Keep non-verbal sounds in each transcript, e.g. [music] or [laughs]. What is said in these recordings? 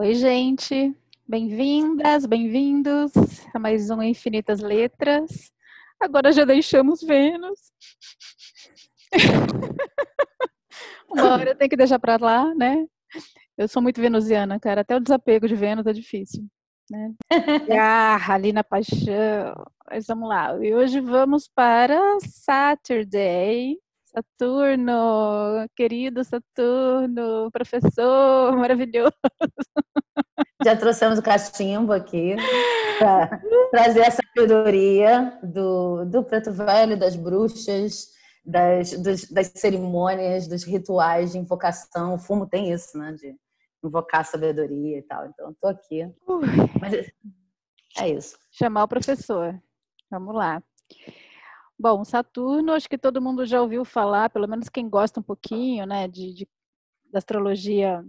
Oi, gente. Bem-vindas, bem-vindos a mais um Infinitas Letras. Agora já deixamos Vênus. [laughs] Uma hora tem que deixar para lá, né? Eu sou muito venusiana, cara. Até o desapego de Vênus é difícil. Né? Garra [laughs] ali na paixão. Mas vamos lá. E hoje vamos para Saturday. Saturno, querido Saturno, professor [laughs] maravilhoso. Já trouxemos o cachimbo aqui para trazer a sabedoria do, do preto velho, das bruxas, das, dos, das cerimônias, dos rituais de invocação. O fumo tem isso, né? De invocar sabedoria e tal. Então, estou aqui. Mas é isso. Chamar o professor. Vamos lá. Bom, Saturno, acho que todo mundo já ouviu falar, pelo menos quem gosta um pouquinho, né, de, de da astrologia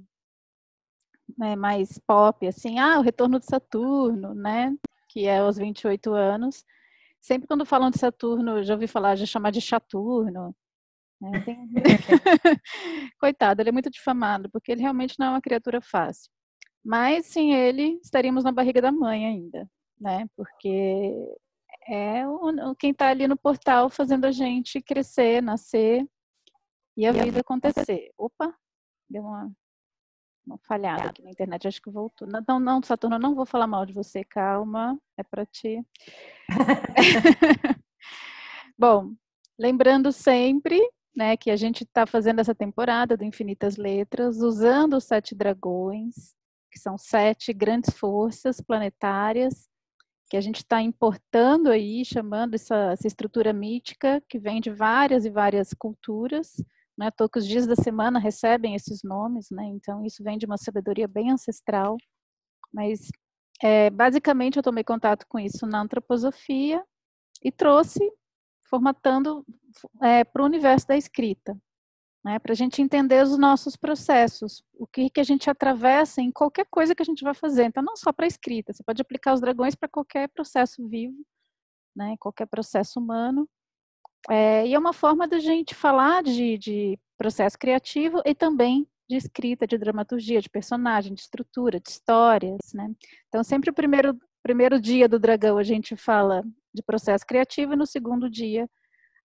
né, mais pop, assim, ah, o retorno de Saturno, né, que é aos 28 anos. Sempre quando falam de Saturno, já ouvi falar, já chamar de Saturno. Né, tem... [laughs] Coitado, ele é muito difamado, porque ele realmente não é uma criatura fácil. Mas sem ele, estaríamos na barriga da mãe ainda, né, porque é o, quem está ali no portal fazendo a gente crescer, nascer e a vida acontecer. Opa, deu uma, uma falhada aqui na internet, acho que voltou. Não, não, Saturno, não vou falar mal de você, calma, é para ti. [laughs] Bom, lembrando sempre né, que a gente está fazendo essa temporada do Infinitas Letras usando os sete dragões, que são sete grandes forças planetárias que a gente está importando aí, chamando essa, essa, estrutura mítica, que vem de várias e várias culturas, né? Todos os dias da semana recebem esses nomes, né? Então, isso vem de uma sabedoria bem ancestral, mas é, basicamente eu tomei contato com isso na antroposofia e trouxe, formatando é, para o universo da escrita né, para a gente entender os nossos processos, o que, que a gente atravessa em qualquer coisa que a gente vai fazer. Então, não só para a escrita, você pode aplicar os dragões para qualquer processo vivo, né, qualquer processo humano. É, e é uma forma da gente falar de, de processo criativo e também de escrita, de dramaturgia, de personagem, de estrutura, de histórias. Né? Então, sempre o primeiro, primeiro dia do dragão a gente fala de processo criativo e no segundo dia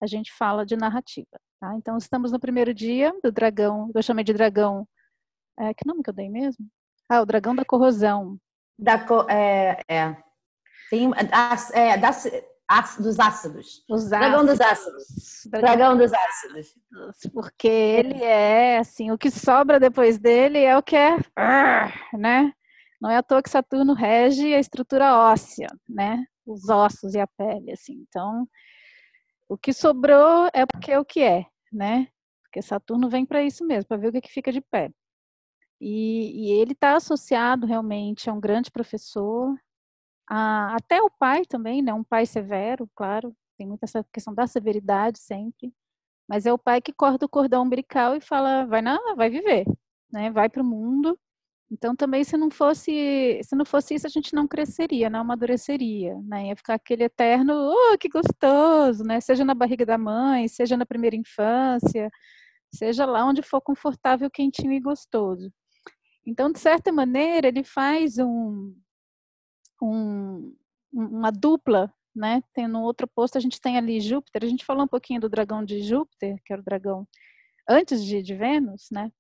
a gente fala de narrativa. Tá? Então, estamos no primeiro dia do dragão, eu chamei de dragão, é, que nome que eu dei mesmo? Ah, o dragão da corrosão. Da, é, é. Tem, é, das, dos ácidos. Os dragão dos ácidos. Dragão, dragão dos ácidos. Porque ele é, assim, o que sobra depois dele é o que é, né? Não é à toa que Saturno rege a estrutura óssea, né? Os ossos e a pele, assim. Então, o que sobrou é porque é o que é, né? Porque Saturno vem para isso mesmo, para ver o que, que fica de pé. E, e ele está associado realmente a um grande professor, a, até o pai também, né? Um pai severo, claro, tem muita essa questão da severidade sempre, mas é o pai que corta o cordão umbilical e fala, vai na, vai viver, né? Vai para o mundo. Então também se não fosse, se não fosse isso a gente não cresceria, não amadureceria, né? Ia ficar aquele eterno, oh, que gostoso, né? Seja na barriga da mãe, seja na primeira infância, seja lá onde for confortável, quentinho e gostoso. Então, de certa maneira, ele faz um, um uma dupla, né? Tem no outro posto a gente tem ali Júpiter. A gente falou um pouquinho do dragão de Júpiter, que era o dragão antes de, de Vênus, né?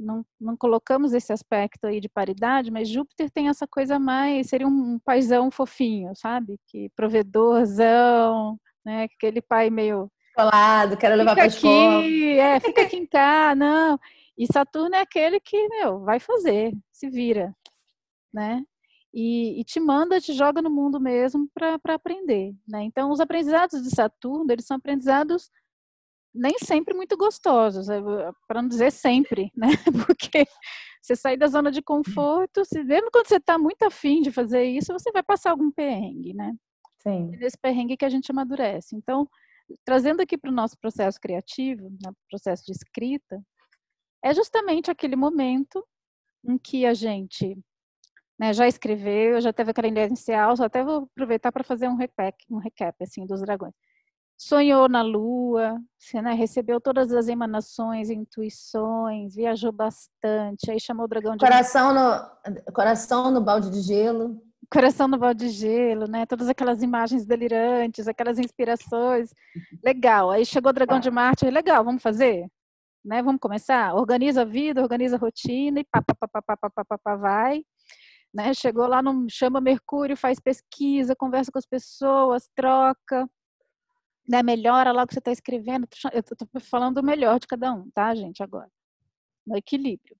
Não, não colocamos esse aspecto aí de paridade, mas Júpiter tem essa coisa mais, seria um paizão fofinho, sabe? Que provedorzão, né? Aquele pai meio colado, quero levar para aqui, é, fica aqui em casa, não. E Saturno é aquele que, meu, vai fazer, se vira, né? E, e te manda, te joga no mundo mesmo para aprender, né? Então, os aprendizados de Saturno, eles são aprendizados nem sempre muito gostosos, é, para não dizer sempre, né? [laughs] Porque você sair da zona de conforto, se, mesmo quando você está muito afim de fazer isso, você vai passar algum perrengue, né? Sim. Esse perrengue que a gente amadurece. Então, trazendo aqui para o nosso processo criativo, né, processo de escrita, é justamente aquele momento em que a gente né, já escreveu, já teve aquela inicial, só até vou aproveitar para fazer um recap, um recap assim, dos dragões sonhou na lua, você, né, recebeu todas as emanações, intuições, viajou bastante, aí chamou o dragão de coração no coração no balde de gelo, coração no balde de gelo, né? Todas aquelas imagens delirantes, aquelas inspirações, legal. Aí chegou o dragão de Marte, legal, vamos fazer, né? Vamos começar, organiza a vida, organiza a rotina e pá, pá, pá, pá, pá, pá, pá, pá vai. Né? Chegou lá, no, chama Mercúrio, faz pesquisa, conversa com as pessoas, troca, né, melhora lá o que você está escrevendo. Eu estou falando o melhor de cada um, tá, gente, agora. No equilíbrio.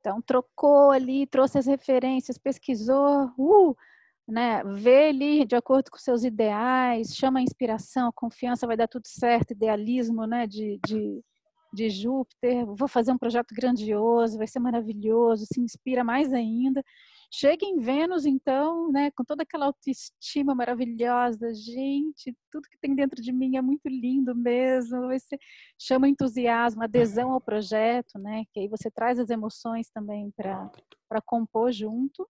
Então, trocou ali, trouxe as referências, pesquisou, uh, né, vê ali de acordo com seus ideais, chama a inspiração, a confiança, vai dar tudo certo, idealismo, né, de, de, de Júpiter, vou fazer um projeto grandioso, vai ser maravilhoso, se inspira mais ainda. Chega em Vênus, então, né, com toda aquela autoestima maravilhosa, gente, tudo que tem dentro de mim é muito lindo mesmo. Você chama entusiasmo, adesão ao projeto, né, que aí você traz as emoções também para compor junto.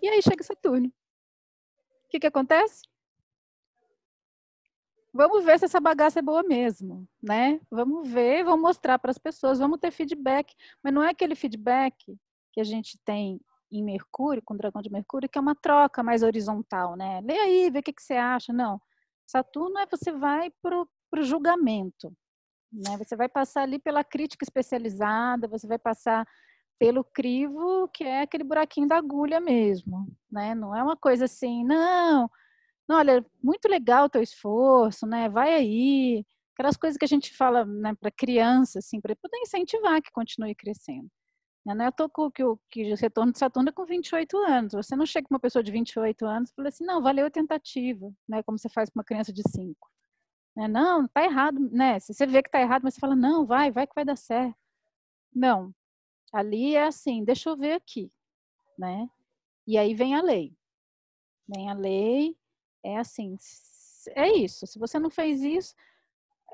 E aí chega Saturno. O que, que acontece? Vamos ver se essa bagaça é boa mesmo, né? Vamos ver, vamos mostrar para as pessoas, vamos ter feedback, mas não é aquele feedback que a gente tem em Mercúrio, com o dragão de Mercúrio, que é uma troca mais horizontal, né? Lê aí, vê o que, que você acha. Não. Saturno é você vai para o julgamento. Né? Você vai passar ali pela crítica especializada, você vai passar pelo crivo, que é aquele buraquinho da agulha mesmo. Né? Não é uma coisa assim, não, não olha, muito legal o teu esforço, né? Vai aí. Aquelas coisas que a gente fala né, para criança, assim, para poder incentivar que continue crescendo. Não é tô com que o que retorno de Saturno é com 28 anos. Você não chega com uma pessoa de 28 anos e fala assim, não, valeu a tentativa, né? Como você faz com uma criança de 5. Né? Não, tá errado, né? Você vê que tá errado, mas você fala, não, vai, vai que vai dar certo. Não. Ali é assim, deixa eu ver aqui, né? E aí vem a lei. Vem a lei, é assim, é isso. Se você não fez isso,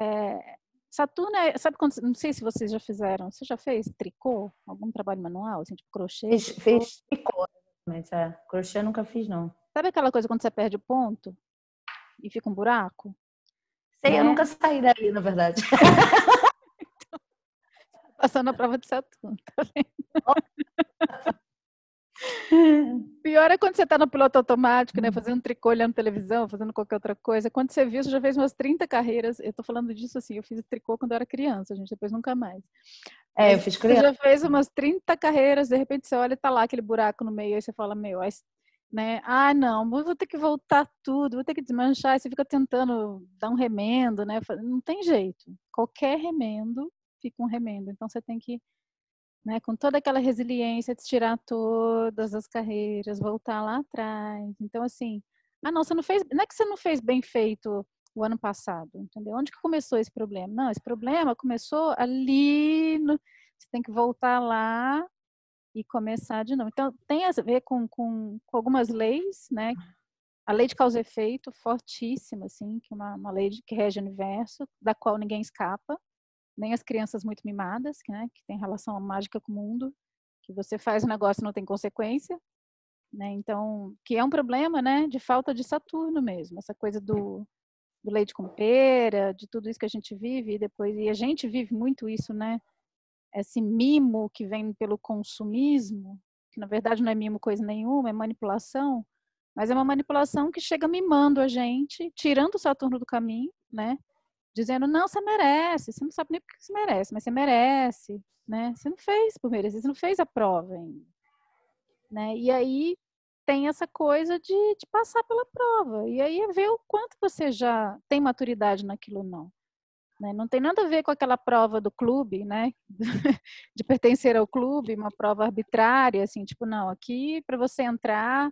é, Saturno é, sabe quando, não sei se vocês já fizeram, você já fez tricô? Algum trabalho manual, assim, tipo crochê? Fiz, fiz tricô, exatamente, é. Crochê eu nunca fiz, não. Sabe aquela coisa quando você perde o ponto e fica um buraco? Sei, é. eu nunca saí daí, na verdade. [laughs] então, passando a prova de Saturno, tá vendo? Pior é quando você está no piloto automático, né? Hum. Fazendo tricô, olhando televisão, fazendo qualquer outra coisa. Quando você viu, você já fez umas 30 carreiras. Eu tô falando disso assim, eu fiz tricô quando eu era criança, gente, depois nunca mais. É, eu fiz criança. Você já fez umas 30 carreiras, de repente você olha e tá lá aquele buraco no meio, aí você fala, meu, aí, né? Ah, não, vou ter que voltar tudo, vou ter que desmanchar. Aí você fica tentando dar um remendo, né? Não tem jeito. Qualquer remendo fica um remendo. Então você tem que né, com toda aquela resiliência de tirar todas as carreiras, voltar lá atrás. Então, assim, ah, não, você não fez, não é que você não fez bem feito o ano passado, entendeu? Onde que começou esse problema? Não, esse problema começou ali, no, você tem que voltar lá e começar de novo. Então, tem a ver com, com, com algumas leis, né? A lei de causa e efeito, fortíssima, assim, que é uma, uma lei que rege o universo, da qual ninguém escapa, nem as crianças muito mimadas, né, que tem relação mágica com o mundo, que você faz o negócio e não tem consequência, né? Então, que é um problema, né, de falta de Saturno mesmo, essa coisa do, do leite com pera, de tudo isso que a gente vive e depois e a gente vive muito isso, né? Esse mimo que vem pelo consumismo, que na verdade não é mimo coisa nenhuma, é manipulação, mas é uma manipulação que chega mimando a gente, tirando o Saturno do caminho, né? Dizendo, não, você merece, você não sabe nem porque você merece, mas você merece, né? Você não fez por merecer, você não fez a prova ainda. Né? E aí tem essa coisa de, de passar pela prova. E aí é ver o quanto você já tem maturidade naquilo ou não. Né? Não tem nada a ver com aquela prova do clube, né? [laughs] de pertencer ao clube, uma prova arbitrária, assim, tipo, não, aqui para você entrar,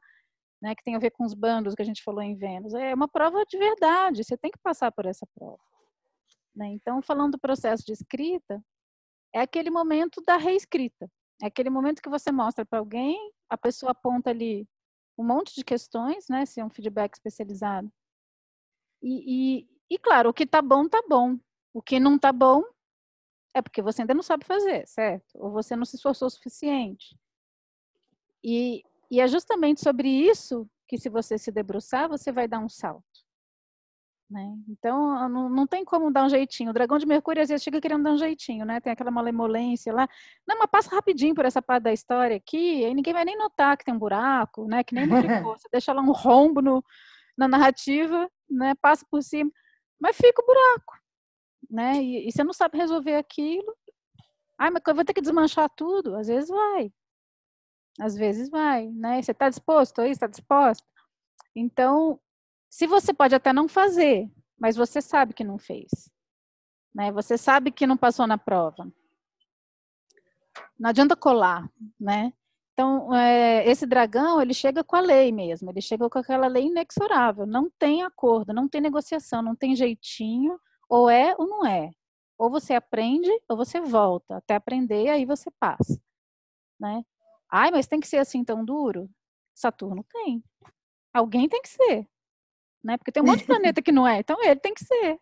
né, que tem a ver com os bandos que a gente falou em Vênus, é uma prova de verdade, você tem que passar por essa prova. Né? Então, falando do processo de escrita, é aquele momento da reescrita. É aquele momento que você mostra para alguém, a pessoa aponta ali um monte de questões, né? Se é um feedback especializado. E, e, e claro, o que tá bom, tá bom. O que não tá bom é porque você ainda não sabe fazer, certo? Ou você não se esforçou o suficiente. E, e é justamente sobre isso que, se você se debruçar, você vai dar um salto. Né? Então, não, não tem como dar um jeitinho. O dragão de Mercúrio às vezes chega querendo dar um jeitinho, né? Tem aquela malemolência lá. Não, mas passa rapidinho por essa parte da história aqui, aí ninguém vai nem notar que tem um buraco, né? Que nem no [laughs] tricô. Você deixa lá um rombo no, na narrativa, né? Passa por cima, mas fica o buraco, né? E, e você não sabe resolver aquilo. Ai, mas eu vou ter que desmanchar tudo? Às vezes vai. Às vezes vai, né? Você está disposto a isso? Está disposto? Então, se você pode até não fazer, mas você sabe que não fez, né? Você sabe que não passou na prova. Não adianta colar, né? Então, é, esse dragão, ele chega com a lei mesmo, ele chega com aquela lei inexorável. Não tem acordo, não tem negociação, não tem jeitinho, ou é ou não é. Ou você aprende, ou você volta até aprender, aí você passa, né? Ai, mas tem que ser assim tão duro? Saturno tem. Alguém tem que ser né? Porque tem um monte de planeta que não é, então ele tem que ser.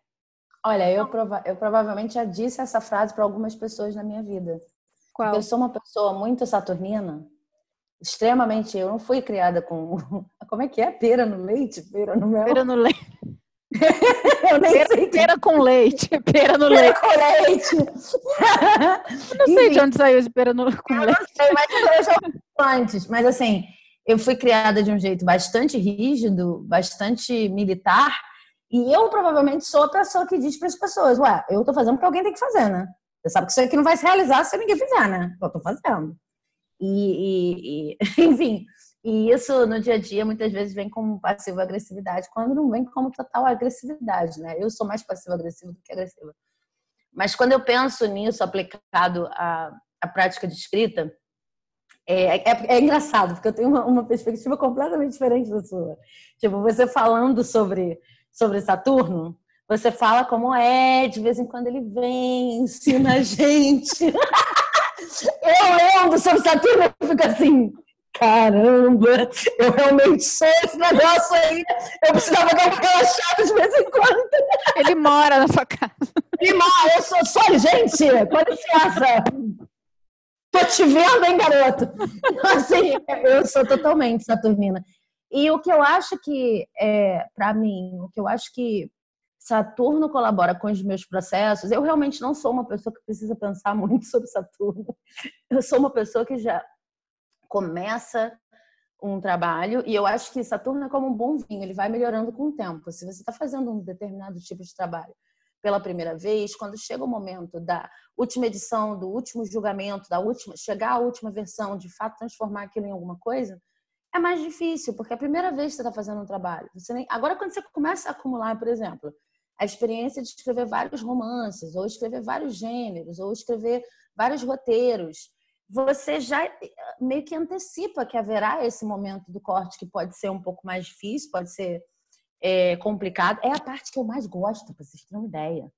Olha, eu, prova eu provavelmente já disse essa frase para algumas pessoas na minha vida. Qual? Eu sou uma pessoa muito saturnina, extremamente. Eu não fui criada com. [laughs] Como é que é? Pera no leite? Pera no mel? Pera no leite. [laughs] eu nem pera, sei. Pera com leite. Pera no pera leite. com leite. eu não sei de onde saiu esse pera no, com eu leite. Não sei, mas eu já antes. Mas assim, eu fui criada de um jeito bastante rígido, bastante militar, e eu provavelmente sou a pessoa que diz para as pessoas: Ué, eu tô fazendo porque alguém tem que fazer, né? Você sabe que isso aqui não vai se realizar se ninguém fizer, né? Eu tô fazendo. E, e, e [laughs] enfim, e isso no dia a dia muitas vezes vem como passiva-agressividade, quando não vem como total agressividade, né? Eu sou mais passiva-agressiva do que agressiva. Mas quando eu penso nisso aplicado à, à prática de escrita, é, é, é, engraçado, porque eu tenho uma, uma, perspectiva completamente diferente da sua. Tipo, você falando sobre, sobre Saturno, você fala como é, de vez em quando ele vem, ensina a [laughs] gente. [laughs] eu lendo sobre Saturno, eu fico assim, caramba, eu realmente sou esse negócio aí. Eu precisava dar uma relaxada de vez em quando. Ele mora na sua casa. Ele mora, eu sou só, gente, com licença. Tô te vendo, hein, garoto? Então, assim, eu sou totalmente saturnina. E o que eu acho que, é, para mim, o que eu acho que Saturno colabora com os meus processos, eu realmente não sou uma pessoa que precisa pensar muito [laughs] sobre Saturno. Eu sou uma pessoa que já começa um trabalho e eu acho que Saturno é como um bom vinho, ele vai melhorando com o tempo. Se você está fazendo um determinado tipo de trabalho pela primeira vez, quando chega o momento da última edição, do último julgamento, da última, chegar à última versão, de fato transformar aquilo em alguma coisa, é mais difícil, porque é a primeira vez que você está fazendo um trabalho. Nem... Agora, quando você começa a acumular, por exemplo, a experiência de escrever vários romances, ou escrever vários gêneros, ou escrever vários roteiros, você já eh, meio que antecipa que haverá esse momento do corte que pode ser um pouco mais difícil, pode ser é, complicado. É a parte que eu mais gosto, para vocês terem uma ideia.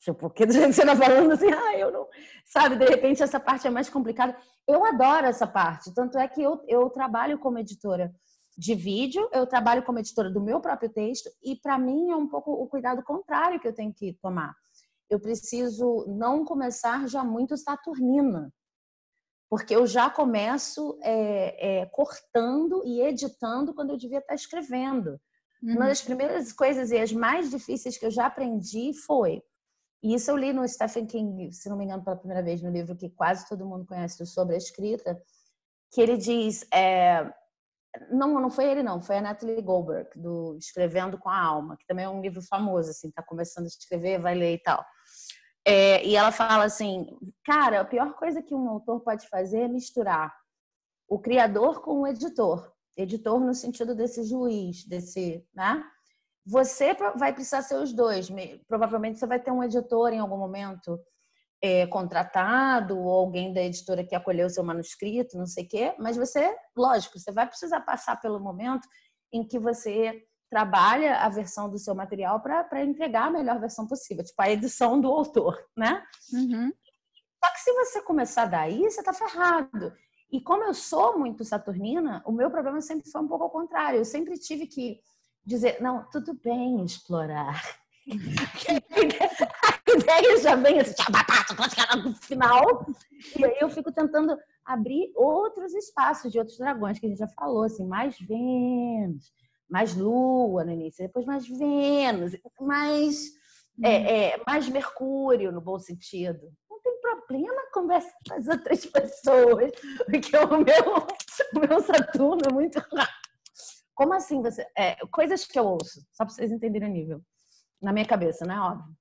Tipo, porque do jeito que tá falando assim, ah, eu não. Sabe, de repente essa parte é mais complicada. Eu adoro essa parte. Tanto é que eu, eu trabalho como editora de vídeo, eu trabalho como editora do meu próprio texto, e para mim é um pouco o cuidado contrário que eu tenho que tomar. Eu preciso não começar já muito saturnina, porque eu já começo é, é, cortando e editando quando eu devia estar escrevendo. Uhum. Uma das primeiras coisas e as mais difíceis que eu já aprendi foi. E isso eu li no Stephen King, se não me engano, pela primeira vez, no livro que quase todo mundo conhece sobre a escrita, que ele diz. É, não, não foi ele, não, foi a Natalie Goldberg, do Escrevendo com a Alma, que também é um livro famoso, assim, tá começando a escrever, vai ler e tal. É, e ela fala assim: cara, a pior coisa que um autor pode fazer é misturar o criador com o editor editor no sentido desse juiz, desse, né? Você vai precisar ser os dois. Provavelmente você vai ter um editor em algum momento é, contratado ou alguém da editora que acolheu o seu manuscrito, não sei o quê. Mas você, lógico, você vai precisar passar pelo momento em que você trabalha a versão do seu material para entregar a melhor versão possível, tipo a edição do autor, né? Uhum. Só que se você começar daí, você tá ferrado. E como eu sou muito saturnina, o meu problema sempre foi um pouco ao contrário. Eu sempre tive que dizer, não, tudo bem explorar. [laughs] [laughs] a ideia já vem assim, no final. E aí eu fico tentando abrir outros espaços de outros dragões, que a gente já falou, assim, mais Vênus, mais Lua no início, depois mais Vênus, mais, é, uhum. é, mais Mercúrio, no bom sentido. Problema conversar com as outras pessoas, porque o meu, o meu Saturno é muito. Como assim você. É, coisas que eu ouço, só para vocês entenderem o nível. Na minha cabeça, né? Óbvio.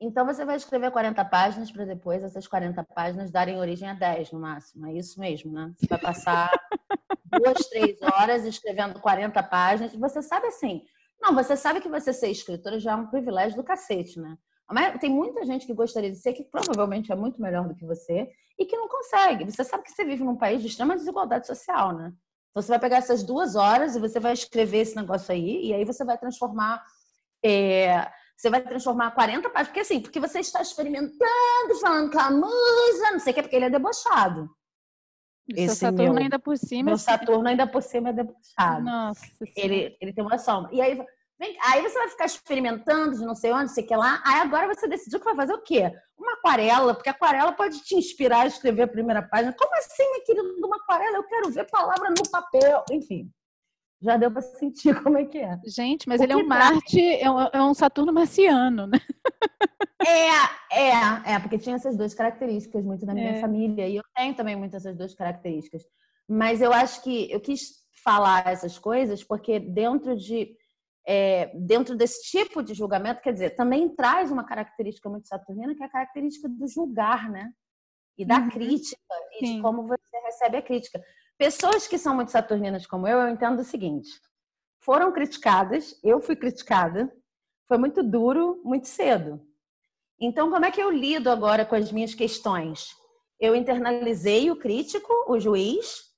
Então você vai escrever 40 páginas para depois essas 40 páginas darem origem a 10 no máximo. É isso mesmo, né? Você vai passar [laughs] duas, três horas escrevendo 40 páginas. Você sabe assim. Não, você sabe que você ser escritora já é um privilégio do cacete, né? Mas tem muita gente que gostaria de ser, que provavelmente é muito melhor do que você, e que não consegue. Você sabe que você vive num país de extrema desigualdade social, né? Então você vai pegar essas duas horas e você vai escrever esse negócio aí, e aí você vai transformar. É, você vai transformar 40 páginas, porque assim, porque você está experimentando, falando com a musa, não sei o que, porque ele é debochado. Esse seu Saturno meu, ainda por cima. Meu Saturno ainda por cima é debochado. Nossa. Ele, ele tem uma sombra. E aí, aí você vai ficar experimentando de não sei onde, sei que lá. Aí agora você decidiu que vai fazer o quê? Uma aquarela, porque a aquarela pode te inspirar a escrever a primeira página. Como assim, minha querida, uma aquarela? Eu quero ver palavra no papel. Enfim já deu para sentir [laughs] como é que é. Gente, mas o ele é um Marte, é um, é um, Saturno marciano, né? É, é, é, porque tinha essas duas características muito na minha é. família, e eu tenho também muitas essas duas características. Mas eu acho que eu quis falar essas coisas porque dentro de é, dentro desse tipo de julgamento, quer dizer, também traz uma característica muito saturnina, que é a característica do julgar, né? E da uhum. crítica, e Sim. de como você recebe a crítica. Pessoas que são muito saturninas como eu, eu entendo o seguinte: foram criticadas, eu fui criticada, foi muito duro, muito cedo. Então, como é que eu lido agora com as minhas questões? Eu internalizei o crítico, o juiz,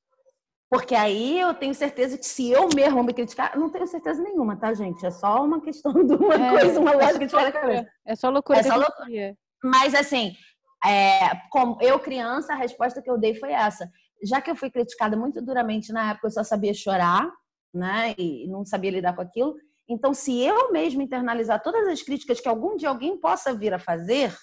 porque aí eu tenho certeza que se eu mesmo me criticar, não tenho certeza nenhuma, tá, gente? É só uma questão de uma é, coisa, uma é lógica de cada cabeça. É só loucura. É só loucura. Mas assim, é, como eu criança, a resposta que eu dei foi essa já que eu fui criticada muito duramente na época, eu só sabia chorar, né? E não sabia lidar com aquilo. Então, se eu mesmo internalizar todas as críticas que algum dia alguém possa vir a fazer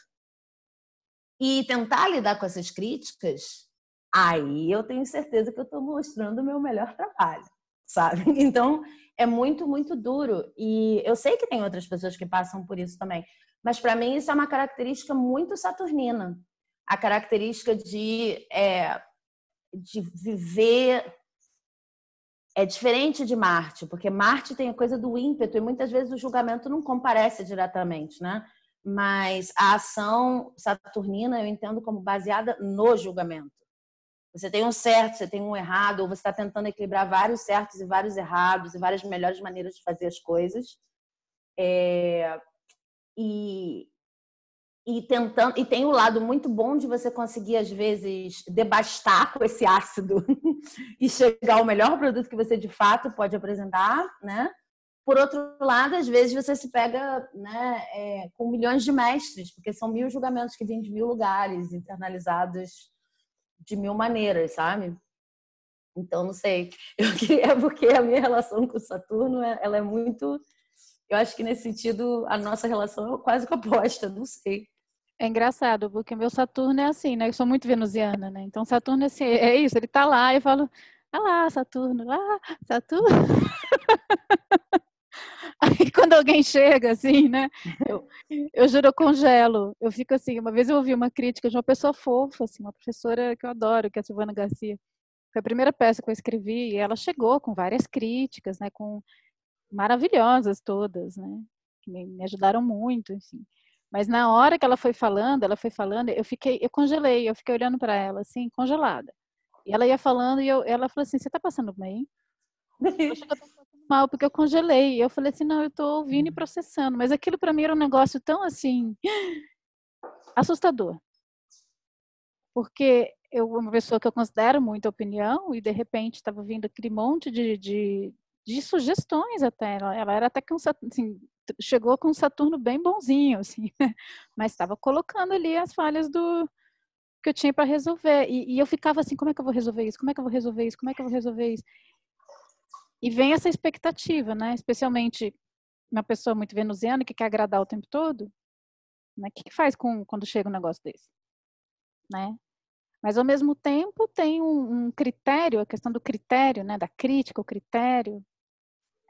e tentar lidar com essas críticas, aí eu tenho certeza que eu estou mostrando o meu melhor trabalho, sabe? [laughs] Então, é muito, muito duro. E eu sei que tem outras pessoas que passam por isso também. Mas para mim isso é uma característica muito saturnina. A característica de é, de viver é diferente de Marte, porque Marte tem a coisa do ímpeto e muitas vezes o julgamento não comparece diretamente, né? Mas a ação saturnina eu entendo como baseada no julgamento. Você tem um certo, você tem um errado, ou você está tentando equilibrar vários certos e vários errados e várias melhores maneiras de fazer as coisas. É... E, e tentando e tem o um lado muito bom de você conseguir às vezes debastar com esse ácido [laughs] e chegar ao melhor produto que você de fato pode apresentar, né? Por outro lado, às vezes você se pega né, é, com milhões de mestres, porque são mil julgamentos que vêm de mil lugares, internalizados de mil maneiras, sabe? Então, não sei. [laughs] Eu queria, é porque a minha relação com Saturno, ela é muito. Eu acho que nesse sentido a nossa relação é quase que oposta, não sei. É engraçado, porque meu Saturno é assim, né? Eu sou muito venusiana, né? Então Saturno é, assim, é isso, ele tá lá, eu falo, ah lá, Saturno, lá, Saturno. [laughs] Aí quando alguém chega assim, né? Eu, eu juro, eu congelo. Eu fico assim, uma vez eu ouvi uma crítica de uma pessoa fofa, assim, uma professora que eu adoro, que é a Silvana Garcia. Foi a primeira peça que eu escrevi e ela chegou com várias críticas, né? Com maravilhosas todas, né? Que me ajudaram muito, assim. Mas na hora que ela foi falando, ela foi falando, eu fiquei, eu congelei, eu fiquei olhando para ela assim, congelada. E ela ia falando e eu, ela falou assim: "Você tá passando bem?" Eu mal porque eu congelei. E eu falei assim: "Não, eu tô ouvindo e processando". Mas aquilo para mim era um negócio tão assim assustador. Porque eu uma pessoa que eu considero muito opinião e de repente estava vindo aquele monte de, de, de sugestões até. Ela, ela era até que um, assim, chegou com um Saturno bem bonzinho, assim, né? [laughs] mas estava colocando ali as falhas do que eu tinha para resolver. E, e, eu ficava assim, como é que eu vou resolver isso? Como é que eu vou resolver isso? Como é que eu vou resolver isso? E vem essa expectativa, né? Especialmente uma pessoa muito venusiana que quer agradar o tempo todo, né? O que, que faz com quando chega um negócio desse, né? Mas ao mesmo tempo tem um, um critério, a questão do critério, né? Da crítica, o critério,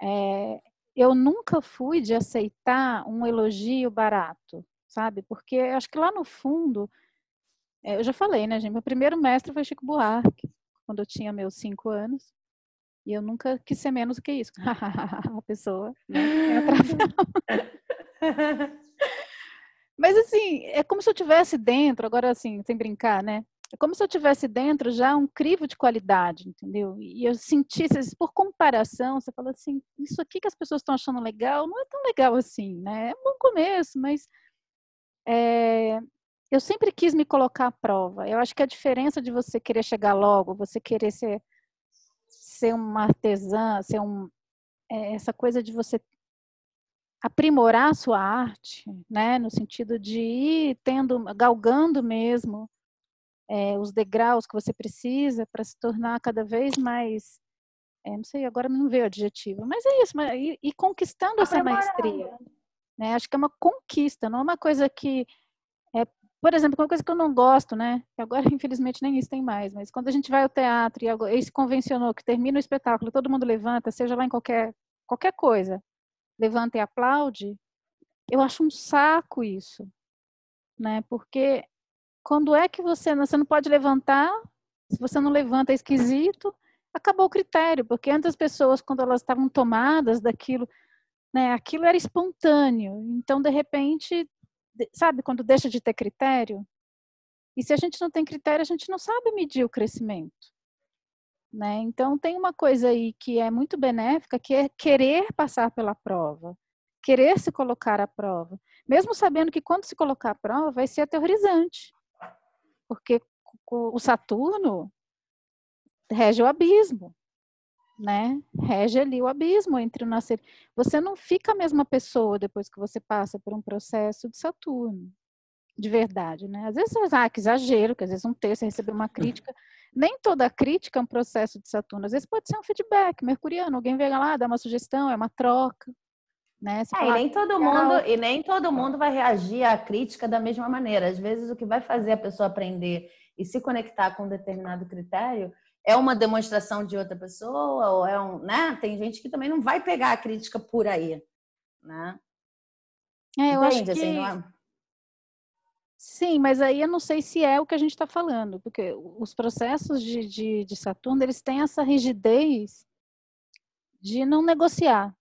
É, eu nunca fui de aceitar um elogio barato, sabe? Porque acho que lá no fundo, é, eu já falei, né, gente? Meu primeiro mestre foi Chico Buarque, quando eu tinha meus cinco anos. E eu nunca quis ser menos do que isso. [laughs] a pessoa, né? Mas assim, é como se eu tivesse dentro, agora assim, sem brincar, né? É como se eu tivesse dentro já um crivo de qualidade, entendeu? E eu sentisse, por comparação, você fala assim, isso aqui que as pessoas estão achando legal não é tão legal assim, né? É um bom começo, mas é, eu sempre quis me colocar à prova. Eu acho que a diferença de você querer chegar logo, você querer ser, ser uma artesã, ser um, é, essa coisa de você aprimorar a sua arte, né? No sentido de ir tendo, galgando mesmo é, os degraus que você precisa para se tornar cada vez mais, é, não sei, agora não veio o adjetivo, mas é isso, mas, e, e conquistando essa maestria. Né? Acho que é uma conquista, não é uma coisa que por exemplo, uma coisa que eu não gosto, né? Agora, [laughs] infelizmente, nem isso tem mais, mas quando a gente vai ao teatro e se convencionou que termina o espetáculo, todo mundo levanta, seja lá em qualquer, qualquer coisa, levanta e aplaude, eu acho um saco isso, né? Porque quando é que você, você não pode levantar? Se você não levanta, é esquisito. Acabou o critério, porque antes as pessoas, quando elas estavam tomadas daquilo, né, aquilo era espontâneo. Então, de repente, sabe quando deixa de ter critério? E se a gente não tem critério, a gente não sabe medir o crescimento. Né? Então, tem uma coisa aí que é muito benéfica, que é querer passar pela prova, querer se colocar à prova, mesmo sabendo que quando se colocar à prova vai ser aterrorizante porque o Saturno rege o abismo, né? Rege ali o abismo entre o nascer. Você não fica a mesma pessoa depois que você passa por um processo de Saturno, de verdade, né? Às vezes, ah, que exagero, que às vezes um texto recebeu uma crítica. [laughs] Nem toda crítica é um processo de Saturno. Às vezes pode ser um feedback mercuriano. Alguém vem lá, dá uma sugestão, é uma troca. Né? É, e nem todo mundo e nem todo mundo vai reagir à crítica da mesma maneira. Às vezes o que vai fazer a pessoa aprender e se conectar com um determinado critério é uma demonstração de outra pessoa ou é um, né? Tem gente que também não vai pegar a crítica por aí, né? É, eu Entende, acho que... Assim, é... Sim, mas aí eu não sei se é o que a gente está falando, porque os processos de, de, de Saturno, eles têm essa rigidez de não negociar,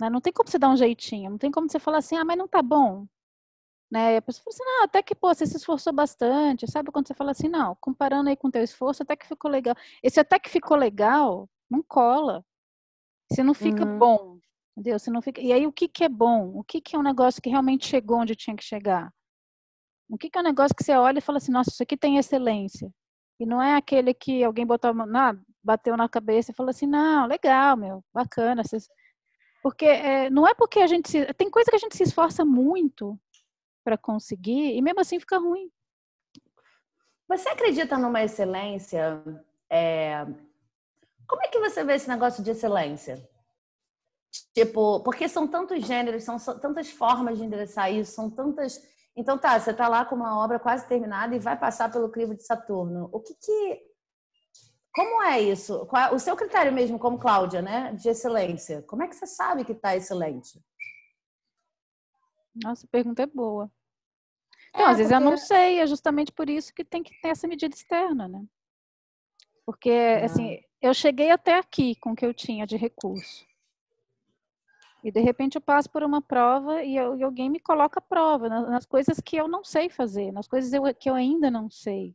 né? Não tem como você dar um jeitinho, não tem como você falar assim, ah, mas não tá bom. Né? E a pessoa fala assim, não, até que, pô, você se esforçou bastante, sabe? Quando você fala assim, não, comparando aí com o teu esforço, até que ficou legal. Esse até que ficou legal, não cola. Se não fica uhum. bom, entendeu? Se não fica... E aí, o que que é bom? O que que é um negócio que realmente chegou onde tinha que chegar? O que que é um negócio que você olha e fala assim, nossa, isso aqui tem excelência. E não é aquele que alguém botou, não, bateu na cabeça e falou assim, não, legal, meu, bacana, porque é, não é porque a gente se, tem coisa que a gente se esforça muito para conseguir e mesmo assim fica ruim. Você acredita numa excelência? É... Como é que você vê esse negócio de excelência? Tipo, porque são tantos gêneros, são tantas formas de endereçar isso, são tantas. Então tá, você tá lá com uma obra quase terminada e vai passar pelo crivo de Saturno. O que que como é isso? É o seu critério mesmo, como Cláudia, né? De excelência. Como é que você sabe que está excelente? Nossa, a pergunta é boa. Então, é, às vezes eu não sei, é justamente por isso que tem que ter essa medida externa, né? Porque, ah. assim, eu cheguei até aqui com o que eu tinha de recurso. E, de repente, eu passo por uma prova e, eu, e alguém me coloca a prova nas, nas, coisas que eu não sei fazer, nas coisas eu, que eu ainda não sei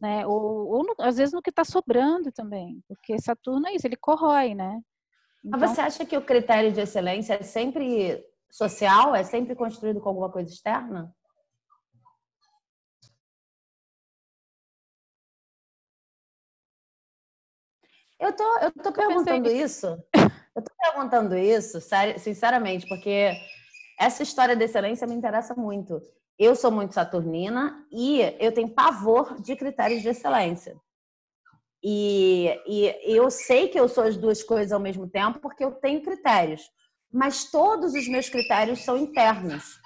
né? Ou, ou no, às vezes no que está sobrando também, porque Saturno é isso, ele corrói, né? Então... Mas você acha que o critério de excelência é sempre social, é sempre construído com alguma coisa externa? Eu tô, eu tô perguntando isso. Eu tô perguntando isso, sinceramente, porque essa história de excelência me interessa muito. Eu sou muito saturnina e eu tenho pavor de critérios de excelência. E, e eu sei que eu sou as duas coisas ao mesmo tempo porque eu tenho critérios, mas todos os meus critérios são internos.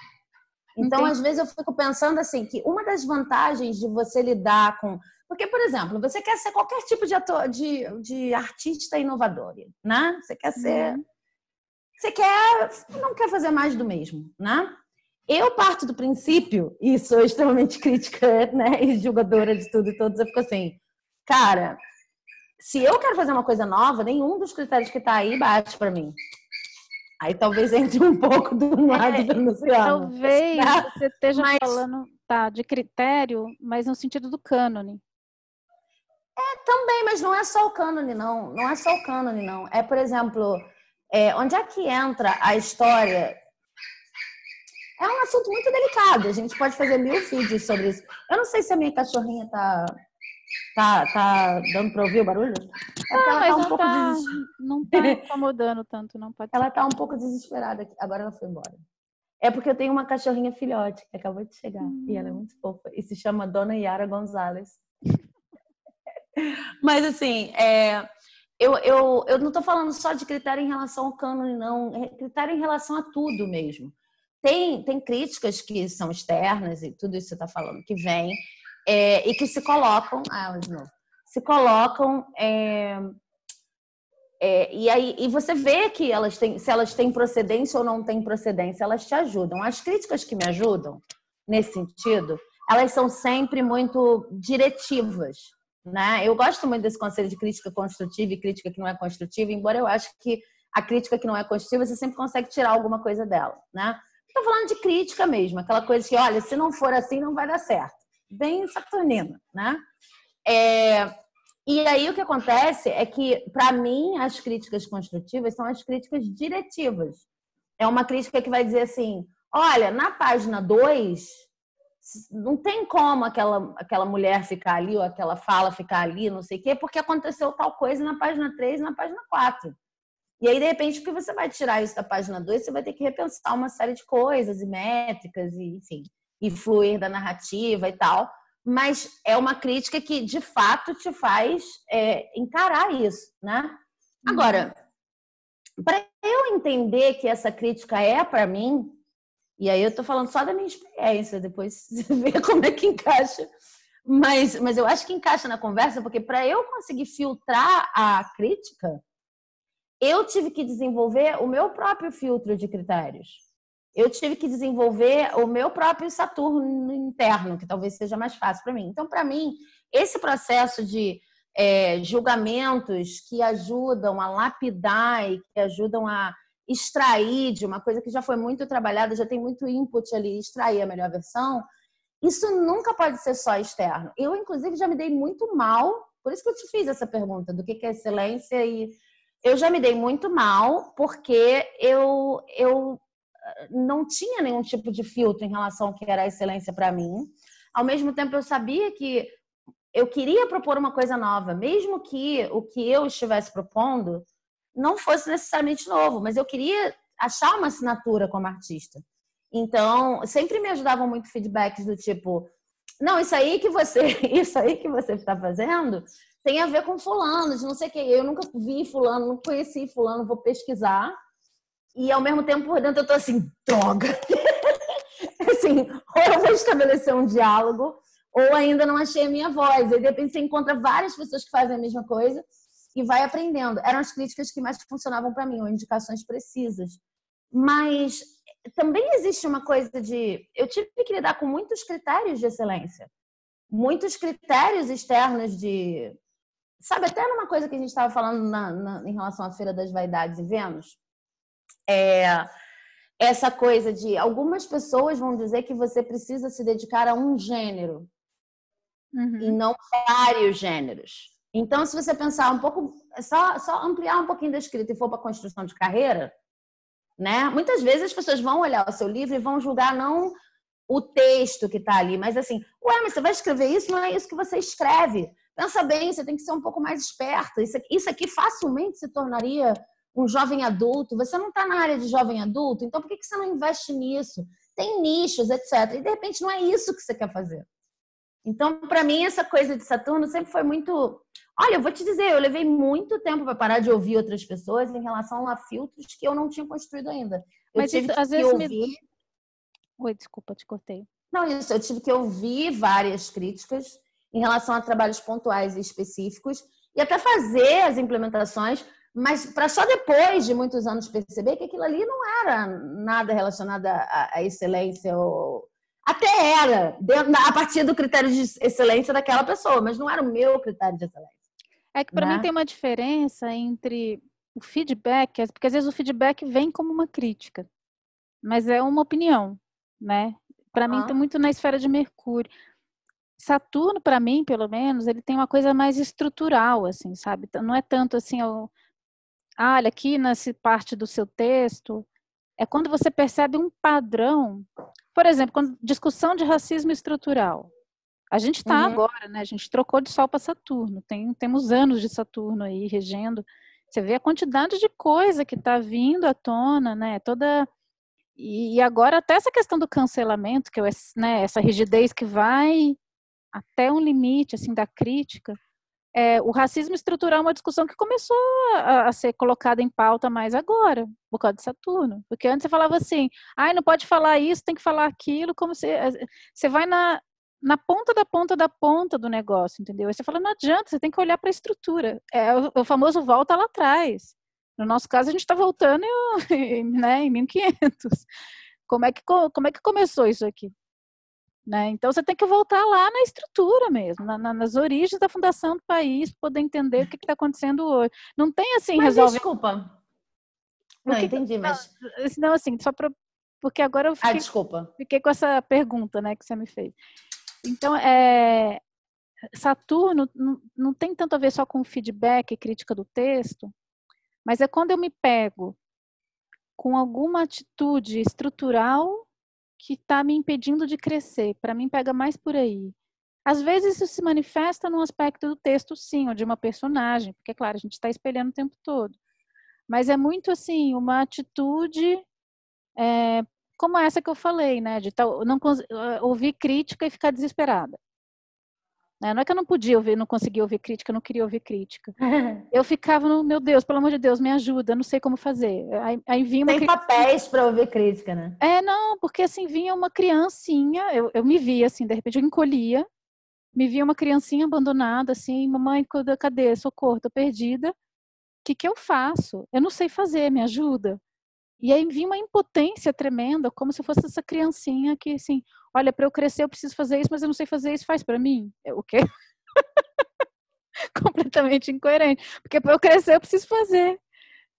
Então, Entendi. às vezes, eu fico pensando assim, que uma das vantagens de você lidar com. Porque, por exemplo, você quer ser qualquer tipo de, ator, de, de artista inovador, né? Você quer ser. Uhum. você quer, não quer fazer mais do mesmo, né? Eu parto do princípio, e sou extremamente crítica, né, e julgadora de tudo e todos, eu fico assim, cara, se eu quero fazer uma coisa nova, nenhum dos critérios que tá aí bate para mim. Aí talvez entre um pouco do lado é, venusiano. Talvez tá? você esteja mas... falando tá, de critério, mas no sentido do cânone. É, também, mas não é só o cânone, não. Não é só o cânone, não. É, por exemplo, é, onde é que entra a história? É um assunto muito delicado. A gente pode fazer mil vídeos sobre isso. Eu não sei se a minha cachorrinha tá Tá, tá dando para ouvir o barulho? É ah, mas tá um não, pouco tá, des... não tá [laughs] incomodando tanto, não pode Ela tá um pouco desesperada aqui. Agora ela foi embora. É porque eu tenho uma cachorrinha filhote que acabou de chegar hum. e ela é hum. muito fofa e se chama Dona Yara Gonzalez. Mas assim, é, eu, eu, eu não estou falando só de critério em relação ao cânone, não. É critério em relação a tudo mesmo. Tem, tem críticas que são externas e tudo isso que você está falando, que vem é, e que se colocam, ah, de novo, se colocam é, é, e aí e você vê que elas têm, se elas têm procedência ou não têm procedência, elas te ajudam. As críticas que me ajudam nesse sentido, elas são sempre muito diretivas, né? Eu gosto muito desse conceito de crítica construtiva e crítica que não é construtiva, embora eu acho que a crítica que não é construtiva você sempre consegue tirar alguma coisa dela, né? Estou falando de crítica mesmo, aquela coisa que, olha, se não for assim, não vai dar certo bem saturnina, né? É, e aí o que acontece é que, para mim, as críticas construtivas são as críticas diretivas. É uma crítica que vai dizer assim: olha, na página 2, não tem como aquela, aquela mulher ficar ali, ou aquela fala ficar ali, não sei o quê, porque aconteceu tal coisa na página 3 e na página 4. E aí, de repente, porque você vai tirar isso da página 2, você vai ter que repensar uma série de coisas e métricas, e enfim e fluir da narrativa e tal. Mas é uma crítica que, de fato, te faz é, encarar isso, né? Uhum. Agora, para eu entender que essa crítica é para mim, e aí eu estou falando só da minha experiência, depois [laughs] você vê como é que encaixa. Mas, mas eu acho que encaixa na conversa, porque para eu conseguir filtrar a crítica, eu tive que desenvolver o meu próprio filtro de critérios eu tive que desenvolver o meu próprio Saturno interno, que talvez seja mais fácil para mim. Então, para mim, esse processo de é, julgamentos que ajudam a lapidar e que ajudam a extrair de uma coisa que já foi muito trabalhada, já tem muito input ali, extrair a melhor versão, isso nunca pode ser só externo. Eu, inclusive, já me dei muito mal, por isso que eu te fiz essa pergunta do que é excelência e eu já me dei muito mal porque eu, eu não tinha nenhum tipo de filtro em relação ao que era a excelência para mim. Ao mesmo tempo, eu sabia que eu queria propor uma coisa nova, mesmo que o que eu estivesse propondo não fosse necessariamente novo, mas eu queria achar uma assinatura como artista. Então, sempre me ajudavam muito feedbacks do tipo, não, isso aí que você, [laughs] isso aí que você está fazendo tem a ver com fulano, de não sei o que. Eu nunca vi fulano, não conheci fulano, vou pesquisar e ao mesmo tempo por dentro eu tô assim, droga. [laughs] assim, ou eu vou estabelecer um diálogo, ou ainda não achei a minha voz. E de repente você encontra várias pessoas que fazem a mesma coisa e vai aprendendo. Eram as críticas que mais funcionavam para mim, ou indicações precisas. Mas também existe uma coisa de. Eu tive que lidar com muitos critérios de excelência, muitos critérios externos de. Sabe, até numa coisa que a gente estava falando na, na, em relação à Feira das Vaidades e Vênus, é, essa coisa de algumas pessoas vão dizer que você precisa se dedicar a um gênero uhum. e não vários gêneros. Então, se você pensar um pouco, só, só ampliar um pouquinho da escrita e for para a construção de carreira, né? Muitas vezes as pessoas vão olhar o seu livro e vão julgar não o texto que está ali, mas assim, ué, mas você vai escrever isso? Não é isso que você escreve. Pensa bem, você tem que ser um pouco mais esperta. Isso aqui, isso aqui facilmente se tornaria um jovem adulto, você não está na área de jovem adulto, então por que, que você não investe nisso? Tem nichos, etc. E de repente não é isso que você quer fazer. Então, para mim, essa coisa de Saturno sempre foi muito. Olha, eu vou te dizer, eu levei muito tempo para parar de ouvir outras pessoas em relação a filtros que eu não tinha construído ainda. Eu Mas tive isso, às vezes ouvir. Me... Oi, desculpa, te cortei. Não, isso, eu tive que ouvir várias críticas em relação a trabalhos pontuais e específicos e até fazer as implementações mas para só depois de muitos anos perceber que aquilo ali não era nada relacionado à, à excelência ou até era, a partir do critério de excelência daquela pessoa, mas não era o meu critério de excelência. É que para né? mim tem uma diferença entre o feedback, porque às vezes o feedback vem como uma crítica, mas é uma opinião, né? Para mim tem muito na esfera de Mercúrio. Saturno, para mim, pelo menos, ele tem uma coisa mais estrutural, assim, sabe? Não é tanto assim, eu, ah, olha, aqui nessa parte do seu texto, é quando você percebe um padrão. Por exemplo, quando, discussão de racismo estrutural. A gente está uhum. agora, né? A gente trocou de Sol para Saturno. Tem, temos anos de Saturno aí regendo. Você vê a quantidade de coisa que está vindo à tona, né? Toda e agora até essa questão do cancelamento, que é né, essa rigidez que vai até um limite assim da crítica, é, o racismo estrutural é uma discussão que começou a, a, ser colocada em pauta mais agora, por causa de Saturno. Porque antes você falava assim, ai, não pode falar isso, tem que falar aquilo, como se. Eh, você vai na, na ponta da ponta da ponta do negócio, entendeu? Aí você fala, não adianta, você tem que olhar para a estrutura. É o, o, famoso volta lá atrás. No nosso caso, a gente está voltando [laughs] em, né, em 1500. Como é, que, como é que começou isso aqui? Né? Então você tem que voltar lá na estrutura mesmo, na, na, nas origens da fundação do país, para poder entender o que está acontecendo hoje. Não tem assim, mas resolve. Desculpa. Não, entendi, mas. Não, assim, só para. Porque agora eu ah, fiquei, ah, desculpa. fiquei com essa pergunta né, que você me fez. Então, é, Saturno não, não tem tanto a ver só com feedback e crítica do texto, mas é quando eu me pego com alguma atitude estrutural que está me impedindo de crescer. Para mim, pega mais por aí. Às vezes isso se manifesta num aspecto do texto, sim, ou de uma personagem, porque, claro, a gente está espelhando o tempo todo. Mas é muito assim, uma atitude é, como essa que eu falei, né? De tal, não ouvir crítica e ficar desesperada. Né, não é que eu não podia ouvir, não conseguia ouvir crítica, não queria ouvir crítica. [laughs] Eu ficava no, meu Deus, pelo amor de Deus, me ajuda, não sei como fazer. Aí, aí vinha Tem crítica... papéis para ouvir crítica, né? É, não, porque assim, vinha uma criancinha, eu, eu me via assim, de repente eu encolhia, me via uma criancinha abandonada, assim, mamãe, cadê? Socorro, tô perdida. O que, que eu faço? Eu não sei fazer, me ajuda. E aí vinha uma impotência tremenda, como se fosse essa criancinha que, assim, olha, para eu crescer eu preciso fazer isso, mas eu não sei fazer isso, faz para mim. É, o quê? [laughs] Completamente incoerente. Porque para eu crescer eu preciso fazer.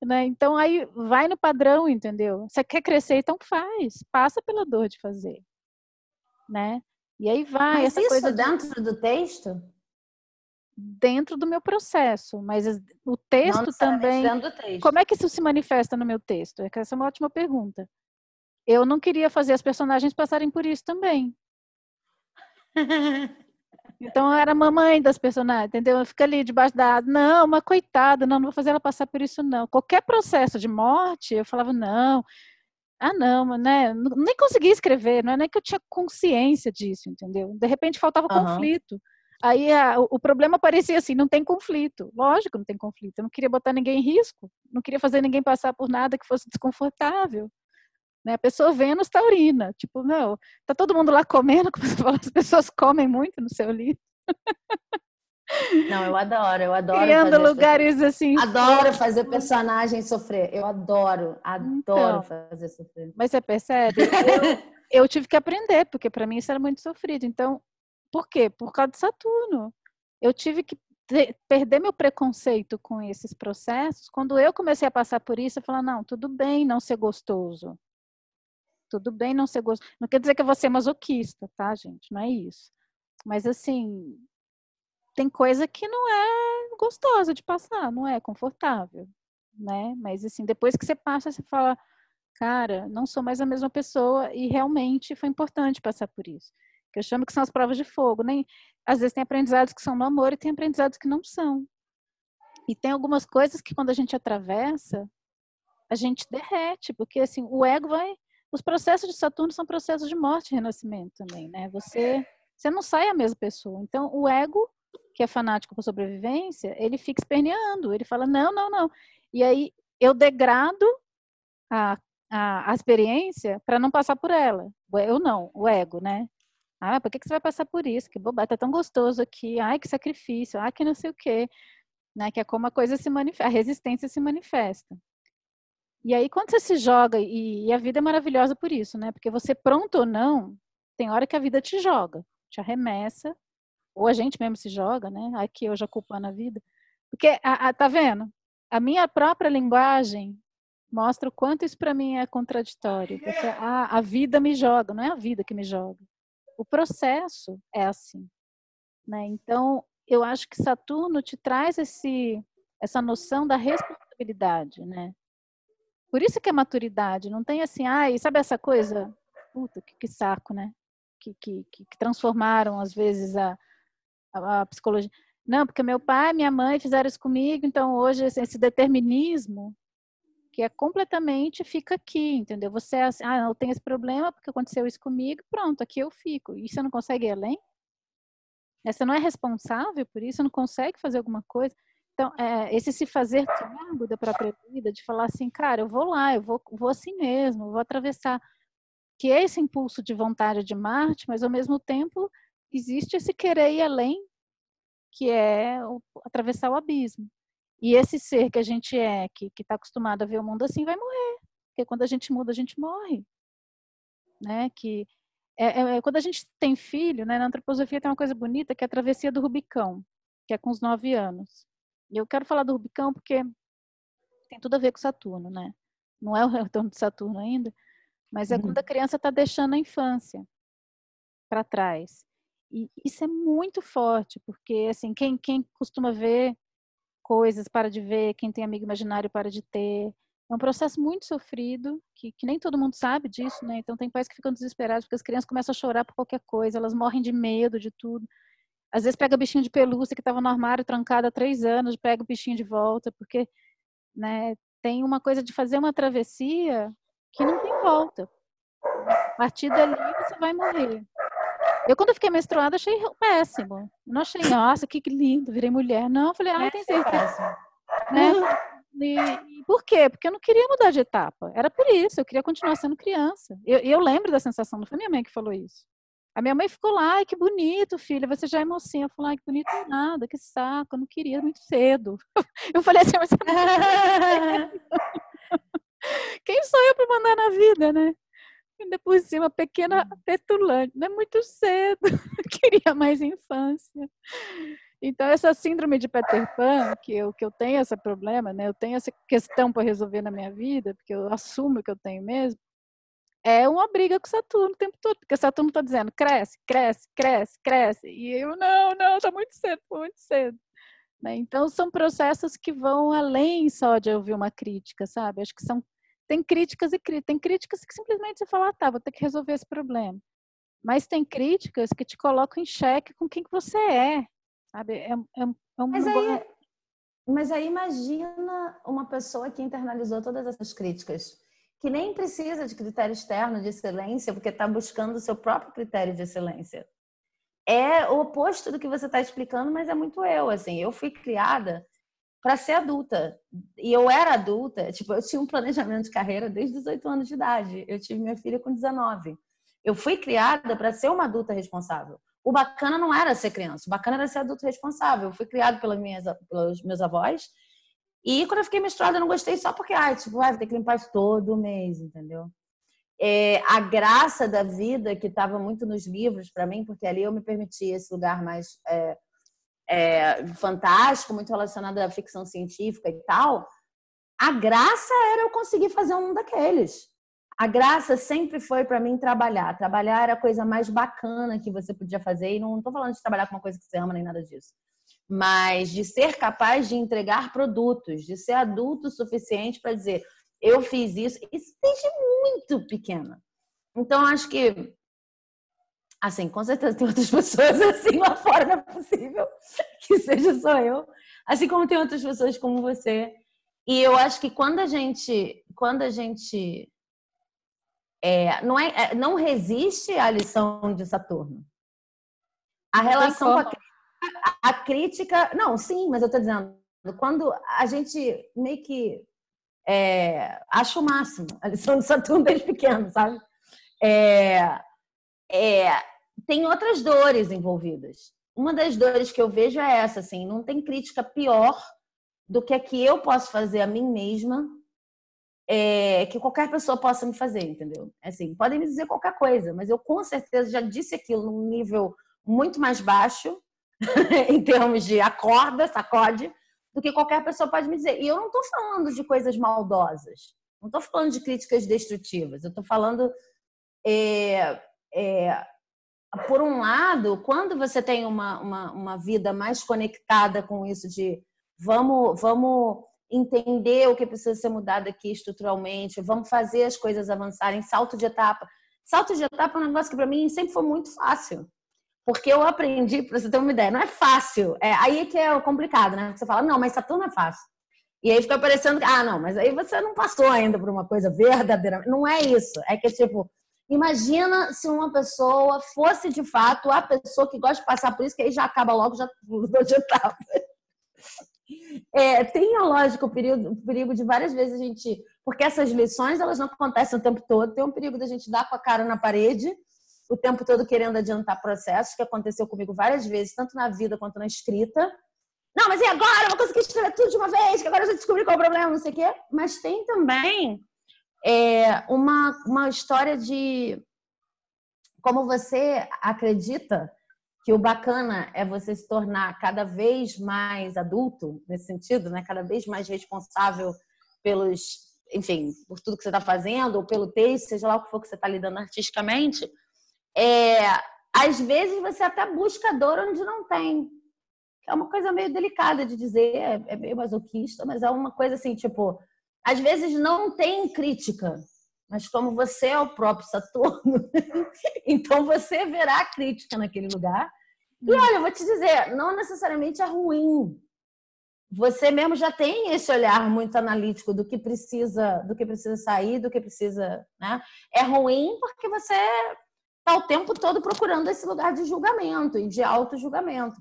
Né? Então aí vai no padrão, entendeu? Você quer crescer, então faz. Passa pela dor de fazer. Né? E aí vai. Mas essa isso coisa dentro do texto? Dentro do meu processo, mas o texto também. Texto. Como é que isso se manifesta no meu texto? É essa é uma ótima pergunta. Eu não queria fazer as personagens passarem por isso também. Então eu era a mamãe das personagens, entendeu? Fica ali debaixo da não, uma coitada, não, não vou fazer ela passar por isso não. Qualquer processo de morte, eu falava não. Ah, não, né? Nem conseguia escrever, não é nem que eu tinha consciência disso, entendeu? De repente faltava uhum. conflito. Aí a, o problema parecia assim, não tem conflito. Lógico, não tem conflito. Eu não queria botar ninguém em risco, não queria fazer ninguém passar por nada que fosse desconfortável. Né? A pessoa Vênus taurina, tipo, não, tá todo mundo lá comendo, [laughs] como você fala, as pessoas comem muito no seu livro. Não, eu adoro, eu adoro. Criando lugares assim. Adoro fazer personagem sofrer. Eu adoro, adoro então, fazer sofrer. Mas você percebe? [laughs] Eu, eu tive que aprender, porque para mim isso era muito sofrido. Então, por quê? Por causa de Saturno. Eu tive que ter, perder meu preconceito com esses processos. Quando eu comecei a passar por isso, eu falei, não, tudo bem não ser gostoso. Tudo bem não ser gostoso. Não quer dizer que eu vou ser masoquista, tá, gente? Não é isso. Mas, assim, tem coisa que não é gostosa de passar, não é confortável, né? Mas, assim, depois que você passa, você fala, cara, não sou mais a mesma pessoa e realmente foi importante passar por isso que eu chamo que são as provas de fogo. Nem, às vezes tem aprendizados que são no amor e tem aprendizados que não são. E tem algumas coisas que quando a gente atravessa, a gente derrete, porque assim, o ego vai. Os processos de Saturno são processos de morte e renascimento também, né? Você, você não sai a mesma pessoa. Então, o ego, que é fanático por sobrevivência, ele fica esperneando. Ele fala: não, não, não. E aí eu degrado a, a, a experiência para não passar por ela. Eu não, o ego, né? Ah, por que, que você vai passar por isso? Que bobagem, tá tão gostoso aqui. Ai, que sacrifício. Ai, que não sei o quê. né? Que é como a coisa se manifesta, a resistência se manifesta. E aí, quando você se joga, e, e, a vida é maravilhosa por isso, né? Porque você, pronto ou não, tem hora que a vida te joga, te arremessa, ou a gente mesmo se joga, né? Aqui eu já culpando a vida. Porque, a, a, tá vendo? A minha própria linguagem mostra o quanto isso para mim é contraditório. Porque a, a vida me joga, não é a vida que me joga. O processo é assim. Né? Então, eu acho que Saturno te traz esse, essa noção da responsabilidade, né? Por isso que é maturidade, não tem assim, ai, sabe essa coisa? Puta, que, que saco, né? Que, que, que, transformaram, às vezes, a, a, a, psicologia. Não, porque meu pai e minha mãe fizeram isso comigo, então hoje esse, esse determinismo, que é completamente fica aqui, entendeu? Você é assim, ah, eu tenho esse problema porque aconteceu isso comigo, pronto, aqui eu fico. E você não consegue ir além? Você não é responsável por isso, não consegue fazer alguma coisa. Então, é, esse se fazer cargo da própria vida, de falar assim, cara, eu vou lá, eu vou, vou assim mesmo, vou atravessar. Que é esse impulso de vontade de Marte, mas ao mesmo tempo existe esse querer ir além, que é o, atravessar o abismo. E esse ser que a gente é, que está acostumado a ver o mundo assim, vai morrer. Porque quando a gente muda, a gente morre. Né? Que é, é, é quando a gente tem filho, né, na antroposofia tem uma coisa bonita que é a travessia do Rubicão, que é com os nove anos. E eu quero falar do Rubicão porque tem tudo a ver com Saturno, né? Não é o retorno de Saturno ainda, mas é uhum. quando a criança está deixando a infância para trás. E isso é muito forte, porque assim, quem, quem costuma ver coisas para de ver, quem tem amigo imaginário para de ter. É um processo muito sofrido, que, que nem todo mundo sabe disso, né? Então tem pais que ficam desesperados porque as crianças começam a chorar por qualquer coisa, elas morrem de medo de tudo. Às vezes pega bichinho de pelúcia que estava no armário trancado há três anos, pega o bichinho de volta, porque né, tem uma coisa de fazer uma travessia que não tem volta. A partir dali você vai morrer. Eu, quando fiquei menstruada, achei péssimo. Não achei, nossa, que lindo, virei mulher. Não, falei, ah, tem certeza. Né? E, e, por quê? Porque eu não queria mudar de etapa. Era por isso, eu queria continuar sendo criança. E eu, eu, lembro da sensação, não foi minha mãe que falou isso. A minha mãe ficou lá, ai, que bonito, filha, você já é mocinha. Eu falei, ai, que bonito nada, que saco, eu não queria muito cedo. [laughs] Eu falei assim, mas [laughs] [laughs] quem sou eu para mandar na vida, né? Ainda por cima, pequena petulante, não é muito cedo, [laughs] queria mais infância. Então, essa síndrome de Peter Pan, que eu, que eu tenho esse problema, né? Eu tenho essa questão para resolver na minha vida, porque eu assumo que eu tenho mesmo é uma briga com Saturno o tempo todo, porque Saturno está dizendo cresce, cresce, cresce, cresce, e eu não, não, está muito cedo, muito cedo. Né? Então são processos que vão além só de ouvir uma crítica, sabe? Acho que são tem críticas e críticas, tem críticas que simplesmente você fala, ah, tá, vou ter que resolver esse problema. Mas tem críticas que te colocam em xeque com quem que você é, sabe? É, é, é um mas, aí, mas aí imagina uma pessoa que internalizou todas essas críticas que nem precisa de critério externo de excelência, porque está buscando o seu próprio critério de excelência. É o oposto do que você está explicando, mas é muito eu. Assim, eu fui criada para ser adulta. E eu era adulta, tipo, eu tinha um planejamento de carreira desde os 18 anos de idade. Eu tive minha filha com 19. Eu fui criada para ser uma adulta responsável. O bacana não era ser criança, o bacana era ser adulto responsável. Eu fui criada pelas minhas, pelos meus avós e quando eu fiquei menstruada, eu não gostei só porque, ai, tipo, vai ter que limpar isso todo mês, entendeu? É, a graça da vida, que estava muito nos livros para mim, porque ali eu me permitia esse lugar mais é, é, fantástico, muito relacionado à ficção científica e tal. A graça era eu conseguir fazer um daqueles. A graça sempre foi para mim trabalhar. Trabalhar era a coisa mais bacana que você podia fazer. E não estou falando de trabalhar com uma coisa que você ama nem nada disso mas de ser capaz de entregar produtos, de ser adulto o suficiente para dizer eu fiz isso, isso desde muito pequena. Então, acho que, assim, com certeza tem outras [laughs] pessoas assim lá fora, não é possível que seja só eu, assim como tem outras pessoas como você. E eu acho que quando a gente, quando a gente é, não, é, é não resiste à lição de Saturno. A relação com a a, crítica. Não, sim, mas eu estou dizendo, quando a gente meio que é, acha o máximo, a lição de Saturno desde pequeno, sabe? É, é, tem outras dores envolvidas. Uma das dores que eu vejo é essa, assim, não tem crítica pior do que é que eu posso fazer a mim mesma é, que qualquer pessoa possa me fazer, entendeu? Assim, podem me dizer qualquer coisa, mas eu com certeza já disse aquilo num nível muito mais baixo, [laughs] em termos de acorda, sacode, do que qualquer pessoa pode me dizer. E eu não estou falando de coisas maldosas, não estou falando de críticas destrutivas, eu estou falando. É, é, por um lado, quando você tem uma, uma, uma vida mais conectada com isso de vamos, vamos entender o que precisa ser mudado aqui estruturalmente, vamos fazer as coisas avançarem, salto de etapa. Salto de etapa é um negócio que para mim sempre foi muito fácil. Porque eu aprendi, para você ter uma ideia, não é fácil. É aí que é complicado, né? Você fala, não, mas Saturno é fácil. E aí fica parecendo ah, não, mas aí você não passou ainda por uma coisa verdadeira. Não é isso. É que, tipo, imagina se uma pessoa fosse de fato a pessoa que gosta de passar por isso, que aí já acaba logo, já mudou de etapa. É, tem a lógica, o perigo, o perigo de várias vezes a gente. Porque essas lições, elas não acontecem o tempo todo. Tem um perigo da gente dar com a cara na parede o tempo todo querendo adiantar processos, que aconteceu comigo várias vezes, tanto na vida quanto na escrita. Não, mas e agora? Eu vou conseguir escrever tudo de uma vez, que agora eu já descobri qual é o problema, não sei o quê. Mas tem também é, uma, uma história de como você acredita que o bacana é você se tornar cada vez mais adulto, nesse sentido, né? cada vez mais responsável pelos, enfim, por tudo que você está fazendo, ou pelo texto, seja lá o que for que você está lidando artisticamente, é, às vezes você até busca dor onde não tem. É uma coisa meio delicada de dizer, é, é meio masoquista, mas é uma coisa assim, tipo, às vezes não tem crítica, mas como você é o próprio Saturno, [laughs] então você verá a crítica naquele lugar. E hum. olha, eu vou te dizer, não necessariamente é ruim. Você mesmo já tem esse olhar muito analítico do que precisa, do que precisa sair, do que precisa, né? É ruim porque você está o tempo todo procurando esse lugar de julgamento e de auto-julgamento.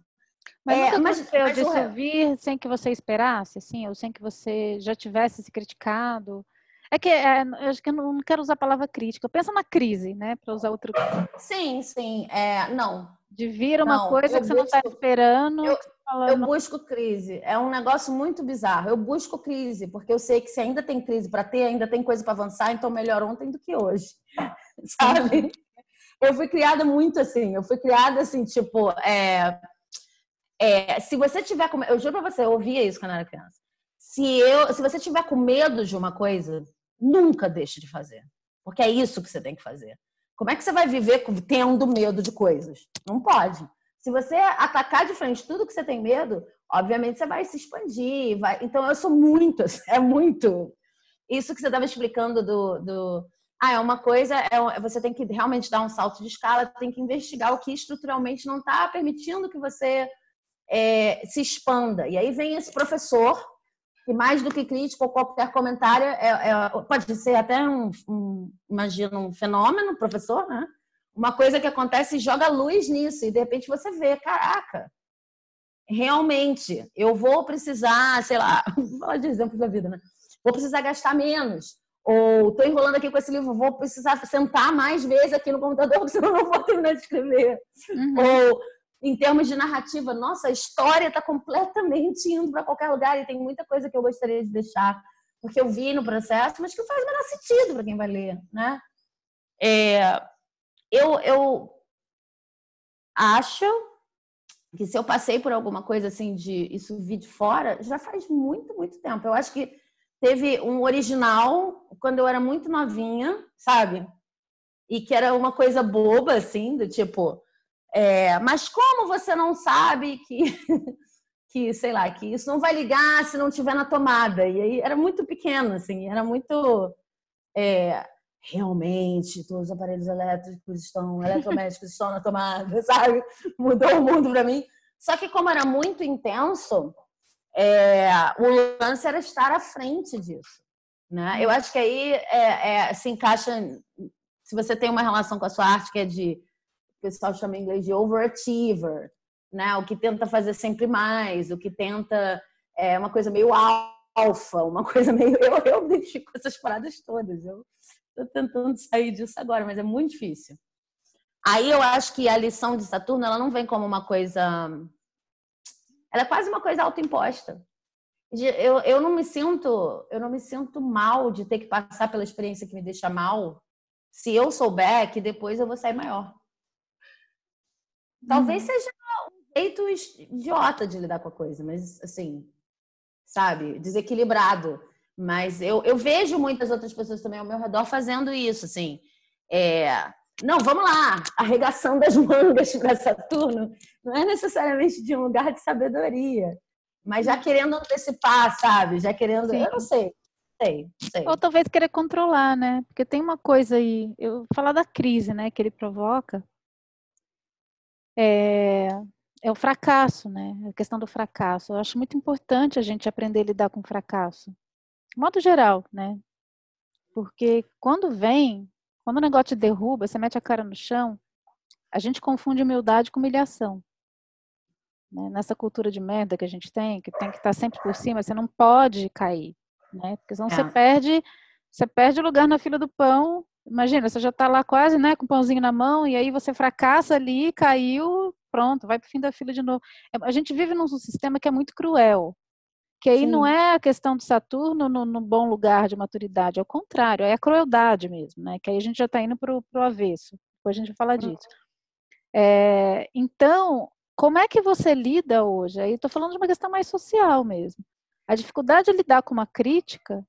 Mas é, mas, mas de o... vir sem que você esperasse, assim, ou sem que você já tivesse se criticado? É que é, eu acho que eu não quero usar a palavra crítica. Pensa na crise, né? Para usar outro. Sim, sim. É, não. De vir uma não, coisa que você busco, não está esperando. Eu, eu busco crise. É um negócio muito bizarro. Eu busco crise, porque eu sei que se ainda tem crise para ter, ainda tem coisa para avançar, então melhor ontem do que hoje. [laughs] Sabe? eu fui criada muito assim. Eu fui criada assim, tipo, é, é, se você tiver com, eu juro pra você, eu ouvia isso quando eu era criança. Se eu, se você tiver com medo de uma coisa, nunca deixe de fazer, porque é isso que você tem que fazer. Como é que você vai viver tendo medo de coisas? Não pode. Se você atacar de frente tudo que você tem medo, obviamente você vai se expandir. Vai... Então eu sou muito, [laughs] é muito. Isso que você estava explicando do, do ah, é uma coisa, é, você tem que realmente dar um salto de escala, tem que investigar o que estruturalmente não está permitindo que você é, se expanda. E aí vem esse professor, que mais do que crítico ou qualquer comentário, é, é, pode ser até um, um, imagina, um fenômeno, professor, né? Uma coisa que acontece e joga luz nisso, e de repente você vê, caraca, realmente, eu vou precisar, sei lá, [laughs] vou falar de exemplo da vida, né? Vou precisar gastar menos ou estou enrolando aqui com esse livro, vou precisar sentar mais vezes aqui no computador, porque [laughs] senão não vou terminar de escrever. Uhum. Ou, em termos de narrativa, nossa, a história está completamente indo para qualquer lugar e tem muita coisa que eu gostaria de deixar, porque eu vi no processo, mas que faz o menor sentido para quem vai ler, né? É, eu, eu acho que se eu passei por alguma coisa assim de isso vir de fora, já faz muito, muito tempo. Eu acho que teve um original quando eu era muito novinha, sabe? E que era uma coisa boba, assim, do tipo, é, mas como você não sabe que, [laughs] que, sei lá, que isso não vai ligar se não tiver na tomada? E aí era muito pequeno, assim, era muito. É, realmente, todos os aparelhos elétricos estão, [laughs] eletrodomésticos estão na tomada, sabe? Mudou o mundo para mim. Só que como era muito intenso, é, o lance era estar à frente disso. Né? Eu acho que aí é, é, se encaixa, se você tem uma relação com a sua arte que é de, pessoal chama em inglês de overachiever, né? o que tenta fazer sempre mais, o que tenta é uma coisa meio alfa, uma [laughs] coisa meio. Eu, eu identifico essas paradas todas. Eu estou tentando sair disso agora, mas é muito difícil. Aí eu acho que a lição de Saturno ela não vem como uma coisa ela é quase uma coisa autoimposta. eu, eu não me sinto, eu não me sinto mal de ter que passar pela experiência que me deixa mal, se eu souber que depois eu vou sair maior. Talvez uhum. seja um jeito idiota de lidar com a coisa, mas assim, sabe, desequilibrado. Mas eu, eu vejo muitas outras pessoas também ao meu redor fazendo isso, assim. É, não, vamos lá, arregação das [laughs] mangas para Saturno não é necessariamente de um lugar de sabedoria, mas já querendo antecipar, sabe? Já querendo, Sim. eu não sei. Sei, sei. Ou talvez querer controlar, né? Porque tem uma coisa aí, eu falar da crise, né, que ele provoca, é, é o fracasso, né? A questão do fracasso. Eu acho muito importante a gente aprender a lidar com o fracasso. De modo geral, né? Porque quando vem, quando o negócio te derruba, você mete a cara no chão, a gente confunde humildade com humilhação. Né? Nessa cultura de merda que a gente tem, que tem que estar sempre por cima, você não pode cair, né? Porque senão é. você perde, você perde o lugar na fila do pão. Imagina, você já está lá quase, né, com o pãozinho na mão, e aí você fracassa ali, caiu, pronto, vai para o fim da fila de novo. É, a gente vive num sistema que é muito cruel. Que aí Sim. não é a questão do Saturno no, no, bom lugar de maturidade, ao contrário, é a crueldade mesmo, né? Que aí a gente já está indo para o avesso. Depois a gente vai falar disso. É, então, como é que você lida hoje? Aí estou falando de uma questão mais social mesmo. A dificuldade de lidar com uma crítica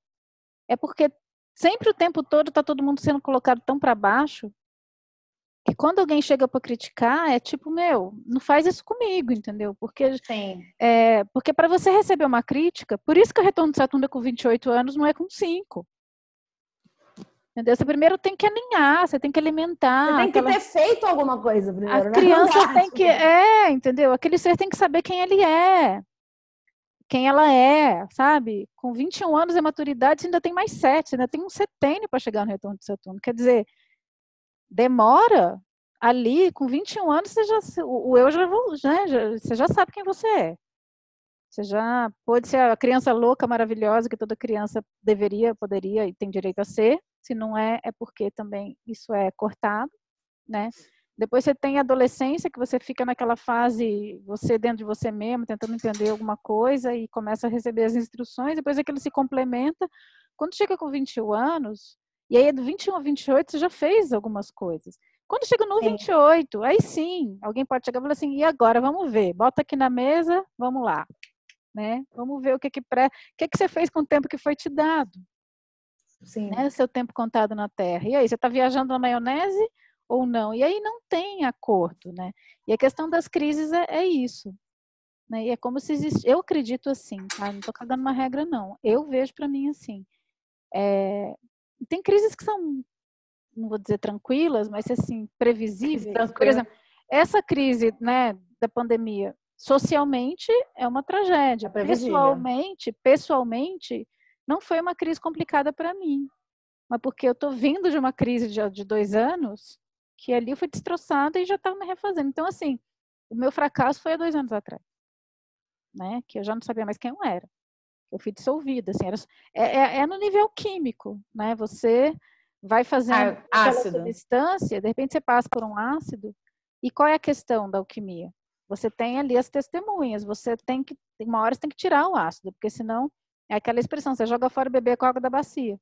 é porque sempre o tempo todo está todo mundo sendo colocado tão para baixo que quando alguém chega para criticar é tipo meu, não faz isso comigo, entendeu? Porque Sim. É, porque para você receber uma crítica, por isso que o retorno de Saturno é com 28 anos não é com 5. Entendeu? Você primeiro tem que alinhar, você tem que alimentar. Você tem que aquela... ter feito alguma coisa primeiro. A né? criança [laughs] tem que. É, entendeu? Aquele ser tem que saber quem ele é. Quem ela é, sabe? Com 21 anos de maturidade, você ainda tem mais 7, você ainda tem um setênio para chegar no retorno de Saturno. Quer dizer, demora. Ali, com 21 anos, você já, o eu já, né, já, você já sabe quem você é. Você já pode ser a criança louca, maravilhosa, que toda criança deveria, poderia e tem direito a ser. Se não é, é porque também isso é cortado, né? Depois você tem a adolescência, que você fica naquela fase, você dentro de você mesmo, tentando entender alguma coisa e começa a receber as instruções, depois aquilo se complementa. Quando chega com 21 anos, e aí do 21 a 28 você já fez algumas coisas. Quando chega no sim. 28, aí sim, alguém pode chegar e falar assim, e agora, vamos ver, bota aqui na mesa, vamos lá. Né? Vamos ver o que que, pré... o que que você fez com o tempo que foi te dado. Sim. Né? Seu tempo contado na Terra. E aí, você está viajando na maionese ou não? E aí não tem acordo, né? E a questão das crises é, é isso. Né? E é como se existisse. Eu acredito assim, tá? Não estou cagando uma regra, não. Eu vejo para mim assim. É... Tem crises que são, não vou dizer tranquilas, mas assim, previsíveis. Por exemplo, essa crise né, da pandemia, socialmente, é uma tragédia. É pessoalmente, pessoalmente, não foi uma crise complicada para mim, mas porque eu estou vindo de uma crise de, de, dois anos que ali foi destroçada e já estava me refazendo. Então, assim, o meu fracasso foi há dois anos atrás, né? Que eu já não sabia mais quem eu era. Eu fui dissolvida, assim, era, é, é, é no nível químico, né? Você vai fazendo ah, ácido. substância, de repente você passa por um ácido. E qual é a questão da alquimia? Você tem ali as testemunhas, você tem que, uma hora você tem que tirar o ácido, porque senão é aquela expressão, você joga fora o bebê com a água da bacia.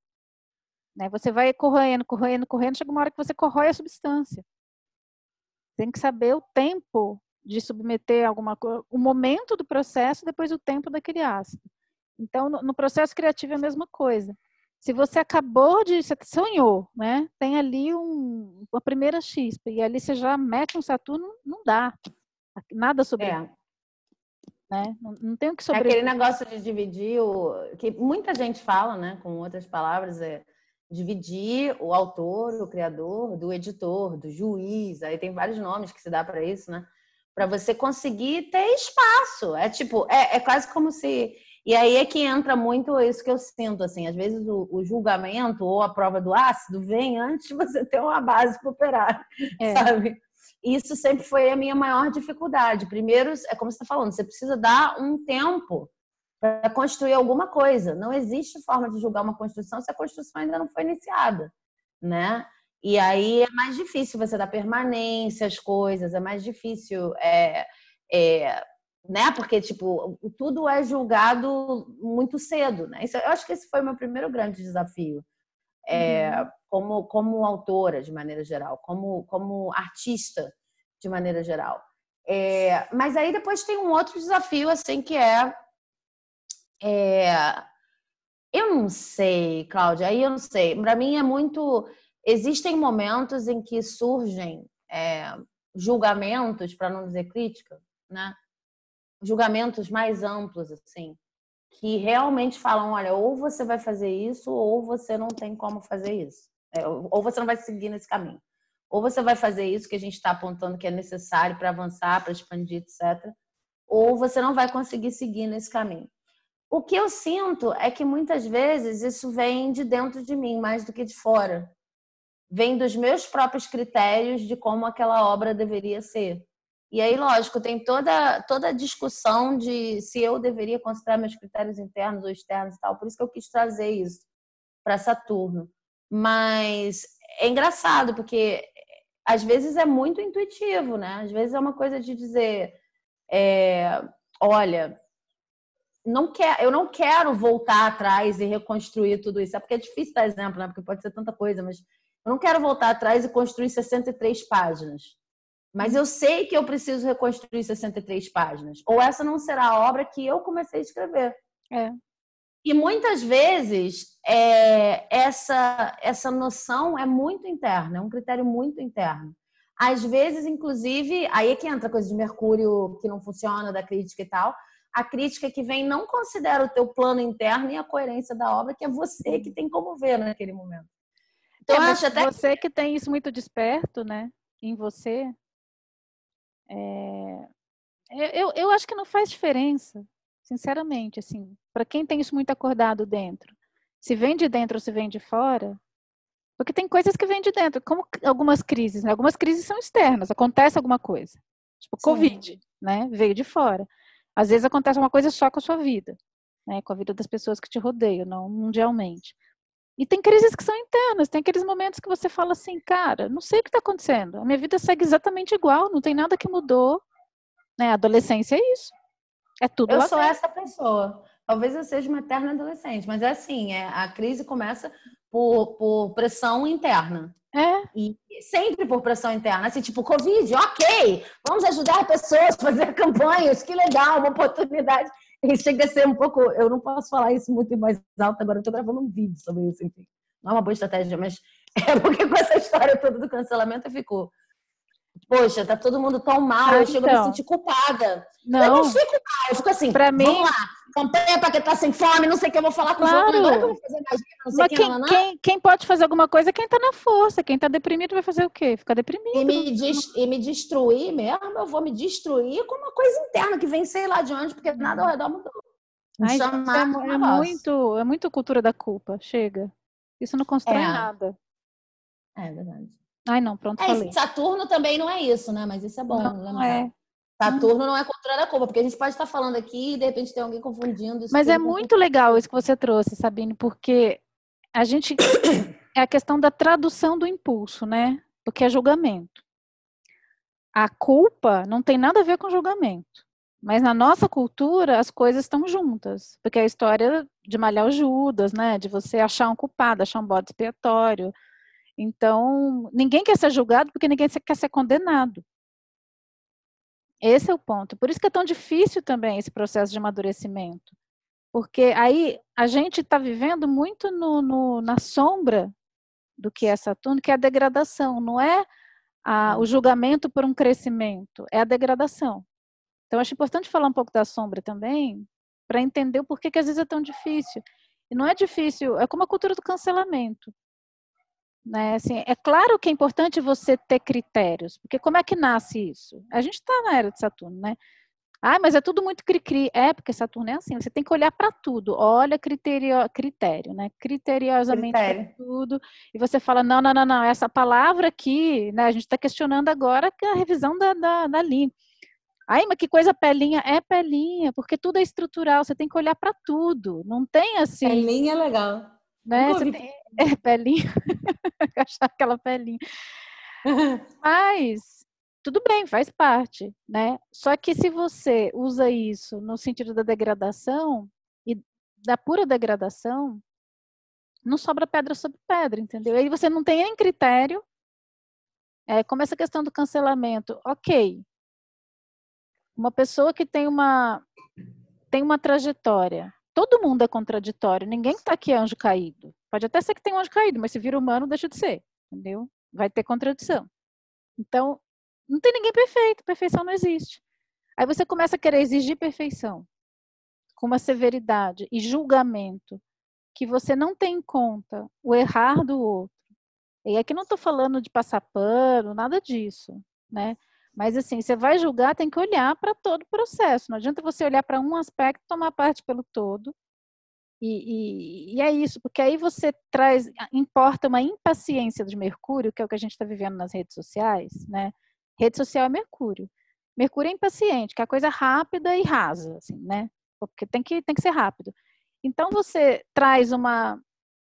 Né? Você vai corroendo, corroendo, corroendo, chega uma hora que você corrói a substância. Tem que saber o tempo de submeter alguma coisa, o momento do processo, depois o tempo daquele ácido. Então, no, no processo criativo é a mesma coisa. Se você acabou de, você sonhou, né? Tem ali um, uma primeira chispa e ali você já mete um Saturno, não dá. Nada sobre. É né? Não, não tem o que sobreviver. É aquele negócio de dividir o que muita gente fala, né? Com outras palavras, é dividir o autor, o criador, do editor, do juiz. Aí tem vários nomes que se dá para isso, né? Para você conseguir ter espaço. É tipo, é, é quase como se e aí é que entra muito isso que eu sinto, assim, às vezes o, o julgamento ou a prova do ácido vem antes de você ter uma base para operar, é. sabe? Isso sempre foi a minha maior dificuldade. Primeiro, é como você está falando, você precisa dar um tempo para construir alguma coisa. Não existe forma de julgar uma construção se a construção ainda não foi iniciada, né? E aí é mais difícil você dar permanência às coisas, é mais difícil é, é, né? Porque, tipo, tudo é julgado muito cedo, né? Isso, eu acho que esse foi o meu primeiro grande desafio. É, uhum. como, como autora, de maneira geral, como, como artista, de maneira geral. É, mas aí depois tem um outro desafio, assim, que é, é eu não sei, Cláudia, aí eu não sei. Para mim é muito. Existem momentos em que surgem é, julgamentos, para não dizer crítica, né? julgamentos mais amplos, assim, que realmente falam: olha, ou você vai fazer isso, ou você não tem como fazer isso. É, ou você não vai seguir nesse caminho. Ou você vai fazer isso que a gente está apontando que é necessário para avançar, para expandir, etc. Ou você não vai conseguir seguir nesse caminho. O que eu sinto é que muitas vezes isso vem de dentro de mim mais do que de fora. Vem dos meus próprios critérios de como aquela obra deveria ser. E aí, lógico, tem toda, toda a discussão de se eu deveria considerar meus critérios internos ou externos e tal. Por isso que eu quis trazer isso para Saturno. Mas é engraçado, porque às vezes é muito intuitivo, né? Às vezes é uma coisa de dizer: é, olha, não quer, eu não quero voltar atrás e reconstruir tudo isso. É porque é difícil dar exemplo, né? Porque pode ser tanta coisa, mas eu não quero voltar atrás e construir 63 páginas. Mas eu sei que eu preciso reconstruir 63 páginas. Ou essa não será a obra que eu comecei a escrever. É. E muitas vezes é, essa, essa noção é muito interna, é um critério muito interno. Às vezes, inclusive, aí é que entra a coisa de Mercúrio que não funciona, da crítica e tal. A crítica que vem não considera o teu plano interno e a coerência da obra, que é você que tem como ver naquele momento. Então, é, acho até você que tem isso muito desperto, né, em você, é, eu, eu acho que não faz diferença, sinceramente, assim, para quem tem isso muito acordado dentro. Se vem de dentro ou se vem de fora, porque tem coisas que vêm de dentro, como algumas crises, né? algumas crises são externas, acontece alguma coisa. Tipo, Sim. Covid, né? Veio de fora. Às vezes acontece uma coisa só com a sua vida, né? Com a vida das pessoas que te rodeiam, não mundialmente. E tem crises que são internas, tem aqueles momentos que você fala assim, cara, não sei o que está acontecendo, a minha vida segue exatamente igual, não tem nada que mudou. Né? A adolescência é isso. É tudo. Eu sou essa pessoa. Talvez eu seja uma eterna adolescente, mas é assim, é, a crise começa por, por pressão interna. É. E sempre por pressão interna. Assim, tipo, Covid, ok, vamos ajudar pessoas a fazer campanhas, que legal, uma oportunidade. E chega a ser um pouco. Eu não posso falar isso muito mais alto agora, eu tô gravando um vídeo sobre isso, enfim. Não é uma boa estratégia, mas [laughs] é porque com essa história toda do cancelamento eu fico. Poxa, tá todo mundo tão mal, ah, eu chego então. a me então. sentir culpada. Não. Eu não fico mal, eu fico assim, pra mim... vamos lá, campanha para quem tá sem fome, não sei o que eu vou falar com claro. outros, agora que eu vou fazer magia, não sei Mas quem, não, quem, quem, pode fazer alguma coisa é quem tá na força, quem tá deprimido vai fazer o quê? Ficar deprimido. E me, des, e me destruir mesmo, eu vou me destruir com uma coisa interna que vem sei lá de onde, porque nada ao redor mudou. Ai, gente, é, é muito, é muito cultura da culpa. Chega. Isso não constrói é. nada. É verdade. Ai, não, pronto, é, falei. Saturno também não é isso, né? Mas isso é bom não, lembrar. É. Saturno não é cultura da culpa, porque a gente pode estar falando aqui e de repente tem alguém confundindo. Mas é muito legal isso que você trouxe, Sabine, porque a gente. [coughs] é a questão da tradução do impulso, né? Porque é julgamento. A culpa não tem nada a ver com julgamento. Mas na nossa cultura as coisas estão juntas, porque a história de malhar o Judas, né, de você achar um culpado, achar um bode expiatório. Então, ninguém quer ser julgado porque ninguém quer ser condenado. Esse é o ponto. Por isso que é tão difícil também esse processo de amadurecimento. Porque aí a gente está vivendo muito no, no, na sombra do que é Saturno, que é a degradação, não é a, o julgamento por um crescimento, é a degradação. Então, acho importante falar um pouco da sombra também, para entender o porquê que às vezes é tão difícil. E não é difícil, é como a cultura do cancelamento. Né? Assim, é claro que é importante você ter critérios, porque como é que nasce isso? A gente está na era de Saturno, né? Ah, mas é tudo muito cri-cri. É, porque Saturno é assim, você tem que olhar para tudo. Olha criterio, critério, né? Criteriosamente para tudo. E você fala, não, não, não, não, essa palavra aqui, né? A gente está questionando agora que é a revisão da, da, da língua. Ai, mas que coisa pelinha. É pelinha, porque tudo é estrutural, você tem que olhar para tudo. Não tem assim. Pelinha é legal. Né? Tem, é, pelinha. [laughs] Achar aquela pelinha. Mas tudo bem, faz parte, né? Só que se você usa isso no sentido da degradação e da pura degradação, não sobra pedra sobre pedra, entendeu? Aí você não tem nem critério. É, como essa questão do cancelamento, ok. Uma pessoa que tem uma tem uma trajetória. Todo mundo é contraditório. Ninguém está aqui é anjo caído. Pode até ser que tenha um anjo caído, mas se vira humano, deixa de ser, entendeu? Vai ter contradição. Então, não tem ninguém perfeito, perfeição não existe. Aí você começa a querer exigir perfeição com uma severidade e julgamento que você não tem em conta o errar do outro. E aqui não estou falando de passar pano, nada disso, né? Mas assim, você vai julgar, tem que olhar para todo o processo. Não adianta você olhar para um aspecto, tomar parte pelo todo. E, e, e, é isso, porque aí você traz, importa uma impaciência de Mercúrio, que é o que a gente está vivendo nas redes sociais, né? Rede social é Mercúrio. Mercúrio é impaciente, que é coisa rápida e rasa, assim, né? Porque tem que, tem que ser rápido. Então você traz uma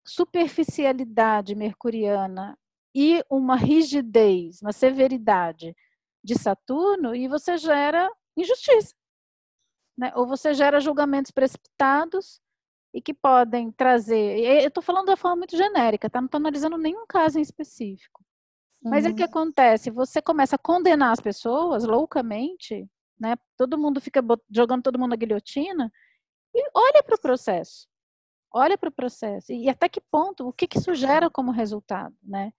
superficialidade mercuriana e uma rigidez, uma severidade de Saturno e você gera injustiça. Né? Ou você gera julgamentos precipitados e que podem trazer. Eu estou falando da forma muito genérica, tá? não estou analisando nenhum caso em específico. Mas uhum. é que acontece, você começa a condenar as pessoas loucamente, né? Todo mundo fica jogando todo mundo na guilhotina e olha para o processo. Olha para o processo. E até que ponto, o que, que isso gera como resultado, né?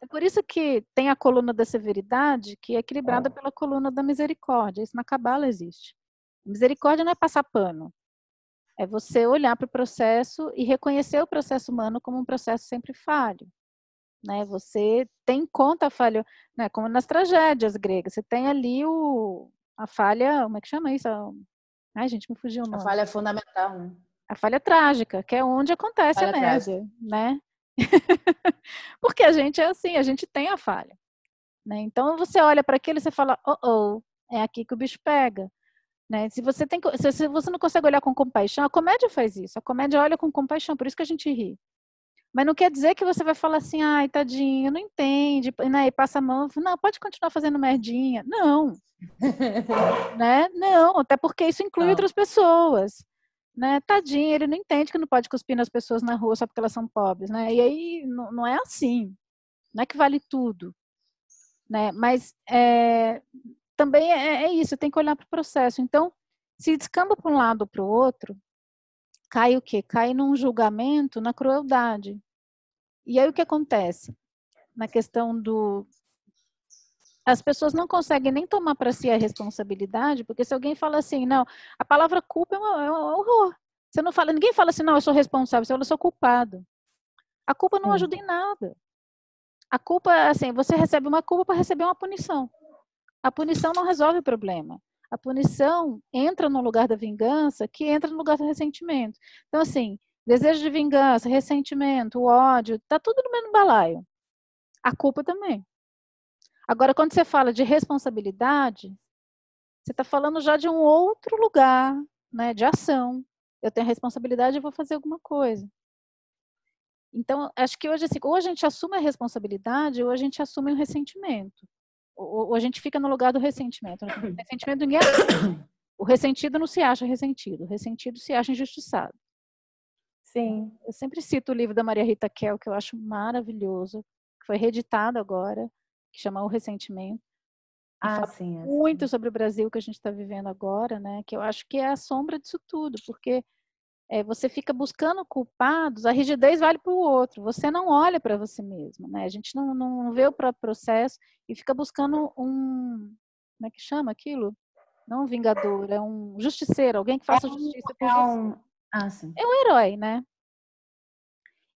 É por isso que tem a coluna da severidade, que é equilibrada pela coluna da misericórdia. Isso na cabala existe. Misericórdia não é passar pano. É você olhar para o processo e reconhecer o processo humano como um processo sempre falho né? Você tem em conta a falha, né? Como nas tragédias gregas, você tem ali o a falha, como é que chama isso? Ai, gente, me fugiu o nome. A falha fundamental, né? A falha trágica, que é onde acontece falha a média, né? [laughs] Porque a gente é assim, a gente tem a falha. Né? Então você olha para aquilo e você fala, oh, oh, é aqui que o bicho pega. Né? Se você tem, se você não consegue olhar com compaixão, a comédia faz isso. A comédia olha com compaixão, por isso que a gente ri. Mas não quer dizer que você vai falar assim, ai, tadinho, não entende, né? E passa a mão, não, pode continuar fazendo merdinha. Não. [laughs] né? Não, até porque isso inclui não. outras pessoas. Né? Tadinho, ele não entende que não pode cuspir nas pessoas na rua só porque elas são pobres, né? E aí não, não é assim. Não é que vale tudo. Né? Mas é, também é, é isso, tem que olhar para o processo. Então, se descamba para um lado ou para o outro, cai o quê? Cai num julgamento na crueldade. E aí o que acontece? Na questão do. As pessoas não conseguem nem tomar para si a responsabilidade, porque se alguém fala assim, não, a palavra culpa é, uma, é um horror. Você não fala, ninguém fala assim, não, eu sou responsável, você fala, eu sou culpado. A culpa não ajuda em nada. A culpa, assim, você recebe uma culpa para receber uma punição. A punição não resolve o problema a punição entra no lugar da vingança, que entra no lugar do ressentimento. Então, assim, desejo de vingança, ressentimento, ódio, tá tudo no mesmo balaio. A culpa também. Agora, quando você fala de responsabilidade, você está falando já de um outro lugar, né, de ação. Eu tenho responsabilidade, eu vou fazer alguma coisa. Então, acho que hoje, assim, ou a gente assume a responsabilidade, ou a gente assume o ressentimento ou, a gente fica no lugar do ressentimento. O ressentimento ninguém O ressentido não se acha ressentido, o ressentido se acha injustiçado. Sim. Eu sempre cito o livro da Maria Rita Kel, que eu acho maravilhoso, que foi reeditado agora, que chama O Ressentimento. Ah, sim, é muito sobre o Brasil que a gente está vivendo agora, né? Que eu acho que é a sombra disso tudo, porque é, você fica buscando culpados, a rigidez vale para o outro, você não olha para você mesmo, né? A gente não, não vê o próprio processo e fica buscando um, como é que chama aquilo? Não um vingador, é um justiceiro, alguém que faça é justiça por é um, ah, sim. É um herói, né?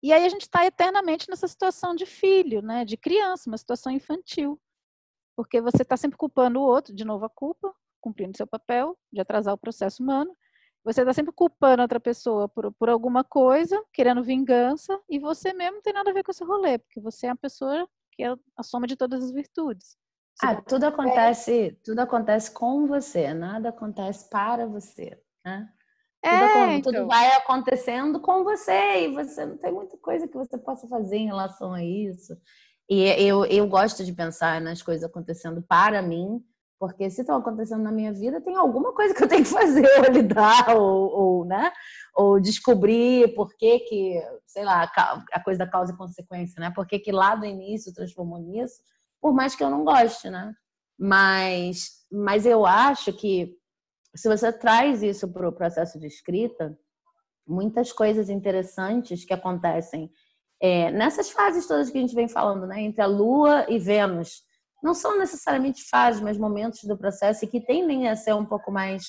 E aí a gente está eternamente nessa situação de filho, né? De criança, uma situação infantil. Porque você está sempre culpando o outro, de novo a culpa, cumprindo seu papel de atrasar o processo humano, você está sempre culpando outra pessoa por, por alguma coisa, querendo vingança, e você mesmo não tem nada a ver com esse rolê, porque você é a pessoa que é a soma de todas as virtudes. Você ah, tudo acontece, tudo acontece com você, nada acontece para você, né? É, tudo, então. tudo vai acontecendo com você e você não tem muita coisa que você possa fazer em relação a isso. E eu, eu gosto de pensar nas coisas acontecendo para mim, porque se estão acontecendo na minha vida, tem alguma coisa que eu tenho que fazer, ou [laughs] lidar, ou, ou, né? ou descobrir por que, que sei lá, a coisa da causa e consequência, né? Por que, que lá do início transformou nisso, por mais que eu não goste, né? Mas, mas eu acho que se você traz isso para o processo de escrita, muitas coisas interessantes que acontecem é, nessas fases todas que a gente vem falando, né? Entre a Lua e Vênus não são necessariamente fases, mas momentos do processo que tendem a ser um pouco mais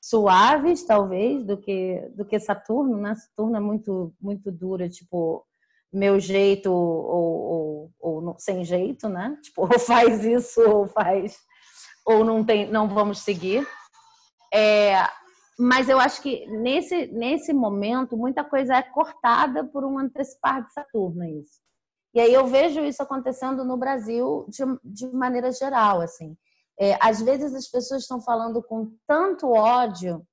suaves, talvez, do que do que Saturno, né? Saturno é muito muito dura, tipo meu jeito ou, ou, ou sem jeito, né? Tipo, [laughs] ou faz isso ou faz ou não tem, não vamos seguir. É, mas eu acho que nesse nesse momento muita coisa é cortada por um antecipar de Saturno, isso. E aí eu vejo isso acontecendo no Brasil de, de maneira geral, assim. É, às vezes as pessoas estão falando com tanto ódio,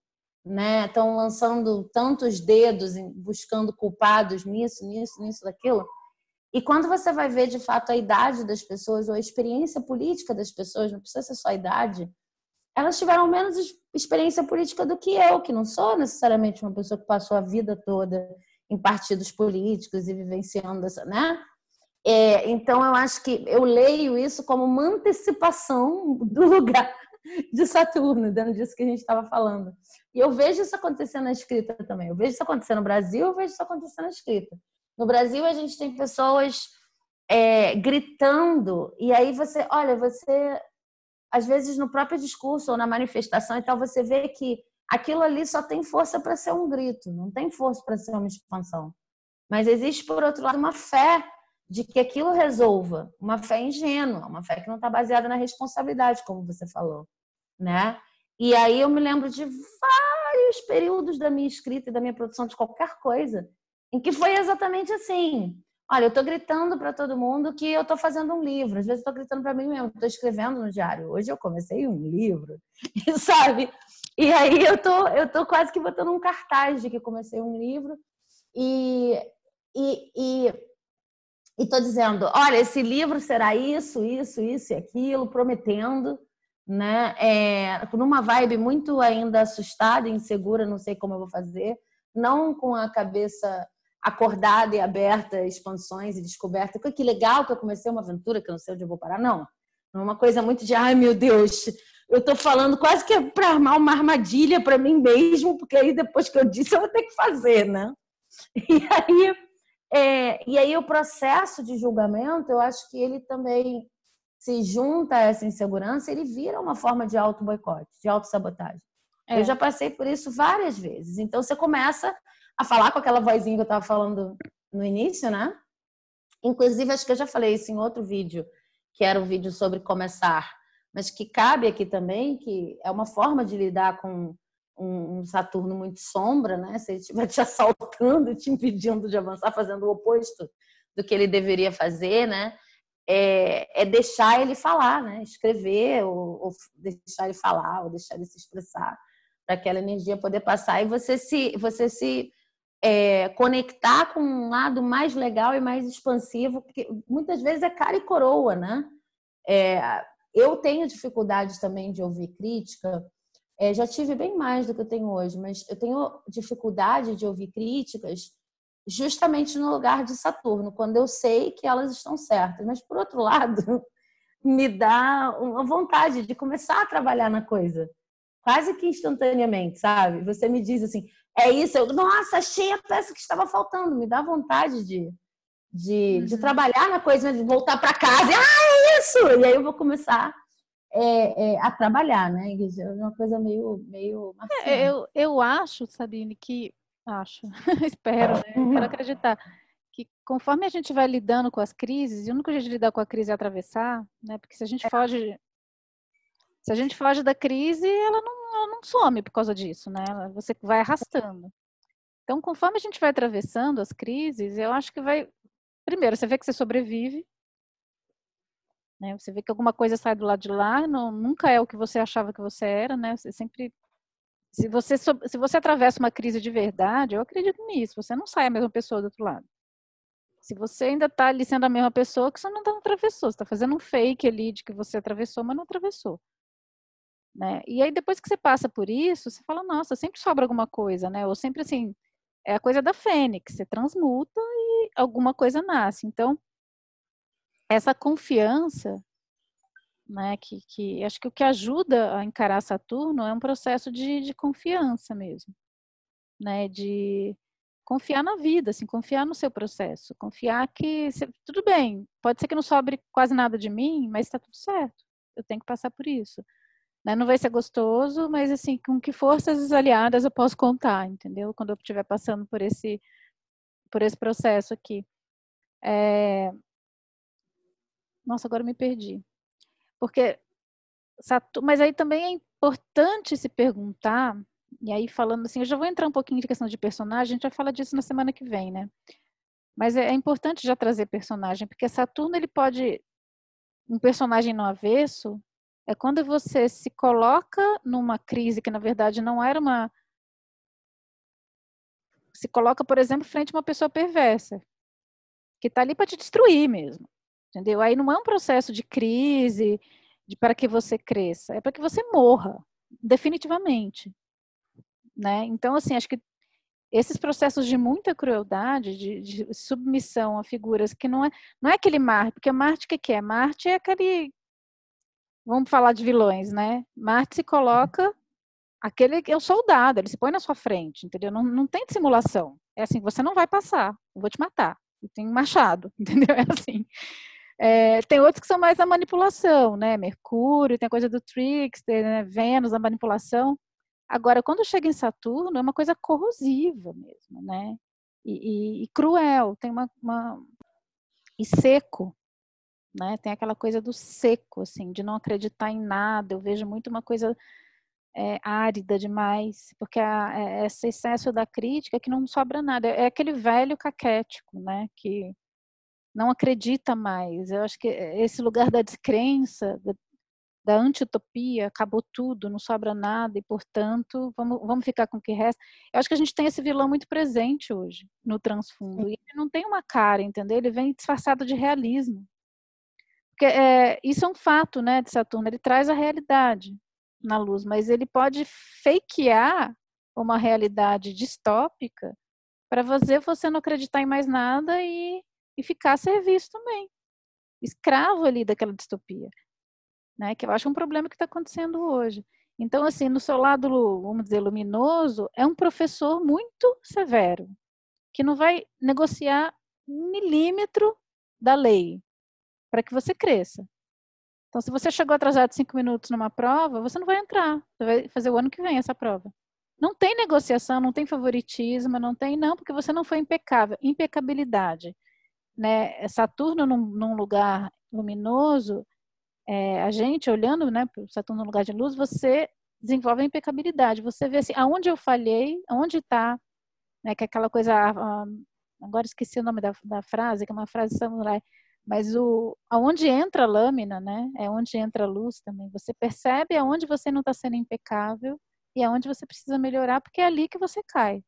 né? Estão lançando tantos dedos, buscando culpados nisso, nisso, nisso, daquilo. E quando você vai ver de fato a idade das pessoas ou a experiência política das pessoas, não precisa ser só a idade, elas tiveram menos experiência política do que eu, que não sou necessariamente uma pessoa que passou a vida toda em partidos políticos e vivenciando essa, né? É, então, eu acho que eu leio isso como uma antecipação do lugar de Saturno, dentro disso que a gente estava falando. E eu vejo isso acontecer na escrita também. Eu vejo isso acontecer no Brasil, eu vejo isso acontecer na escrita. No Brasil, a gente tem pessoas é, gritando, e aí você, olha, você, às vezes no próprio discurso ou na manifestação e tal, você vê que aquilo ali só tem força para ser um grito, não tem força para ser uma expansão. Mas existe, por outro lado, uma fé de que aquilo resolva. Uma fé ingênua, uma fé que não está baseada na responsabilidade, como você falou, né? E aí eu me lembro de vários períodos da minha escrita e da minha produção de qualquer coisa, em que foi exatamente assim. Olha, eu estou gritando para todo mundo que eu estou fazendo um livro. Às vezes estou gritando para mim mesmo, estou escrevendo no diário. Hoje eu comecei um livro, [laughs] sabe? E aí eu tô, eu tô quase que botando um cartaz de que comecei um livro. E, e, e estou dizendo, olha, esse livro será isso, isso, isso e aquilo, prometendo, né? É, numa vibe muito ainda assustada, insegura, não sei como eu vou fazer, não com a cabeça acordada e aberta, expansões e descoberta. Que legal que eu comecei uma aventura que eu não sei onde eu vou parar, não. É uma coisa muito de, ai meu Deus, eu estou falando quase que é para armar uma armadilha para mim mesmo, porque aí depois que eu disse eu vou ter que fazer, né? [laughs] E aí é, e aí o processo de julgamento, eu acho que ele também se junta a essa insegurança, ele vira uma forma de auto-boicote, de auto-sabotagem. É. Eu já passei por isso várias vezes. Então você começa a falar com aquela vozinha que eu estava falando no início, né? Inclusive, acho que eu já falei isso em outro vídeo, que era um vídeo sobre começar, mas que cabe aqui também, que é uma forma de lidar com um, Saturno muito sombra, né? Se ele estiver [laughs] te assaltando, te impedindo de avançar, fazendo o oposto do que ele deveria fazer, né? É, é deixar ele falar, né? Escrever, ou, ou, deixar ele falar, ou deixar ele se expressar, para aquela energia poder passar e você se, você se é, conectar com um lado mais legal e mais expansivo, porque muitas vezes é cara e coroa, né? É, eu tenho dificuldade também de ouvir crítica é, já tive bem mais do que eu tenho hoje, mas eu tenho dificuldade de ouvir críticas justamente no lugar de Saturno, quando eu sei que elas estão certas. Mas, por outro [laughs] lado, me dá uma vontade de começar a trabalhar na coisa, quase que instantaneamente, sabe? Você me diz assim, é isso, eu, nossa, achei a peça que estava faltando, me dá vontade de, de, uhum. de trabalhar na coisa, de voltar para casa, e, ah, é isso! E aí eu vou começar é, é, a trabalhar, né? É uma coisa meio, meio é, eu, eu acho, Sabine, que acho, [laughs] espero, né? quero acreditar que conforme a gente vai lidando com as crises, e o único jeito de lidar com a crise é atravessar, né? Porque se a gente é. foge, se a gente foge da crise, ela não, ela não some por causa disso, né? Você vai arrastando. Então, conforme a gente vai atravessando as crises, eu acho que vai. Primeiro, você vê que você sobrevive, né? Você vê que alguma coisa sai do lado de lá, não, nunca é o que você achava que você era, né? Você sempre se você se você atravessa uma crise de verdade, eu acredito nisso, você não sai a mesma pessoa do outro lado. Se você ainda está ali sendo a mesma pessoa, que você não tá atravessou, você está fazendo um fake ali de que você atravessou, mas não atravessou. Né? E aí depois que você passa por isso, você fala, nossa, sempre sobra alguma coisa, né? Ou sempre assim, é a coisa da fênix, você transmuta e alguma coisa nasce. Então, essa confiança, né, que, que acho que o que ajuda a encarar Saturno é um processo de, de confiança mesmo, né, de confiar na vida, assim, confiar no seu processo, confiar que tudo bem, pode ser que não sobre quase nada de mim, mas está tudo certo, eu tenho que passar por isso. Né? Não vai ser gostoso, mas assim, com que forças aliadas eu posso contar, entendeu? Quando eu estiver passando por esse, por esse processo aqui. É... Nossa, agora me perdi. Porque, mas aí também é importante se perguntar, e aí falando assim, eu já vou entrar um pouquinho de questão de personagem, a gente vai falar disso na semana que vem, né? Mas é, é importante já trazer personagem, porque Saturno ele pode um personagem no avesso é quando você se coloca numa crise que na verdade não era uma se coloca, por exemplo, frente a uma pessoa perversa, que está ali para te destruir mesmo. Entendeu? Aí não é um processo de crise, de para que você cresça, é para que você morra, definitivamente. Né? Então, assim, acho que esses processos de muita crueldade, de, de, submissão a figuras que não é, não é aquele Marte, porque Marte o que, que é? Marte é aquele vamos falar de vilões, né? Marte se coloca aquele é o soldado, ele se põe na sua frente, entendeu? Não, não tem simulação. É assim, você não vai passar, eu vou te matar. E tem um machado, [laughs] entendeu? É assim. É, tem outros que são mais a manipulação, né? Mercúrio, tem a coisa do trickster, né? Vênus, a manipulação. Agora, quando chega em Saturno, é uma coisa corrosiva mesmo, né? E, e, e cruel, tem uma, uma, e seco, né? Tem aquela coisa do seco, assim, de não acreditar em nada. Eu vejo muito uma coisa é, árida demais, porque a, é, esse excesso da crítica que não sobra nada. É aquele velho caquético, né? Que não acredita mais. Eu acho que esse lugar da descrença, da, da antitopia, acabou tudo, não sobra nada e, portanto, vamos, vamos ficar com o que resta. Eu acho que a gente tem esse vilão muito presente hoje no transfundo. E ele não tem uma cara, entendeu? Ele vem disfarçado de realismo. Porque é, isso é um fato, né, de Saturno, ele traz a realidade na luz, mas ele pode fakear uma realidade distópica para fazer você não acreditar em mais nada e, e ficar a serviço também. Escravo ali daquela distopia. Né, que eu acho um problema que está acontecendo hoje. Então, assim, no seu lado, vamos dizer, luminoso, é um professor muito severo, que não vai negociar um milímetro da lei para que você cresça. Então, se você chegou atrasado cinco minutos numa prova, você não vai entrar. Você vai fazer o ano que vem essa prova. Não tem negociação, não tem favoritismo, não tem, não, porque você não foi impecável. Impecabilidade. Né? Saturno num, num lugar luminoso, é, a gente olhando né, para Saturno no lugar de luz, você desenvolve a impecabilidade. Você vê assim, aonde eu falhei, aonde está, né, que é aquela coisa, ah, agora esqueci o nome da, da frase, que é uma frase samurai, mas o, aonde entra a lâmina, né? É onde entra a luz também. Você percebe aonde você não está sendo impecável e aonde você precisa melhorar, porque é ali que você cai.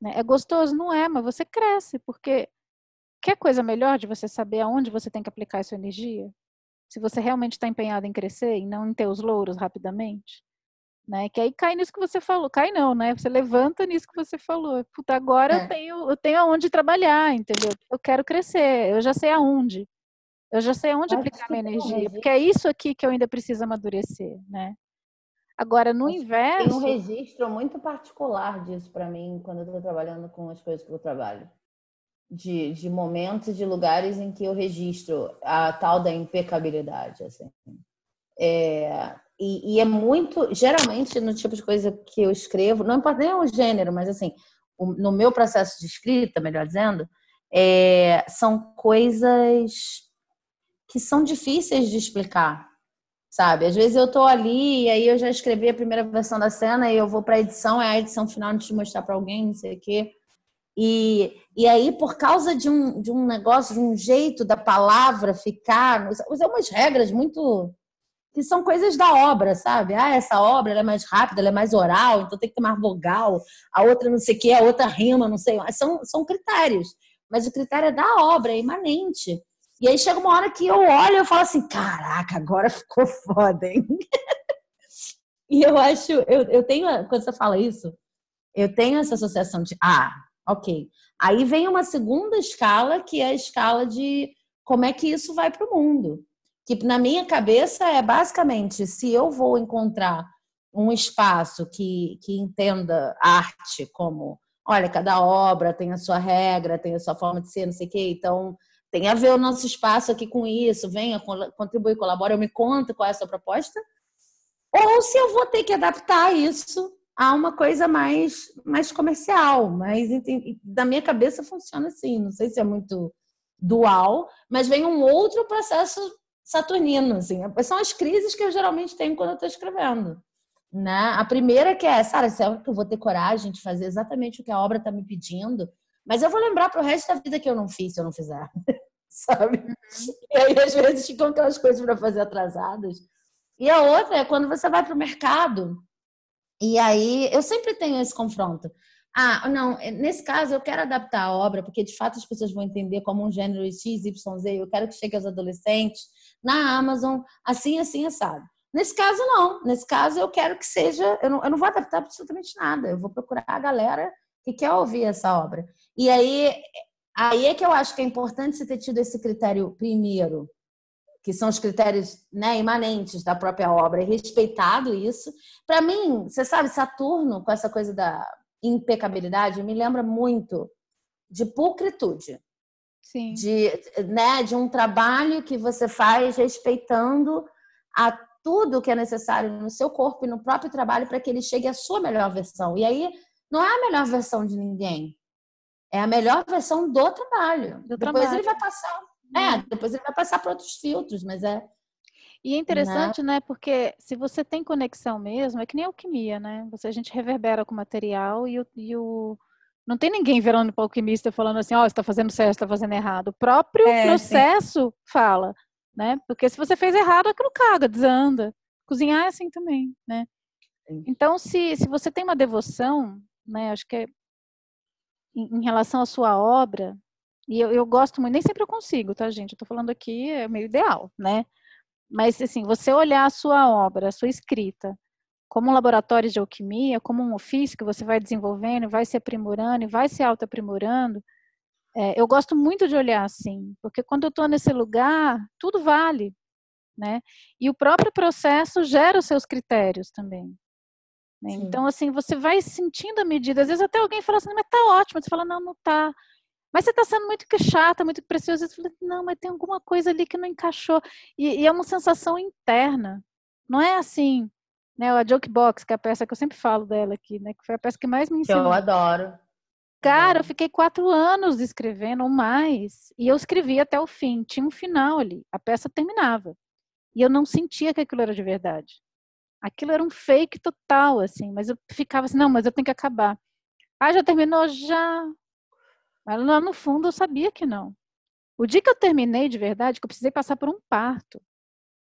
Né? É gostoso? Não é, mas você cresce, porque quer coisa melhor de você saber aonde você tem que aplicar a sua energia? Se você realmente está empenhado em crescer e não em ter os louros rapidamente? Né? Que aí cai nisso que você falou, cai não, né? Você levanta nisso que você falou. Puta, agora é. eu tenho, eu tenho aonde trabalhar, entendeu? Eu quero crescer, eu já sei aonde. Eu já sei aonde Acho aplicar minha energia, porque é isso aqui que eu ainda preciso amadurecer, né? Agora, no inverso. Tem um registro muito particular disso para mim, quando eu estou trabalhando com as coisas que eu trabalho. De, de momentos, de lugares em que eu registro a tal da impecabilidade, assim. É, e, e, é muito, geralmente, no tipo de coisa que eu escrevo, não importa nem o gênero, mas assim, o, no meu processo de escrita, melhor dizendo, é, são coisas que são difíceis de explicar, sabe? Às vezes eu tô ali e aí eu já escrevi a primeira versão da cena e eu vou para a edição, é a edição final antes de mostrar para alguém, não sei o quê. E, e aí, por causa de um, de um negócio, de um jeito da palavra ficar, usar umas regras muito que são coisas da obra, sabe? Ah, essa obra é mais rápida, ela é mais oral, então tem que ter mais vogal, a outra não sei o que, a outra rima, não sei. São, são critérios. mas o critério é da obra, é imanente. E aí chega uma hora que eu olho e falo assim, caraca, agora [laughs] ficou foda, hein? e eu acho, eu, eu tenho, quando você fala isso, eu tenho essa associação de, ah, ok. Aí vem uma segunda escala, que é a escala de como é que isso vai para o mundo. Que na minha cabeça é basicamente, se eu vou encontrar um espaço que, que entenda arte como, olha, cada obra tem a sua regra, tem a sua forma de ser, não sei o quê, então tem a ver o nosso espaço aqui com isso, venha, contribui, colabora, eu me conto qual é a sua proposta, ou se eu vou ter que adaptar isso a uma coisa mais, mais comercial, mas da minha cabeça funciona assim, não sei se é muito dual, mas vem um outro processo saturnino, assim, são as crises que eu geralmente tenho quando eu estou escrevendo. Né? A primeira que é, Sara, será que eu vou ter coragem de fazer exatamente o que a obra está me pedindo? Mas eu vou lembrar para o resto da vida que eu não fiz se eu não fizer. [laughs] Sabe? E aí, às vezes, ficam aquelas coisas para fazer atrasadas. E a outra é quando você vai para o mercado e aí eu sempre tenho esse confronto. Ah, não, nesse caso eu quero adaptar a obra, porque de fato as pessoas vão entender como um gênero X, Y, Z, eu quero que chegue aos adolescentes na Amazon, assim, assim, assado. Nesse caso, não. Nesse caso, eu quero que seja. Eu não, eu não vou adaptar absolutamente nada. Eu vou procurar a galera que quer ouvir essa obra. E aí, aí é que eu acho que é importante você ter tido esse critério primeiro que são os critérios né, imanentes da própria obra, e respeitado isso. Para mim, você sabe, Saturno, com essa coisa da impecabilidade, me lembra muito de pulcritude. Sim. De, né, de um trabalho que você faz respeitando a tudo que é necessário no seu corpo e no próprio trabalho para que ele chegue à sua melhor versão. E aí, não é a melhor versão de ninguém. É a melhor versão do trabalho. Do Depois trabalho. ele vai passar é, uhum. depois ele vai passar para outros filtros, mas é. E é interessante, né? né? Porque se você tem conexão mesmo, é que nem alquimia, né? Você, a gente reverbera com o material e o, e o... não tem ninguém virando para o alquimista falando assim, ó, oh, você está fazendo certo, está fazendo errado. O próprio é, processo sim. fala, né? Porque se você fez errado, aquilo caga, desanda. Cozinhar é assim também, né? Sim. Então, se, se você tem uma devoção, né? Acho que é em, em relação à sua obra, e eu, eu gosto muito, nem sempre eu consigo, tá, gente? Eu tô falando aqui, é meio ideal, né? Mas, assim, você olhar a sua obra, a sua escrita, como um laboratório de alquimia, como um ofício que você vai desenvolvendo, vai se aprimorando e vai se auto-aprimorando, é, eu gosto muito de olhar assim, porque quando eu estou nesse lugar, tudo vale, né? E o próprio processo gera os seus critérios também. Né? Então, assim, você vai sentindo a medida. Às vezes até alguém fala assim, mas tá ótimo. Você fala, não, não tá. Mas você está sendo muito chata, muito preciosa. Eu falei, não, mas tem alguma coisa ali que não encaixou. E, e, é uma sensação interna. Não é assim, né? A Jokebox, que é a peça que eu sempre falo dela aqui, né? Que foi a peça que mais me ensinou. Eu adoro. Cara, eu fiquei quatro anos escrevendo ou mais. E eu escrevi até o fim. Tinha um final ali. A peça terminava. E eu não sentia que aquilo era de verdade. Aquilo era um fake total, assim. Mas eu ficava assim, não, mas eu tenho que acabar. Ah, já terminou? Já. Mas lá no fundo eu sabia que não. O dia que eu terminei de verdade, que eu precisei passar por um parto,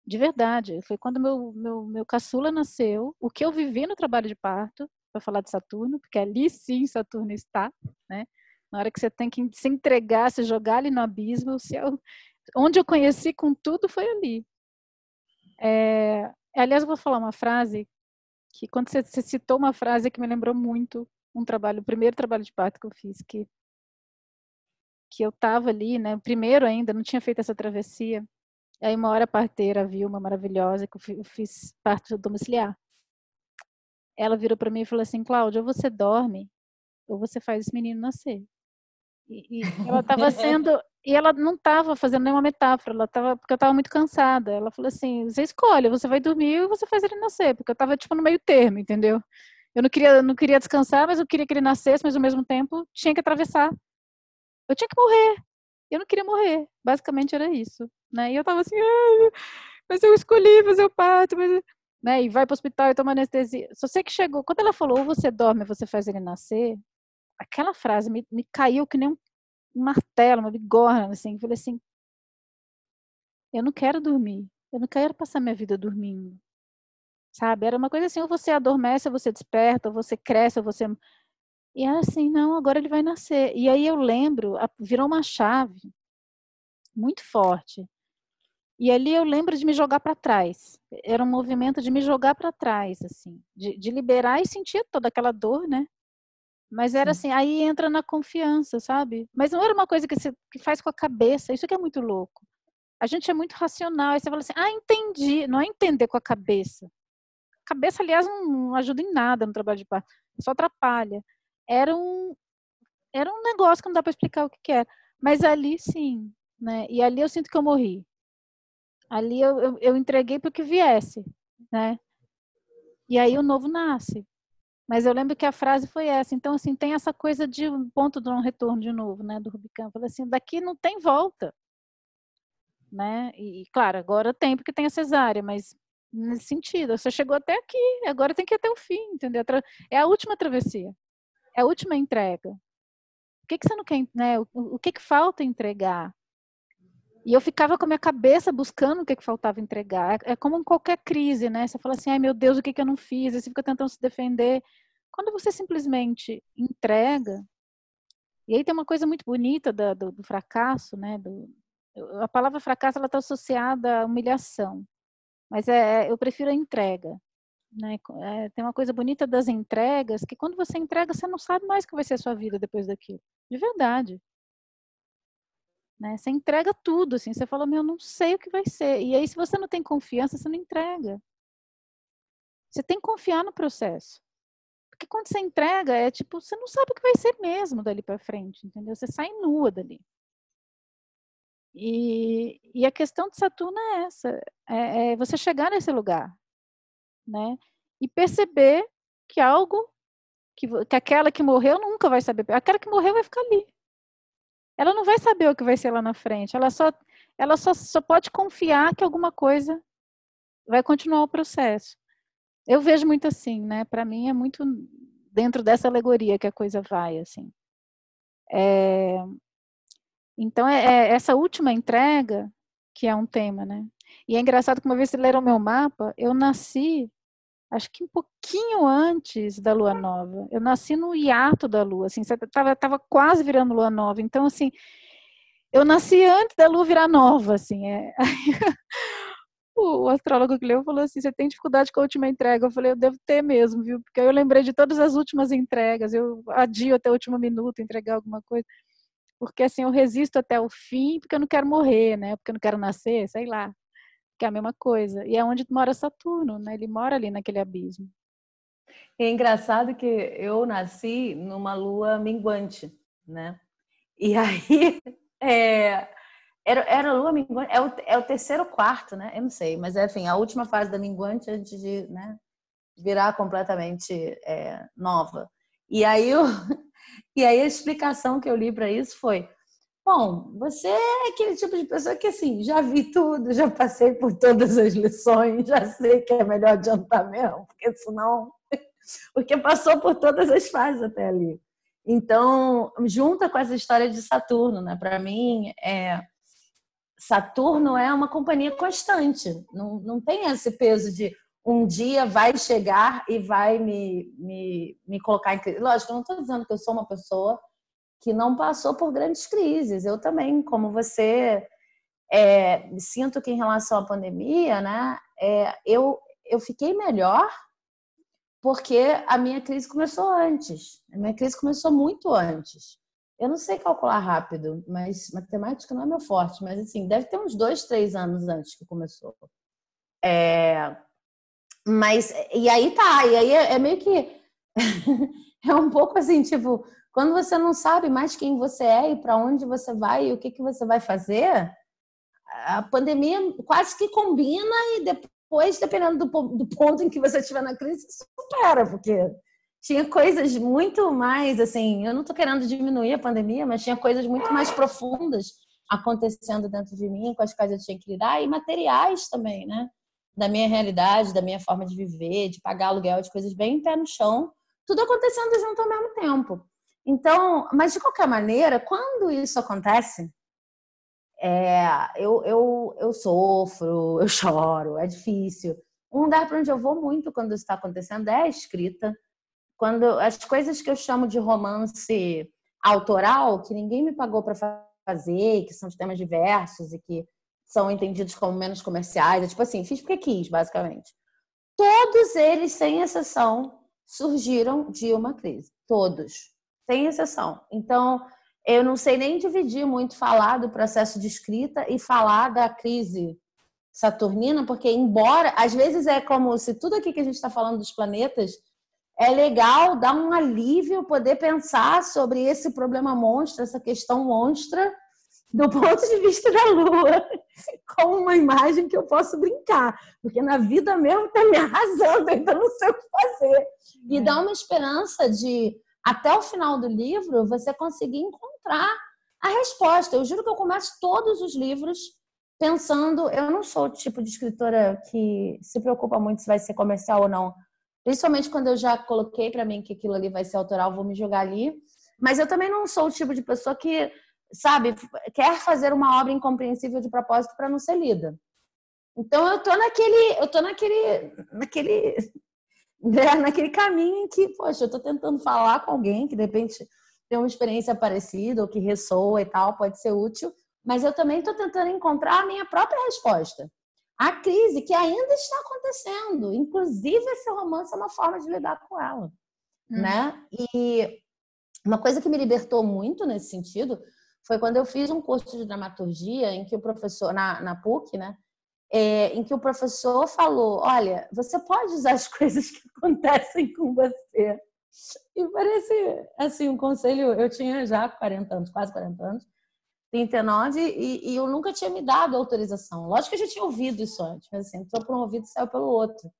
de verdade, foi quando meu, meu, meu caçula nasceu, o que eu vivi no trabalho de parto, para falar de Saturno, porque ali sim Saturno está, né? Na hora que você tem que se entregar, se jogar ali no abismo, se eu, onde eu conheci com tudo foi ali. É, aliás, eu vou falar uma frase que quando você, você citou uma frase que me lembrou muito um trabalho, o primeiro trabalho de parto que eu fiz, que que eu estava ali, né? Primeiro ainda, não tinha feito essa travessia. Aí uma hora a parteira viu uma maravilhosa que eu fiz parto domiciliar. Ela virou para mim e falou assim, Cláudia, ou você dorme ou você faz esse menino nascer. E, e ela estava [laughs] sendo e ela não estava fazendo nenhuma metáfora, ela estava porque eu estava muito cansada. Ela falou assim, você escolhe, você vai dormir ou você faz ele nascer, porque eu estava tipo no meio termo, entendeu? Eu não queria, não queria descansar, mas eu queria que ele nascesse, mas ao mesmo tempo tinha que atravessar eu tinha que morrer. Eu não queria morrer. Basicamente era isso. Né? E eu tava assim, mas eu escolhi fazer o parto. Mas... Né? E vai pro hospital e toma anestesia. Só sei que chegou. Quando ela falou, ou você dorme, ou você faz ele nascer, aquela frase me, me caiu que nem um, martelo, uma bigorna, assim. Eu falei assim, eu não quero dormir. Eu não quero passar minha vida dormindo. Sabe? Era uma coisa assim, ou você adormece, ou você desperta, ou você cresce, ou você E era assim, não, agora ele vai nascer. E aí eu lembro, virou uma chave muito forte. E ali eu lembro de me jogar para trás. Era um movimento de me jogar para trás, assim, de, de, liberar e sentir toda aquela dor, né? Mas era assim, aí entra na confiança, sabe? Mas não era uma coisa que você que faz com a cabeça, isso que é muito louco. A gente é muito racional, aí você fala assim, ah, entendi. Não é entender com a cabeça. A cabeça, aliás, não ajuda em nada no trabalho de parto, só atrapalha. Era um, era um negócio que não dá para explicar o que, que era. Mas ali sim, né? E ali eu sinto que eu morri. Ali eu, eu, eu entreguei para que viesse, né? E aí o novo nasce. Mas eu lembro que a frase foi essa. Então, assim, tem essa coisa de um ponto de um retorno de novo, né, do Rubicão. Eu falei assim, daqui não tem volta. Né? E, claro, agora tem porque tem a cesárea, mas nesse sentido, você chegou até aqui, agora tem que ir até o fim, entendeu? É a última travessia, é a última entrega. O que, que você não quer, né? O, o que, que falta entregar? E eu ficava com a minha cabeça buscando o que, que faltava entregar. É, é como em qualquer crise, né? Você fala assim, ai meu Deus, o que, que eu não fiz? E você fica tentando se defender. Quando você simplesmente entrega, e aí tem uma coisa muito bonita do, do, do fracasso, né? Do, a palavra fracasso ela está associada à humilhação, mas é, é, eu prefiro a entrega. Né? É, tem uma coisa bonita das entregas que quando você entrega você não sabe mais o que vai ser a sua vida depois daquilo, de verdade. Né? Você entrega tudo, assim, você fala, meu, não sei o que vai ser. E aí, se você não tem confiança, você não entrega. Você tem que confiar no processo. Porque quando você entrega, é tipo, você não sabe o que vai ser mesmo dali para frente, entendeu? Você sai nua dali. E, e a questão de Saturno é essa: é, é você chegar nesse lugar, né? E perceber que algo, que, que aquela que morreu nunca vai saber, aquela que morreu vai ficar ali ela não vai saber o que vai ser lá na frente. Ela só, ela só, só pode confiar que alguma coisa vai continuar o processo. Eu vejo muito assim, né? Para mim é muito dentro dessa alegoria que a coisa vai, assim. É, então é, é, essa última entrega que é um tema, né? E é engraçado que uma vez vocês leram o meu mapa, eu nasci acho que um pouquinho antes da lua nova. Eu nasci no hiato da lua, assim, estava tava quase virando lua nova. Então, assim, eu nasci antes da lua virar nova, assim. É. [laughs] o astrólogo que leu falou assim: você tem dificuldade com a última entrega? Eu falei: eu devo ter mesmo, viu? Porque eu lembrei de todas as últimas entregas. Eu adio até o último minuto entregar alguma coisa. Porque assim, eu resisto até o fim porque eu não quero morrer, né? Porque eu não quero nascer, sei lá que é a mesma coisa. E é onde mora Saturno, né? Ele mora ali naquele abismo. É engraçado que eu nasci numa lua minguante, né? E [laughs] aí, é, era, era lua minguante, é o, é o terceiro quarto, né? Eu não sei, mas é, enfim, a última fase da minguante antes de né, virar completamente é, nova. E aí, eu, [laughs] e aí a explicação que eu li para isso foi Bom, você é aquele tipo de pessoa que, assim, já vi tudo, já passei por todas as lições, já sei que é melhor adiantar mesmo, porque senão. [laughs] Porque passou por todas as fases até ali. Então, junta com essa história de Saturno, né? Para mim, é, Saturno é uma companhia constante. Não, não tem esse peso de um dia vai chegar e vai me, me, me colocar em crise. Lógico, eu não estou dizendo que eu sou uma pessoa que não passou por grandes crises. Eu também, como você, é, sinto que em relação à pandemia, né, é, eu, eu fiquei melhor porque a minha crise começou antes. A minha crise começou muito antes. Eu não sei calcular rápido, mas matemática não é meu forte, mas assim, deve ter uns dois, três anos antes que começou. É, mas, e aí tá, e aí é, é meio que. [laughs] é um pouco assim, tipo, quando você não sabe mais quem você é e para onde você vai e o que, que você vai fazer, a pandemia quase que combina e depois, dependendo do, do ponto em que você estiver na crise, supera, porque tinha coisas muito mais, assim, eu não estou querendo diminuir a pandemia, mas tinha coisas muito mais profundas acontecendo dentro de mim, com as quais eu tinha que lidar, e materiais também, né? Da minha realidade, da minha forma de viver, de pagar aluguel, de coisas bem pé no chão, tudo acontecendo junto ao mesmo tempo. Então, mas de qualquer maneira, quando isso acontece, é, eu, eu, eu sofro, eu [laughs] choro, é difícil. Um lugar para onde eu vou muito quando isso está acontecendo é a escrita. quando as coisas que eu chamo de romance autoral, que ninguém me pagou para fazer, que são de temas diversos e que são entendidos como menos comerciais, é tipo assim, fiz porque quis, basicamente. Todos eles, sem exceção, surgiram de uma crise. Todos, sem exceção. Então, eu não sei nem dividir muito falar do processo de escrita e falar da crise saturnina, porque embora às vezes é como se tudo aqui que a gente está falando dos planetas é legal dar um alívio poder pensar sobre esse problema monstro, essa questão monstra do ponto de vista da Lua, [laughs] com uma imagem que eu posso brincar, porque na vida mesmo está me arrasando, então não sei o que fazer. E é. dá uma esperança de, até o final do livro, você conseguir encontrar a resposta. Eu juro que eu começo todos os livros pensando, eu não sou o tipo de escritora que se preocupa muito se vai ser comercial ou não. Principalmente quando eu já coloquei para mim que aquilo ali vai ser autoral, vou me jogar ali. Mas eu também não sou o tipo de pessoa que sabe, quer fazer uma obra incompreensível de propósito para não ser lida. Então eu tô naquele, eu tô naquele, naquele, né, [laughs] naquele caminho em que, poxa, eu tô tentando falar com alguém que de repente tem uma experiência parecida ou que ressoa e tal, pode ser útil, mas eu também tô tentando encontrar a minha própria resposta. A crise que ainda está acontecendo, inclusive esse romance é uma forma de lidar com ela, hum. né? E uma coisa que me libertou muito nesse sentido foi quando eu fiz um curso de dramaturgia em que o professor, na, na PUC, né? É, em que o professor falou: Olha, você pode usar as [laughs] coisas que acontecem com você. E parece assim um conselho. Eu tinha já 40 anos, quase 40 anos, 39, e, e eu nunca tinha me dado autorização. Lógico que eu já tinha ouvido isso antes, mas assim, entrou por um ouvido e saiu pelo outro.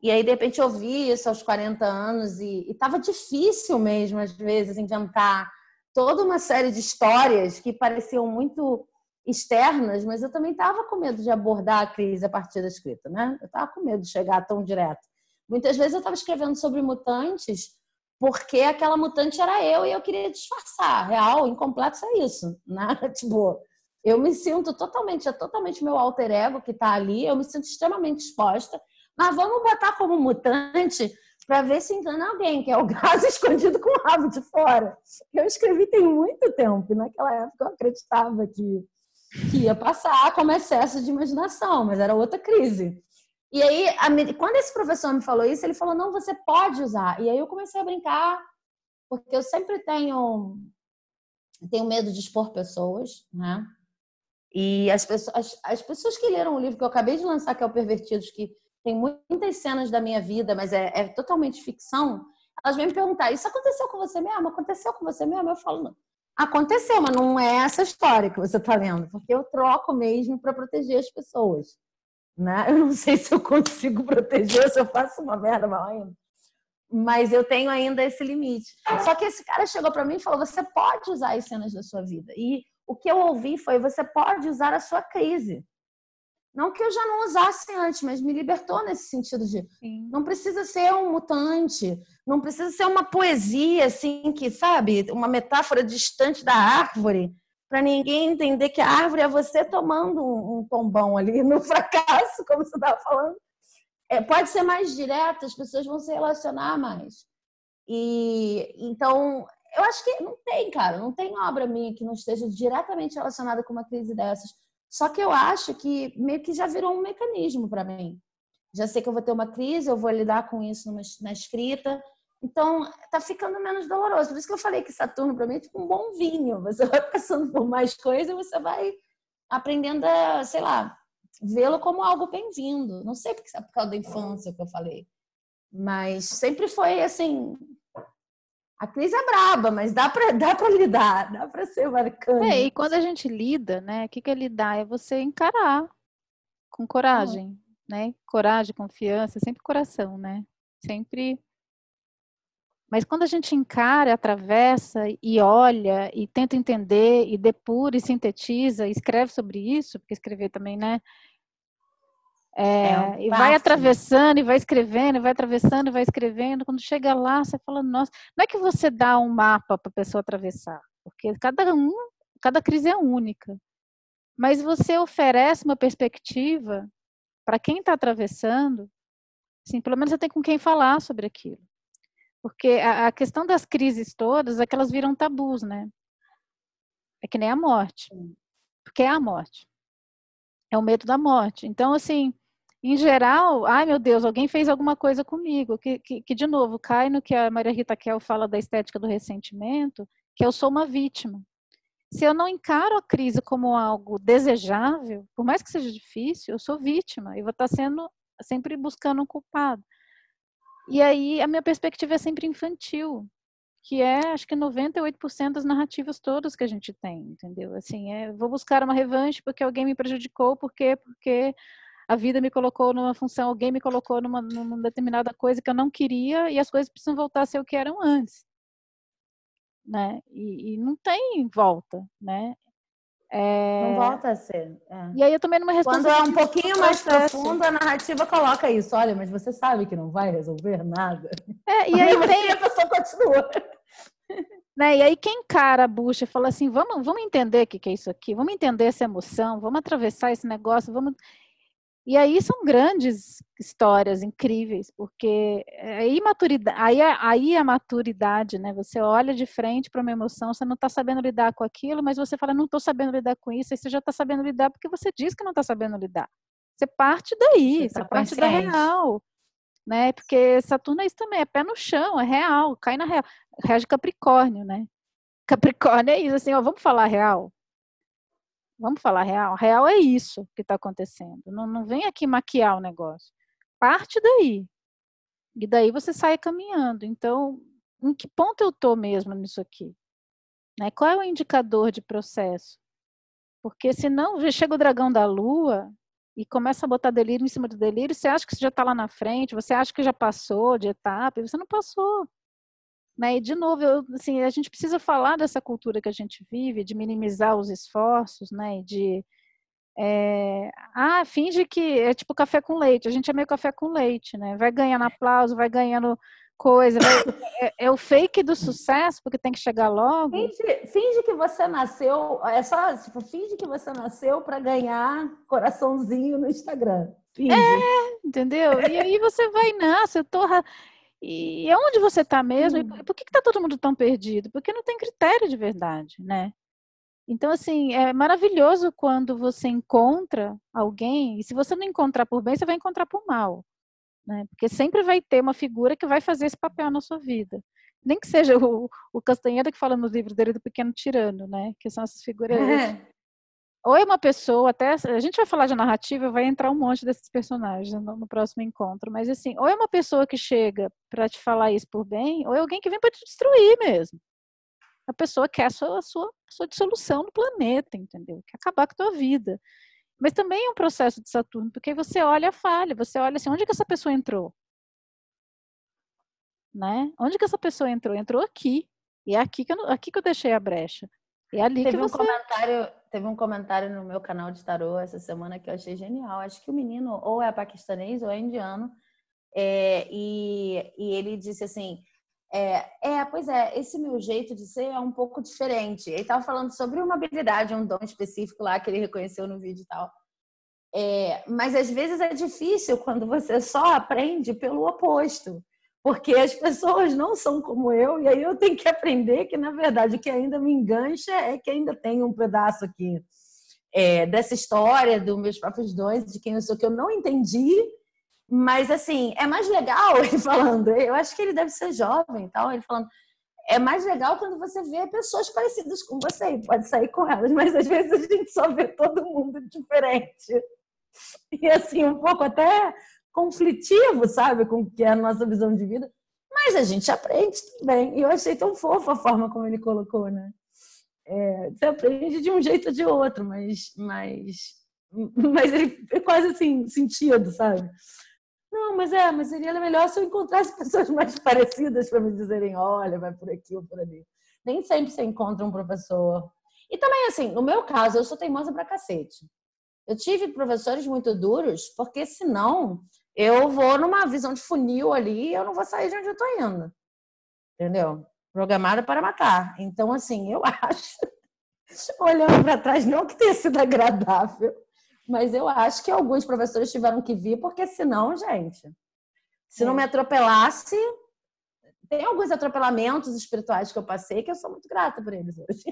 E aí, de repente, eu ouvi isso aos 40 anos e estava difícil mesmo, às vezes, inventar toda uma série de histórias que pareciam muito externas, mas eu também estava com medo de abordar a crise a partir da escrita, né? Eu estava com medo de chegar tão direto. Muitas vezes eu estava escrevendo sobre mutantes porque aquela mutante era eu e eu queria disfarçar. Real, incompleto é isso, né? [laughs] tipo, eu me sinto totalmente, é totalmente meu alter ego que está ali, eu me sinto extremamente exposta, mas vamos botar como mutante para ver se engana alguém, que é o [laughs] gato escondido com o rabo de fora. Eu escrevi tem muito tempo, naquela época eu acreditava que, que ia passar como excesso de imaginação, mas era outra crise. E aí, quando esse professor me falou isso, ele falou: não, você pode usar. E aí eu comecei a brincar, porque eu sempre tenho, tenho medo de expor pessoas, né? E as pessoas, as, as pessoas que leram o livro que eu acabei de lançar, que é o Pervertidos, que tem muitas cenas da minha vida, mas é, é totalmente ficção, elas vêm me perguntar: Isso aconteceu com você mesmo? Aconteceu com você mesmo? Eu falo: Não. Aconteceu, mas não é essa história que você está lendo, porque eu troco mesmo para proteger as pessoas. Né? Eu não sei se eu consigo proteger, se eu faço uma merda mal ainda. Mas eu tenho ainda esse limite. Só que esse cara chegou para mim e falou: você pode usar as cenas da sua vida. E o que eu ouvi foi: você pode usar a sua crise. Não que eu já não usasse antes, mas me libertou nesse sentido de Sim. não precisa ser um mutante, não precisa ser uma poesia assim que, sabe, uma metáfora distante da árvore, para ninguém entender que a árvore é você tomando um, um tombão ali no [laughs] fracasso, como você estava falando. É, pode ser mais direto, as pessoas vão se relacionar mais. E então, eu acho que não tem, cara, não tem obra minha que não esteja diretamente relacionada com uma crise dessas só que eu acho que meio que já virou um mecanismo para mim. Já sei que eu vou ter uma crise, eu vou lidar com isso na escrita. Então, tá ficando menos doloroso. Por isso que eu falei que Saturno para mim é tipo um bom vinho. Você vai passando por mais coisas, você vai aprendendo a, sei lá, vê-lo como algo bem-vindo. Não sei porque é por causa da infância que eu falei. Mas sempre foi assim, a crise é braba, mas dá para dá para lidar, dá para ser bacana. É, e quando a gente lida, né? O que, que é lidar? É você encarar com coragem, uhum. né? Coragem, confiança, sempre coração, né? Sempre. Mas quando a gente encara, atravessa e olha e tenta entender e depura e sintetiza, e escreve sobre isso, porque escrever também, né? É, é um e vai atravessando, e vai escrevendo, e vai atravessando, e vai escrevendo. Quando chega lá, você fala, nossa, não é que você dá um mapa para a pessoa atravessar, porque cada um, cada crise é única. Mas você oferece uma perspectiva para quem está atravessando, assim, pelo menos você tem com quem falar sobre aquilo. Porque a, a questão das crises todas é que elas viram tabus, né? É que nem a morte. Porque é a morte. É o medo da morte. Então, assim, em geral, ai meu Deus, alguém fez alguma coisa comigo. Que, que, que, de novo, cai no que a Maria Rita Kel fala da estética do ressentimento, que eu sou uma vítima. Se eu não encaro a crise como algo desejável, por mais que seja difícil, eu sou vítima e vou estar sendo sempre buscando um culpado. E aí a minha perspectiva é sempre infantil, que é acho que 98% das narrativas todas que a gente tem, entendeu? Assim, é, vou buscar uma revanche porque alguém me prejudicou, porque porque a vida me colocou numa função, alguém me colocou numa, numa determinada coisa que eu não queria e as coisas precisam voltar a ser o que eram antes né? E, e não tem volta, né? É... Não volta a ser. É. E aí eu também não me Quando é um pouquinho mais profundo, a narrativa coloca isso. Olha, mas você sabe que não vai resolver nada. É, e aí [laughs] tem... a pessoa continua. [laughs] Né? E aí quem cara a bucha e fala assim, vamos, vamos entender o que, que é isso aqui, vamos entender essa emoção, vamos atravessar esse negócio, vamos e aí são grandes histórias incríveis, porque imaturidade, aí, é, aí é a maturidade, né? Você olha de frente para uma emoção, você não está sabendo lidar com aquilo, mas você fala, não estou sabendo lidar com isso, aí você já está sabendo lidar porque você diz que não está sabendo lidar. Você parte daí, você, tá você parte da real. Né? Porque Saturno é isso também, é pé no chão, é real, cai na real. Rege Capricórnio, né? Capricórnio é isso, assim, ó, vamos falar real. Vamos falar real? Real é isso que está acontecendo. Não, não vem aqui maquiar o negócio. Parte daí. E daí você sai caminhando. Então, em que ponto eu estou mesmo nisso aqui? Né? Qual é o indicador de processo? Porque senão chega o dragão da lua e começa a botar delírio em cima do delírio, você acha que você já está lá na frente, você acha que já passou de etapa, e você não passou. Né? E, de novo, eu, assim, a gente precisa falar dessa cultura que a gente vive, de minimizar os esforços, né? de. É, ah, finge que é tipo café com leite. A gente é meio café com leite, né? Vai ganhando aplauso, vai ganhando coisa. Vai, é, é, o fake do sucesso, porque tem que chegar logo. Finge, finge que você nasceu. É só, tipo, finge que você nasceu para ganhar coraçãozinho no Instagram. Finge. É, entendeu? E aí você vai, nossa, eu tô. E onde você está mesmo? Hum. E por que está todo mundo tão perdido? Porque não tem critério de verdade, né? Então, assim, é maravilhoso quando você encontra alguém, e se você não encontrar por bem, você vai encontrar por mal. Né? Porque sempre vai ter uma figura que vai fazer esse papel na sua vida. Nem que seja o, o Castanheira que fala nos livros dele do Pequeno Tirano, né? Que são essas figuras [laughs] é ou é uma pessoa, até a gente vai falar de narrativa, vai entrar um monte desses personagens no, no próximo encontro, mas assim, ou é uma pessoa que chega para te falar isso por bem, ou é alguém que vem para te destruir mesmo. A pessoa quer a sua, a sua, a sua dissolução no planeta, entendeu? Quer acabar com a tua vida. Mas também é um processo de Saturno, porque você olha a falha, você olha assim, onde que essa pessoa entrou? Né? Onde que essa pessoa entrou? Entrou aqui. E é aqui que eu, aqui que eu deixei a brecha. É ali teve que você... um comentário, teve um comentário no meu canal de tarô essa semana que eu achei genial. Acho que o menino ou é paquistanês ou é indiano. É, e, e ele disse assim: é, é, pois é, esse meu jeito de ser é um pouco diferente. Ele estava falando sobre uma habilidade, um dom específico lá que ele reconheceu no vídeo e tal. É, mas às vezes é difícil quando você só aprende pelo oposto porque as pessoas não são como eu, e aí eu tenho que aprender que, na verdade, o que ainda me engancha é que ainda tem um pedaço aqui é, dessa história dos meus próprios dons, de quem eu sou, que eu não entendi, mas, assim, é mais legal [laughs] ele falando, eu acho que ele deve ser jovem e tal, ele falando, é mais legal quando você vê pessoas parecidas com você, e pode sair com elas, mas às vezes a gente só vê todo mundo diferente. E assim, um pouco até conflitivo, sabe, com o que é a nossa visão de vida, mas a gente aprende também. E eu achei tão fofa a forma como ele colocou, né? É, você aprende de um jeito ou de outro, mas, mas, mas ele é quase assim, sentido, sabe? Não, mas é, mas seria melhor se eu encontrasse pessoas mais parecidas para me dizerem, olha, vai por aqui ou por ali. Nem sempre você encontra um professor. E também, assim, no meu caso, eu sou teimosa pra cacete. Eu tive professores muito duros, porque senão eu vou numa visão de funil ali e eu não vou sair de onde eu tô indo. Entendeu? Programada para matar. Então, assim, eu [laughs] acho, olhando para trás, não que tenha sido agradável, mas eu acho que alguns professores tiveram que vir, porque senão, gente, se não é. me atropelasse, tem alguns atropelamentos espirituais que eu passei que eu sou muito grata por eles hoje.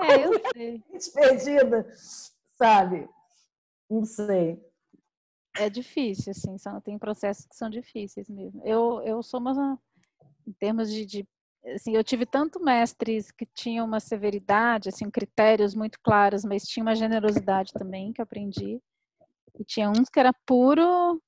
É, eu sei. [laughs] Despedida, sabe? Não sei. É difícil, assim, são, tem processos que são difíceis mesmo. Eu, eu sou uma, em termos de, de assim, eu tive tanto mestres que tinham uma severidade, assim, critérios muito claros, mas tinha uma generosidade também que eu aprendi. E tinha uns que era puro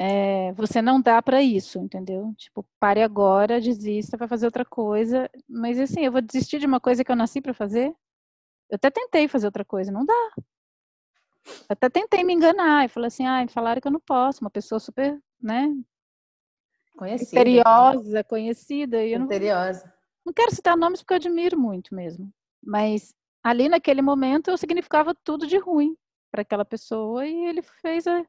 é, você não dá para isso, entendeu? Tipo, pare agora, desista, vai fazer outra coisa. Mas assim, eu vou desistir de uma coisa que eu nasci para fazer? Eu até tentei fazer outra coisa, não dá. Até tentei me enganar e falei assim, ah, falaram que eu não posso, uma pessoa super, né? Conhecida. Misteriosa, conhecida. E Misteriosa. Não, não quero citar nomes porque eu admiro muito mesmo. Mas ali naquele momento eu significava tudo de ruim para aquela pessoa e ele fez a,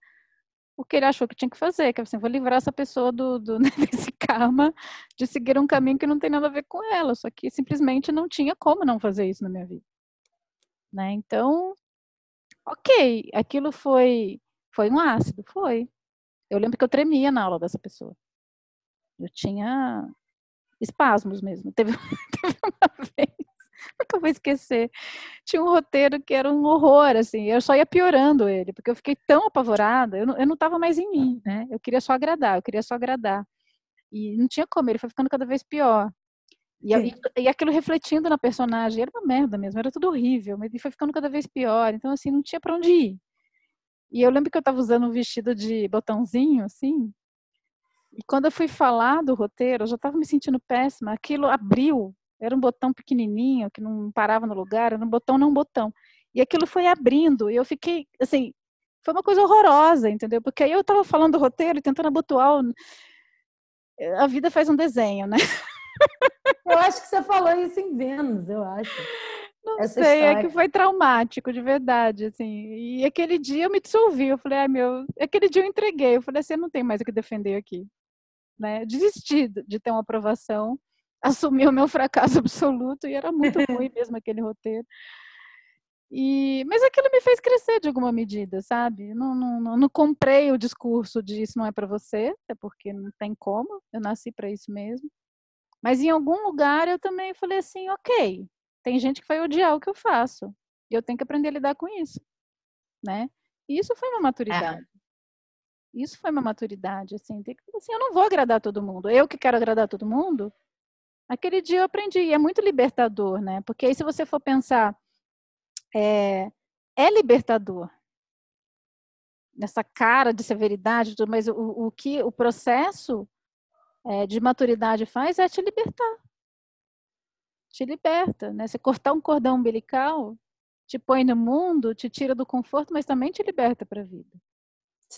o que ele achou que tinha que fazer, que é assim, vou livrar essa pessoa do, do [laughs] né, desse karma de seguir um caminho que não tem nada a ver com ela, só que simplesmente não tinha como não fazer isso na minha vida. Né? Então, ok, aquilo foi foi um ácido, foi. Eu lembro que eu tremia na aula dessa pessoa. Eu tinha espasmos mesmo. [laughs] Teve, teve uma vez Nunca vou esquecer. Tinha um roteiro que era um horror, assim. Eu só ia piorando ele, porque eu fiquei tão apavorada. Eu não, eu não tava mais em mim, né? Eu queria só agradar, eu queria só agradar. E não tinha como, ele foi ficando cada vez pior. E, e, e, aquilo refletindo na personagem, era uma merda mesmo, era tudo horrível, mas ele foi ficando cada vez pior, então assim, não tinha para onde ir. E eu lembro que eu estava usando um vestido de botãozinho, assim, e quando eu fui falar do roteiro, eu já estava me sentindo péssima, aquilo abriu era um botão pequenininho que não parava no lugar, era um botão não botão. E aquilo foi abrindo e eu fiquei, assim, foi uma coisa horrorosa, entendeu? Porque aí eu estava falando do roteiro, tentando abotoar. O... A vida faz um desenho, né? [laughs] Eu acho que você falou isso em Vênus, eu acho. Não Essa sei, história. é que foi traumático, de verdade, assim. E aquele dia eu me dissolvi, eu falei, ai meu, aquele dia eu entreguei, eu falei assim, não tem mais o que defender aqui. Né? Desisti de ter uma aprovação [laughs] assumi o meu fracasso absoluto e era muito [laughs] ruim mesmo aquele roteiro. E, mas aquilo me fez crescer de alguma medida, sabe? Não, não, não comprei o discurso de isso não é para você, é porque não tem como, eu nasci para isso mesmo. Mas em algum lugar eu também falei assim, ok, tem gente que vai odiar o que eu faço, e eu tenho que aprender a lidar com isso, né? E isso foi uma maturidade. É. Isso foi uma maturidade, assim, que, assim, eu não vou agradar todo mundo. Eu que quero agradar todo mundo, Aquele dia eu aprendi, e é muito libertador, né? Porque aí se você for pensar, é, é libertador. Nessa cara de severidade, mas o, o que o processo é, de maturidade faz é te libertar. Te liberta, né? Você cortar um cordão umbilical, te põe no mundo, te tira do conforto, mas também te liberta para a vida.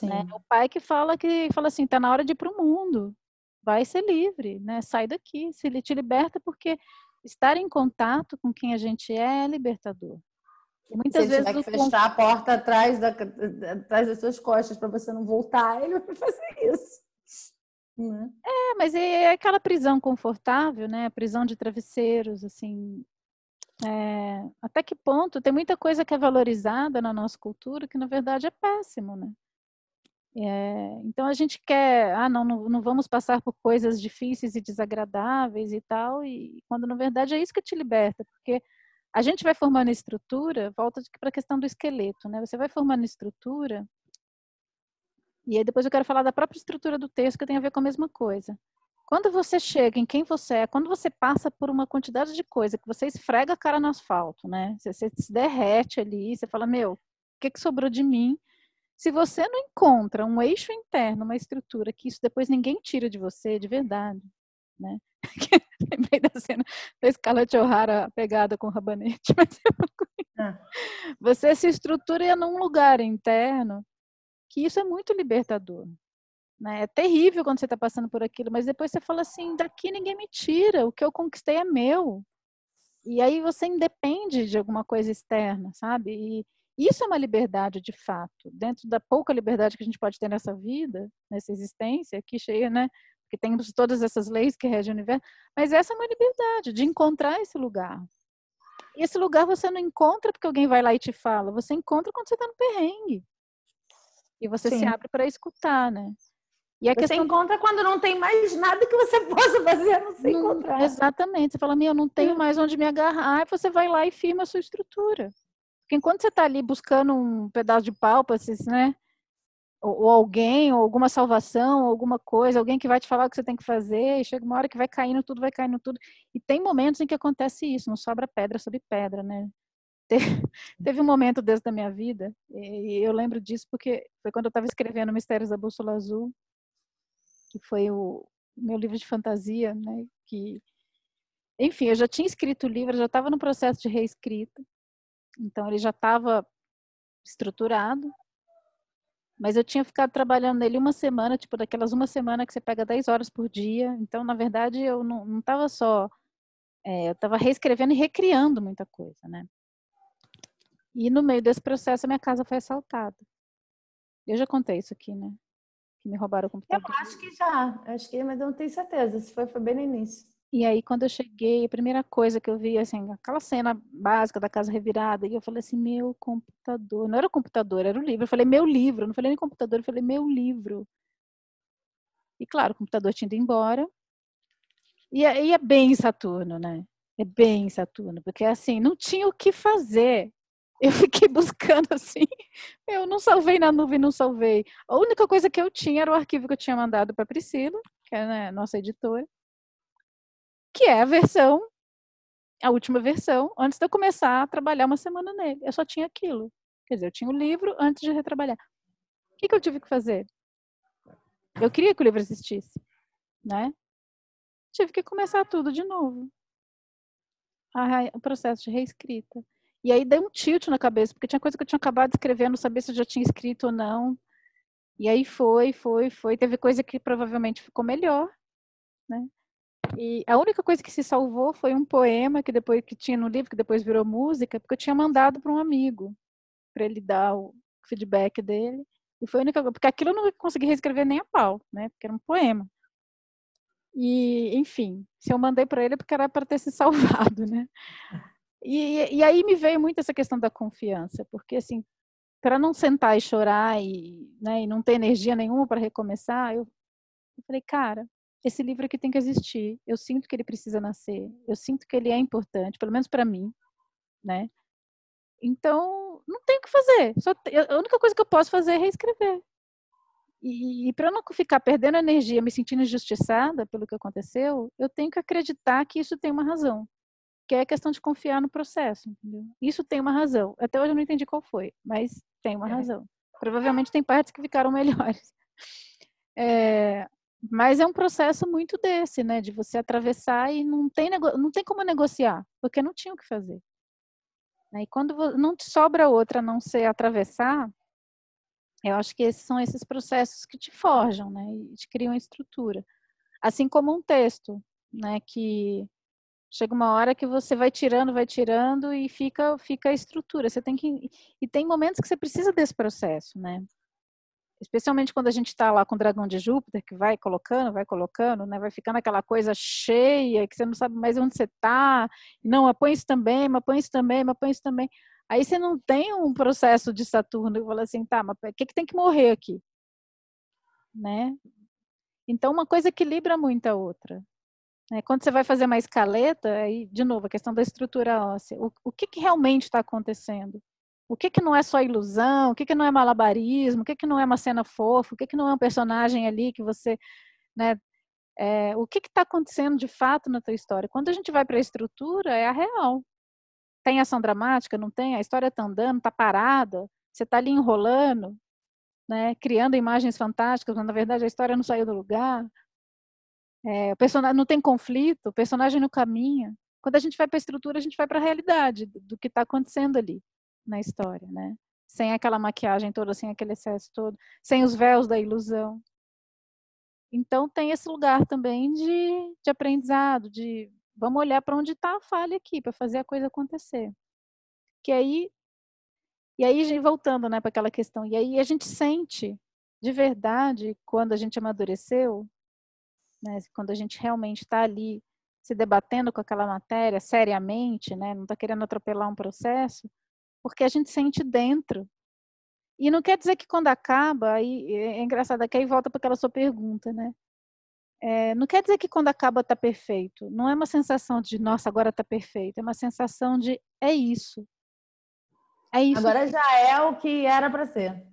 Né? O pai que fala que fala assim, tá na hora de ir para o mundo vai ser livre, né? Sai daqui, se ele te liberta porque estar em contato com quem a gente é é libertador. E muitas se vezes tiver que fechar a porta atrás, da, atrás das suas costas para você não voltar, ele vai fazer isso. Né? É, mas é aquela prisão confortável, né? A prisão de travesseiros, assim. É, até que ponto tem muita coisa que é valorizada na nossa cultura que na verdade é péssimo, né? É, então a gente quer, ah, não, não, não, vamos passar por coisas difíceis e desagradáveis e tal, e quando na verdade é isso que te liberta, porque a gente vai formando estrutura, volta para a questão do esqueleto, né? Você vai formando estrutura, e aí depois eu quero falar da própria estrutura do texto que tem a ver com a mesma coisa. Quando você chega em quem você é, quando você passa por uma quantidade de coisa que você esfrega a cara no asfalto, né? Você, você se derrete ali, você fala, meu, o que, que sobrou de mim? Se você não encontra um eixo interno, uma estrutura que isso depois ninguém tira de você, de verdade, né? [laughs] Lembrei da cena da Scarlett O'Hara pegada com o rabanete, [laughs] mas é. você se estrutura num lugar interno que isso é muito libertador. Né? É terrível quando você está passando por aquilo, mas depois você fala assim: daqui ninguém me tira, o que eu conquistei é meu. E aí você independe de alguma coisa externa, sabe? E, isso é uma liberdade de fato, dentro da pouca liberdade que a gente pode ter nessa vida, nessa existência aqui cheia, né? Porque temos todas essas leis que regem o universo, mas essa é uma liberdade de encontrar esse lugar. E esse lugar você não encontra porque alguém vai lá e te fala, você encontra quando você está no perrengue. E você Sim. se abre para escutar, né? E a você questão... encontra quando não tem mais nada que você [laughs] possa fazer, não se encontrar. Exatamente. Você fala, meu, eu não tenho mais onde me agarrar, e você vai lá e firma a sua estrutura. Porque enquanto você está ali buscando um pedaço de pau para né? Ou, ou, alguém, ou alguma salvação, ou alguma coisa, alguém que vai te falar o que você tem que fazer, e chega uma hora que vai caindo tudo, vai caindo tudo. E tem momentos em que acontece isso, não sobra pedra sobre pedra, né? [laughs] Teve um momento desde a minha vida, e eu lembro disso porque foi quando eu estava escrevendo Mistérios da Bússola Azul, que foi o meu livro de fantasia, né? Que, enfim, eu já tinha escrito o livro, já estava no processo de reescrita, então ele já estava estruturado, mas eu tinha ficado trabalhando nele uma semana, tipo daquelas uma semana que você pega 10 horas por dia. Então, na verdade, eu não estava só. É, eu estava reescrevendo e recriando muita coisa, né? E no meio desse processo, a minha casa foi assaltada. Eu já contei isso aqui, né? Que me roubaram o computador. Eu acho que já, acho que, mas eu não tenho certeza. Se foi, foi bem no início. E aí, quando eu cheguei, a primeira coisa que eu vi, assim, aquela cena básica da casa revirada, e eu falei assim, meu computador. Não era o computador, era o livro. Eu falei, meu livro. Não falei nem computador, eu falei, meu livro. E claro, o computador tinha ido embora. E aí é bem Saturno, né? É bem Saturno, porque assim, não tinha o que fazer. [laughs] Eu fiquei buscando assim. Eu não salvei na nuvem, não salvei. A única coisa que eu tinha era o arquivo que eu tinha mandado para Priscila, que é né, nossa editora que é a versão, a última versão, antes de eu começar a trabalhar uma semana nele. Eu só tinha aquilo. Quer dizer, eu tinha o livro antes de retrabalhar. O que, que eu tive que fazer? Eu queria que o livro existisse, né? Tive que começar tudo de novo. o processo de reescrita. E aí deu um tilt na cabeça, porque tinha coisa que eu tinha acabado de escrever, não sabia se eu já tinha escrito ou não. E aí foi, foi, foi. Teve coisa que provavelmente ficou melhor, né? E a única coisa que se salvou foi um poema que depois que tinha no livro, que depois virou música, porque eu tinha mandado para um amigo para ele dar o feedback dele. E foi a única porque aquilo eu não consegui reescrever nem a pau, né? Porque era um poema. E, enfim, se eu mandei para ele é porque era para ter se [laughs] salvado, né? E, e aí me veio muito essa questão da confiança, porque assim, para não sentar e chorar e, né, e não ter energia nenhuma para recomeçar, eu, eu falei, cara, esse livro aqui tem que existir. Eu sinto que ele precisa nascer. Eu sinto que ele é importante, pelo menos para mim, né? Então, não tem o que fazer. Só, a única coisa que eu posso fazer é reescrever. E, e para não ficar perdendo energia, me sentindo injustiçada pelo que aconteceu, eu tenho que acreditar que isso tem uma razão. Que é a questão de confiar no processo, entendeu? Isso tem uma razão. Até hoje eu não entendi qual foi, mas tem uma é. razão. Provavelmente tem partes que ficaram melhores. [laughs] É, mas é um processo muito desse, né? De você atravessar e não tem, não tem como negociar, porque não tinha o que fazer. Né? E quando não te sobra outra a não ser atravessar, eu acho que esses são esses processos que te forjam, né? E te criam estrutura. Assim como um texto, né? Que chega uma hora que você vai tirando, vai tirando e fica, fica a estrutura. Você tem que e tem momentos que você precisa desse processo, né? especialmente quando a gente está lá com o dragão de Júpiter, que vai colocando, vai colocando, né? Vai ficando aquela coisa cheia, que você não sabe mais onde você está. Não, mas põe isso também, mas põe isso também, mas põe isso também. Aí você não tem um processo de Saturno e fala assim, tá, mas o que, que tem que morrer aqui? Né? Então, uma coisa equilibra muito a outra. Né? Quando você vai fazer uma escaleta, aí, de novo, a questão da estrutura óssea. O, o que, que realmente está acontecendo? o que, que não é só ilusão, o que, que não é malabarismo, o que, que não é uma cena fofa, o que, que não é um personagem ali que você. Né, é, o que está acontecendo de fato na tua história? Quando a gente vai para a estrutura, é a real. Tem ação dramática, não tem? A história está andando, está parada, você está ali enrolando, né, criando imagens fantásticas, mas na verdade a história não saiu do lugar. É, o personagem não tem conflito, o personagem não caminha. Quando a gente vai para a estrutura, a gente vai para a realidade do, do que está acontecendo ali na história, né? Sem aquela maquiagem toda, sem aquele excesso todo, sem os véus da ilusão. Então tem esse lugar também de, de aprendizado, de vamos olhar para onde está a falha aqui, para fazer a coisa acontecer. Que aí, e aí voltando né, para aquela questão, e aí a gente sente de verdade quando a gente amadureceu, né, quando a gente realmente está ali se debatendo com aquela matéria seriamente, né, não está querendo atropelar um processo, porque a gente sente dentro. E não quer dizer que quando acaba, aí é engraçado, que aí volta para aquela sua pergunta, né? É, não quer dizer que quando acaba está perfeito. Não é uma sensação de, nossa, agora está perfeito. É uma sensação de, é isso. É isso. Agora que... já é o que era para ser.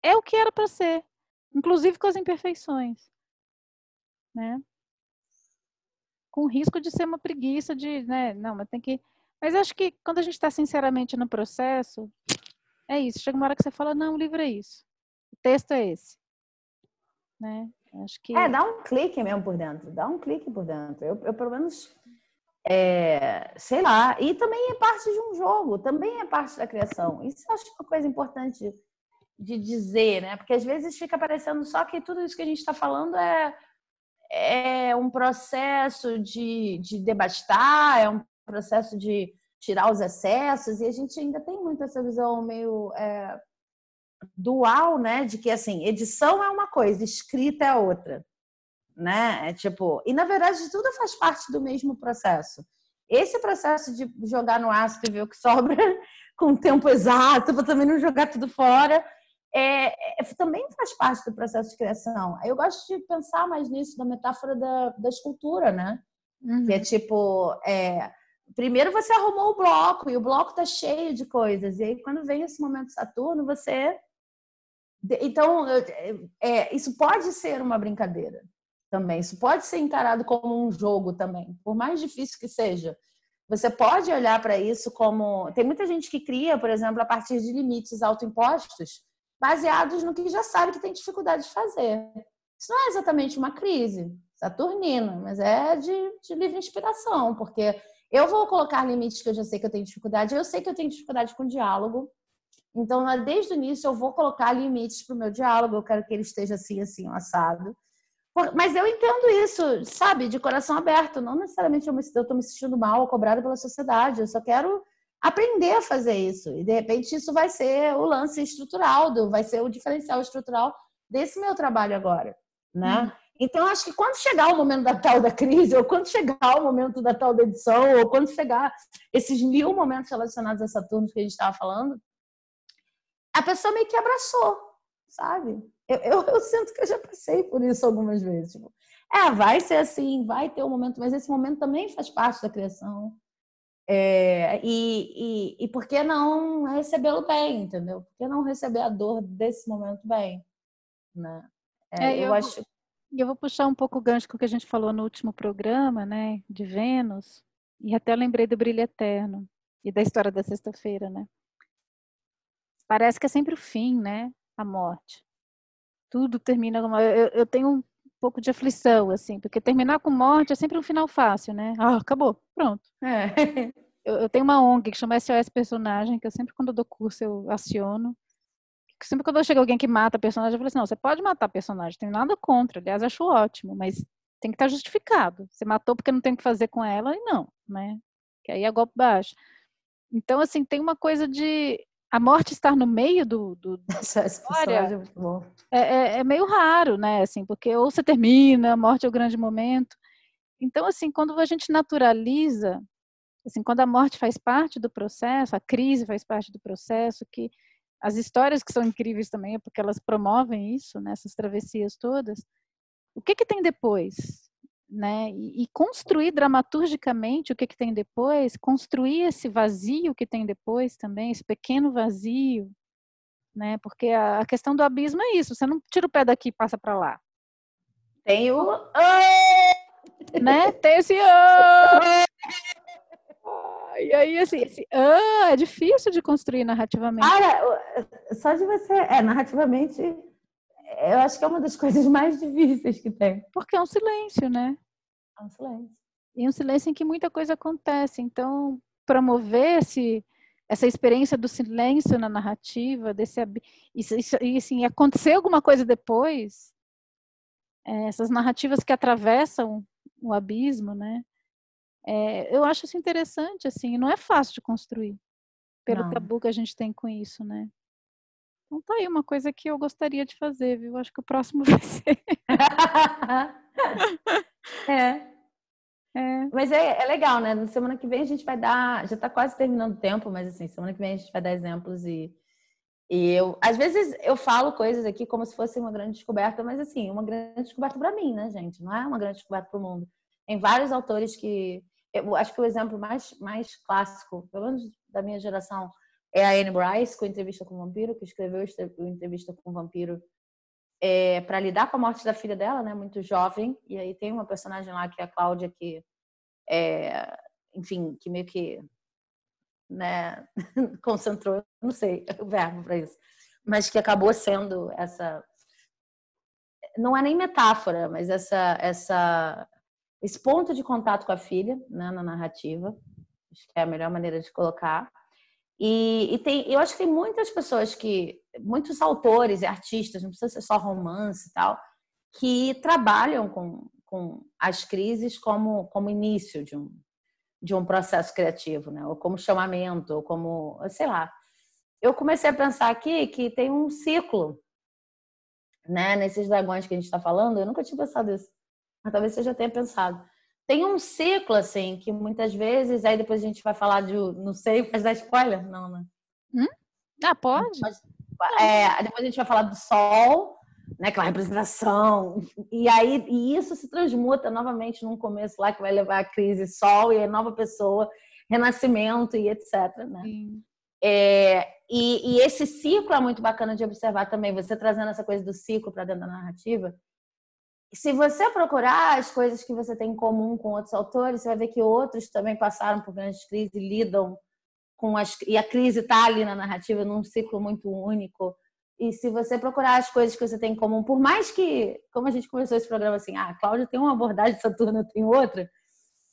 É o que era para ser. Inclusive com as imperfeições. Né? Com risco de ser uma preguiça de, né? Não, mas tem que. Mas acho que quando a gente está sinceramente no processo, é isso. Chega uma hora que você fala, não, o livro é isso. O texto é esse. Né? Acho que... É, dá um clique mesmo por dentro. Dá um clique por dentro. Eu, eu pelo menos, é, sei lá. E também é parte de um jogo. Também é parte da criação. Isso eu acho uma coisa importante de dizer, né? Porque às vezes fica parecendo só que tudo isso que a gente está falando é, é um processo de, de debastar, é um processo de tirar os excessos, e a gente ainda tem muito essa visão meio é, dual, né? De que assim, edição é uma coisa, escrita é outra. Né? É tipo, e na verdade tudo faz parte do mesmo processo. Esse processo de jogar no ácido e ver o que sobra [laughs] com o tempo exato, para também não jogar tudo fora, é, é, também faz parte do processo de criação. Eu gosto de pensar mais nisso, da metáfora da, da escultura, né? Uhum. Que é tipo, é, primeiro você arrumou o bloco e o bloco tá cheio de coisas. E aí, quando vem esse momento Saturno, você. Então, é, isso pode ser uma brincadeira também. Isso pode ser encarado como um jogo também, por mais difícil que seja. Você pode olhar para isso como. Tem muita gente que cria, por exemplo, a partir de limites autoimpostos, baseados no que já sabe que tem dificuldade de fazer. Isso não é exatamente uma crise saturnina, mas é de, de livre inspiração, porque eu vou colocar limites que eu já sei que eu tenho dificuldade. Eu sei que eu tenho dificuldade com diálogo. Então, desde o início, eu vou colocar limites para o meu diálogo. Eu quero que ele esteja assim, assim, assado. Mas eu entendo isso, sabe, de coração aberto. Não necessariamente eu estou me sentindo mal ou cobrada pela sociedade. Eu só quero aprender a fazer isso. E, de repente, isso vai ser o lance estrutural, do, vai ser o diferencial estrutural desse meu trabalho agora, né? Hum. Então, acho que quando chegar o momento da tal da crise, ou quando chegar o momento da tal da edição, ou quando chegar esses mil momentos relacionados a Saturno que a gente estava falando, a pessoa meio que abraçou, sabe? Eu, eu, eu, sinto que eu já passei por isso algumas vezes. Tipo, é, vai ser assim, vai ter um momento, mas esse momento também faz parte da criação. É, e, e, e por que não recebê-lo bem, entendeu? Por que não receber a dor desse momento bem? Né? É, é, eu, eu acho e eu vou puxar um pouco o gancho com o que a gente falou no último programa, né, de Vênus, e até lembrei do brilho eterno e da história da sexta-feira, né? Parece que é sempre o fim, né? A morte. Tudo termina com eu, eu tenho um pouco de aflição, assim, porque terminar com morte é sempre um final fácil, né? Ah, acabou, pronto. É. [laughs] Eu, eu, tenho uma ONG que chama SOS Personagem, que eu sempre, quando eu dou curso, eu aciono sempre quando chega alguém que mata a personagem, eu falo assim, não, você pode matar a personagem, tem nada contra, aliás, acho ótimo, mas tem que estar justificado. Você matou porque não tem o que fazer com ela, e não, né? Que aí é golpe baixo. Então, assim, tem uma coisa de a morte estar no meio do, do [laughs] Essa história é, é, é, meio raro, né? Assim, porque ou você termina, a morte é o grande momento. Então, assim, quando a gente naturaliza, assim, quando a morte faz parte do processo, a crise faz parte do processo, que as histórias que são incríveis também é porque elas promovem isso, né, essas travessias todas. O que que tem depois? Né? E, e construir dramaturgicamente o que, que tem depois, construir esse vazio que tem depois também, esse pequeno vazio, né? Porque a, a questão do abismo é isso, você não tira o pé daqui e passa para lá. Tem o né? Tem esse E aí, assim, esse, ah, é difícil de construir narrativamente. Cara, só de você. É, narrativamente, eu acho que é uma das [laughs] coisas mais difíceis que tem. Porque é um silêncio, né? É um silêncio. E um silêncio em que muita coisa acontece. Então, promover esse, essa experiência do silêncio na narrativa, desse e, e assim, acontecer alguma coisa depois, é, essas narrativas que atravessam o abismo, né? É, eu acho isso interessante, assim, não é fácil de construir, pelo não. tabu que a gente tem com isso, né? Então tá aí uma coisa que eu gostaria de fazer, viu? Acho que o próximo [laughs] vai ser. [laughs] é. É. Mas é, é, legal, né? Na semana que vem a gente vai dar. Já está quase terminando o tempo, mas assim, semana que vem a gente vai dar exemplos e, E eu, às vezes, eu falo coisas aqui como se fosse uma grande descoberta, mas assim, uma grande descoberta para mim, né, gente? Não é uma grande descoberta para o mundo. Tem vários autores que. Eu acho que o exemplo mais, mais clássico, pelo menos da minha geração, é a Anne Bryce, com Entrevista com o Vampiro, que escreveu Entrevista com o Vampiro é, para lidar com a morte da filha dela, né, muito jovem. E aí tem uma personagem lá que é a Cláudia, que, é, enfim, que meio que né, [laughs] concentrou, não sei o verbo para isso, mas que acabou sendo essa não é nem metáfora, mas essa essa esse ponto de contato com a filha né, na narrativa, acho que é a melhor maneira de colocar. E, e, tem, eu acho que tem muitas pessoas que, muitos autores e artistas, não precisa ser só romance e tal, que trabalham com, com as crises como, como início de um, de um processo criativo, né? Ou como chamamento, ou como, sei lá. Eu comecei a pensar aqui que tem um ciclo, né? Nesses dragões que a gente está falando, eu nunca tinha pensado isso, mas talvez você já tenha pensado. Tem um ciclo, assim, que muitas vezes, aí depois a gente vai falar de, não sei, [laughs] faz dar spoiler? Não, né? Hum? Ah, pode? é, depois a gente vai falar do sol, né, aquela representação. E aí e isso se transmuta novamente num começo lá que vai levar a crise sol e nova pessoa, renascimento e etc. Né? É, e, e, esse ciclo é muito bacana de observar também, você trazendo essa coisa do ciclo para dentro da narrativa. Se você procurar as coisas que você tem em comum com outros autores, você vai ver que outros também passaram por grandes crises e lidam com as. E a crise está ali na narrativa, num ciclo muito único. E se você procurar as coisas que você tem em comum, por mais que, como a gente começou esse programa assim, ah, Cláudia tem uma abordagem de Saturno, eu tenho outra.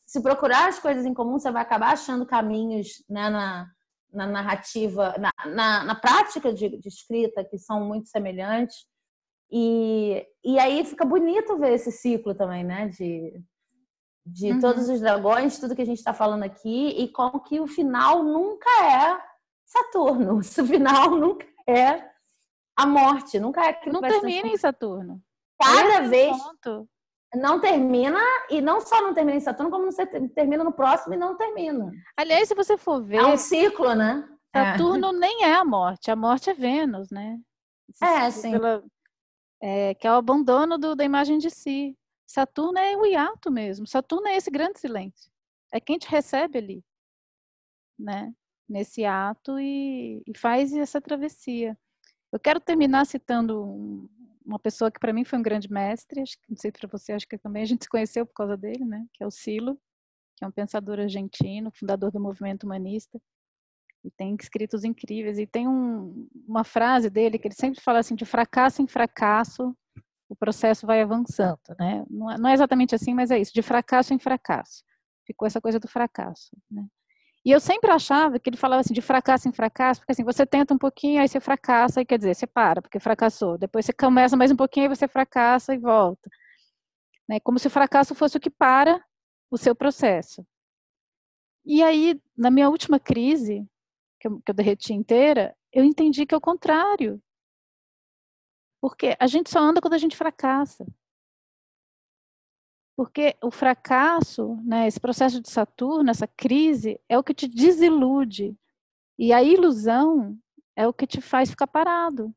Se procurar as coisas em comum, você vai acabar achando caminhos né, na, na narrativa, na, na, na prática de, de, escrita que são muito semelhantes. E, e aí fica bonito ver esse ciclo também, né? De, de uhum. todos os dragões, tudo que a gente está falando aqui, e como que o final nunca é Saturno. [laughs] O final nunca é a morte, nunca é aquilo Não termina em Saturno. Cada é vez ponto. não termina, e não só não termina em Saturno, como você termina no próximo e não termina. Aliás, se você for ver. É um ciclo, né? Saturno é. nem é a morte, a morte é Vênus, né? É, sim. Pela, é, que é o abandono do, da imagem de si. Saturno é o hiato mesmo. Saturno é esse grande silêncio. É quem te recebe ali, né? Nesse ato e, e faz essa travessia. Eu quero terminar citando uma pessoa que para mim foi um grande mestre, acho que não sei para você, acho que também a gente se conheceu por causa dele, né? Que é o Silo, que é um pensador argentino, fundador do movimento humanista, e tem escritos incríveis. E tem um, uma frase dele que ele sempre fala assim: de fracasso em fracasso, o processo vai avançando, né? Não é, não é exatamente assim, mas é isso, de fracasso em fracasso. Ficou essa coisa do fracasso, né? E eu sempre achava que ele falava assim de fracasso em fracasso, porque assim, você tenta um pouquinho, aí você fracassa, aí quer dizer, você para, porque fracassou. Depois você começa mais um pouquinho, aí você fracassa e volta. Né? Como se o fracasso fosse o que para o seu processo. E aí, na minha última crise, que eu, que eu derreti inteira, eu entendi que é o contrário. Porque a gente só anda quando a gente fracassa. Porque o fracasso, né, esse processo de Saturno, essa crise, é o que te desilude. E a ilusão é o que te faz ficar parado.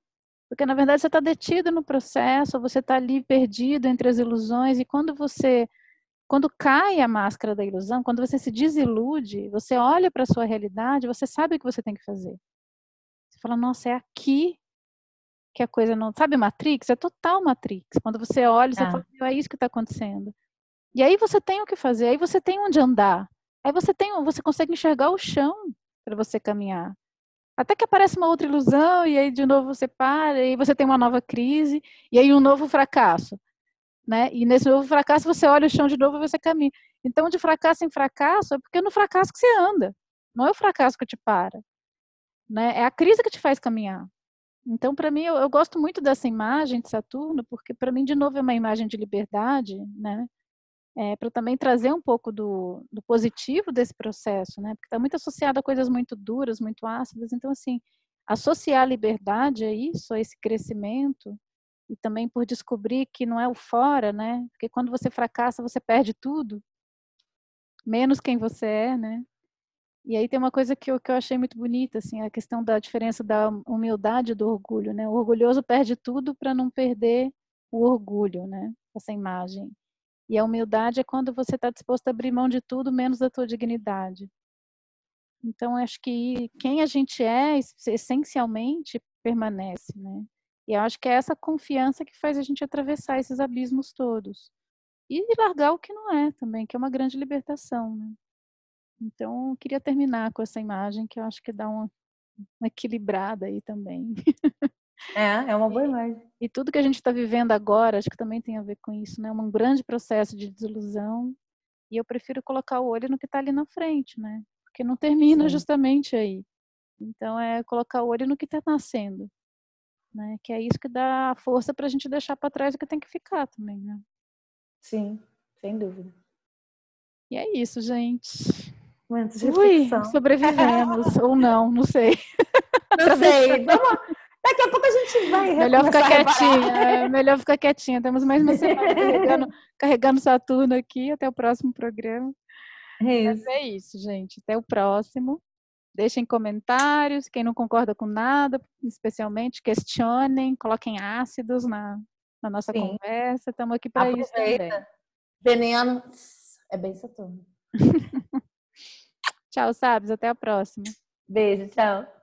Porque, na verdade, você está detido no processo, você está ali perdido entre as ilusões, e quando você. Quando cai a máscara da ilusão, quando você se desilude, você olha para a sua realidade, você sabe o que você tem que fazer. Você fala, nossa, é aqui que a coisa não. Sabe Matrix? É total Matrix. Quando você olha, você ah. fala, é isso que está acontecendo. E aí você tem o que fazer, aí você tem onde andar. Aí você tem, você consegue enxergar o chão para você caminhar. Até que aparece uma outra ilusão e aí de novo você para, e aí você tem uma nova crise e aí um novo fracasso, né? E nesse novo fracasso você olha o chão de novo e você caminha. Então de fracasso em fracasso é porque é no fracasso que você anda. Não é o fracasso que te para, né? É a crise que te faz caminhar. Então, para mim, eu, eu, gosto muito dessa imagem de Saturno, porque para mim, de novo, é uma imagem de liberdade, né? É, para também trazer um pouco do, do, positivo desse processo, né? Porque está muito associado a coisas muito duras, muito ácidas. Então, assim, associar a liberdade a isso, a esse crescimento, e também por descobrir que não é o fora, né? Porque quando você fracassa, você perde tudo, menos quem você é, né? E aí tem uma coisa que eu, que eu achei muito bonita, assim, a questão da diferença da humildade e do orgulho, né? O orgulhoso perde tudo para não perder o orgulho, né? Essa imagem. E a humildade é quando você está disposto a abrir mão de tudo menos da tua dignidade. Então, acho que quem a gente é, essencialmente, permanece, né? E eu acho que é essa confiança que faz a gente atravessar esses abismos todos. E largar o que não é também, que é uma grande libertação, né? Então, eu queria terminar com essa imagem que eu acho que dá uma, uma equilibrada aí também. [laughs] É, é uma boa imagem. E, e tudo que a gente está vivendo agora, acho que também tem a ver com isso, né? Um grande processo de desilusão. E eu prefiro colocar o olho no que está ali na frente, né? Porque não termina Sim. justamente aí. Então, é colocar o olho no que está nascendo. Né? Que é isso que dá força para a gente deixar para trás o que tem que ficar também, né? Sim, sem dúvida. E é isso, gente. Momentos de reflexão. Ui, sobrevivemos, ou não, não sei. Não [laughs] sei. Vamos... Daqui a pouco a gente vai. Melhor ficar quietinha. É, melhor ficar quietinha. Temos mais uma semana [laughs] carregando, carregando Saturno aqui. Até o próximo programa. É isso. Mas é isso, gente. Até o próximo. Deixem comentários. Quem não concorda com nada, especialmente, questionem, coloquem ácidos na, na nossa Sim. conversa. Estamos aqui para isso também. Veneno é bem Saturno. [laughs] tchau, Sabes. Até a próxima. Beijo, tchau.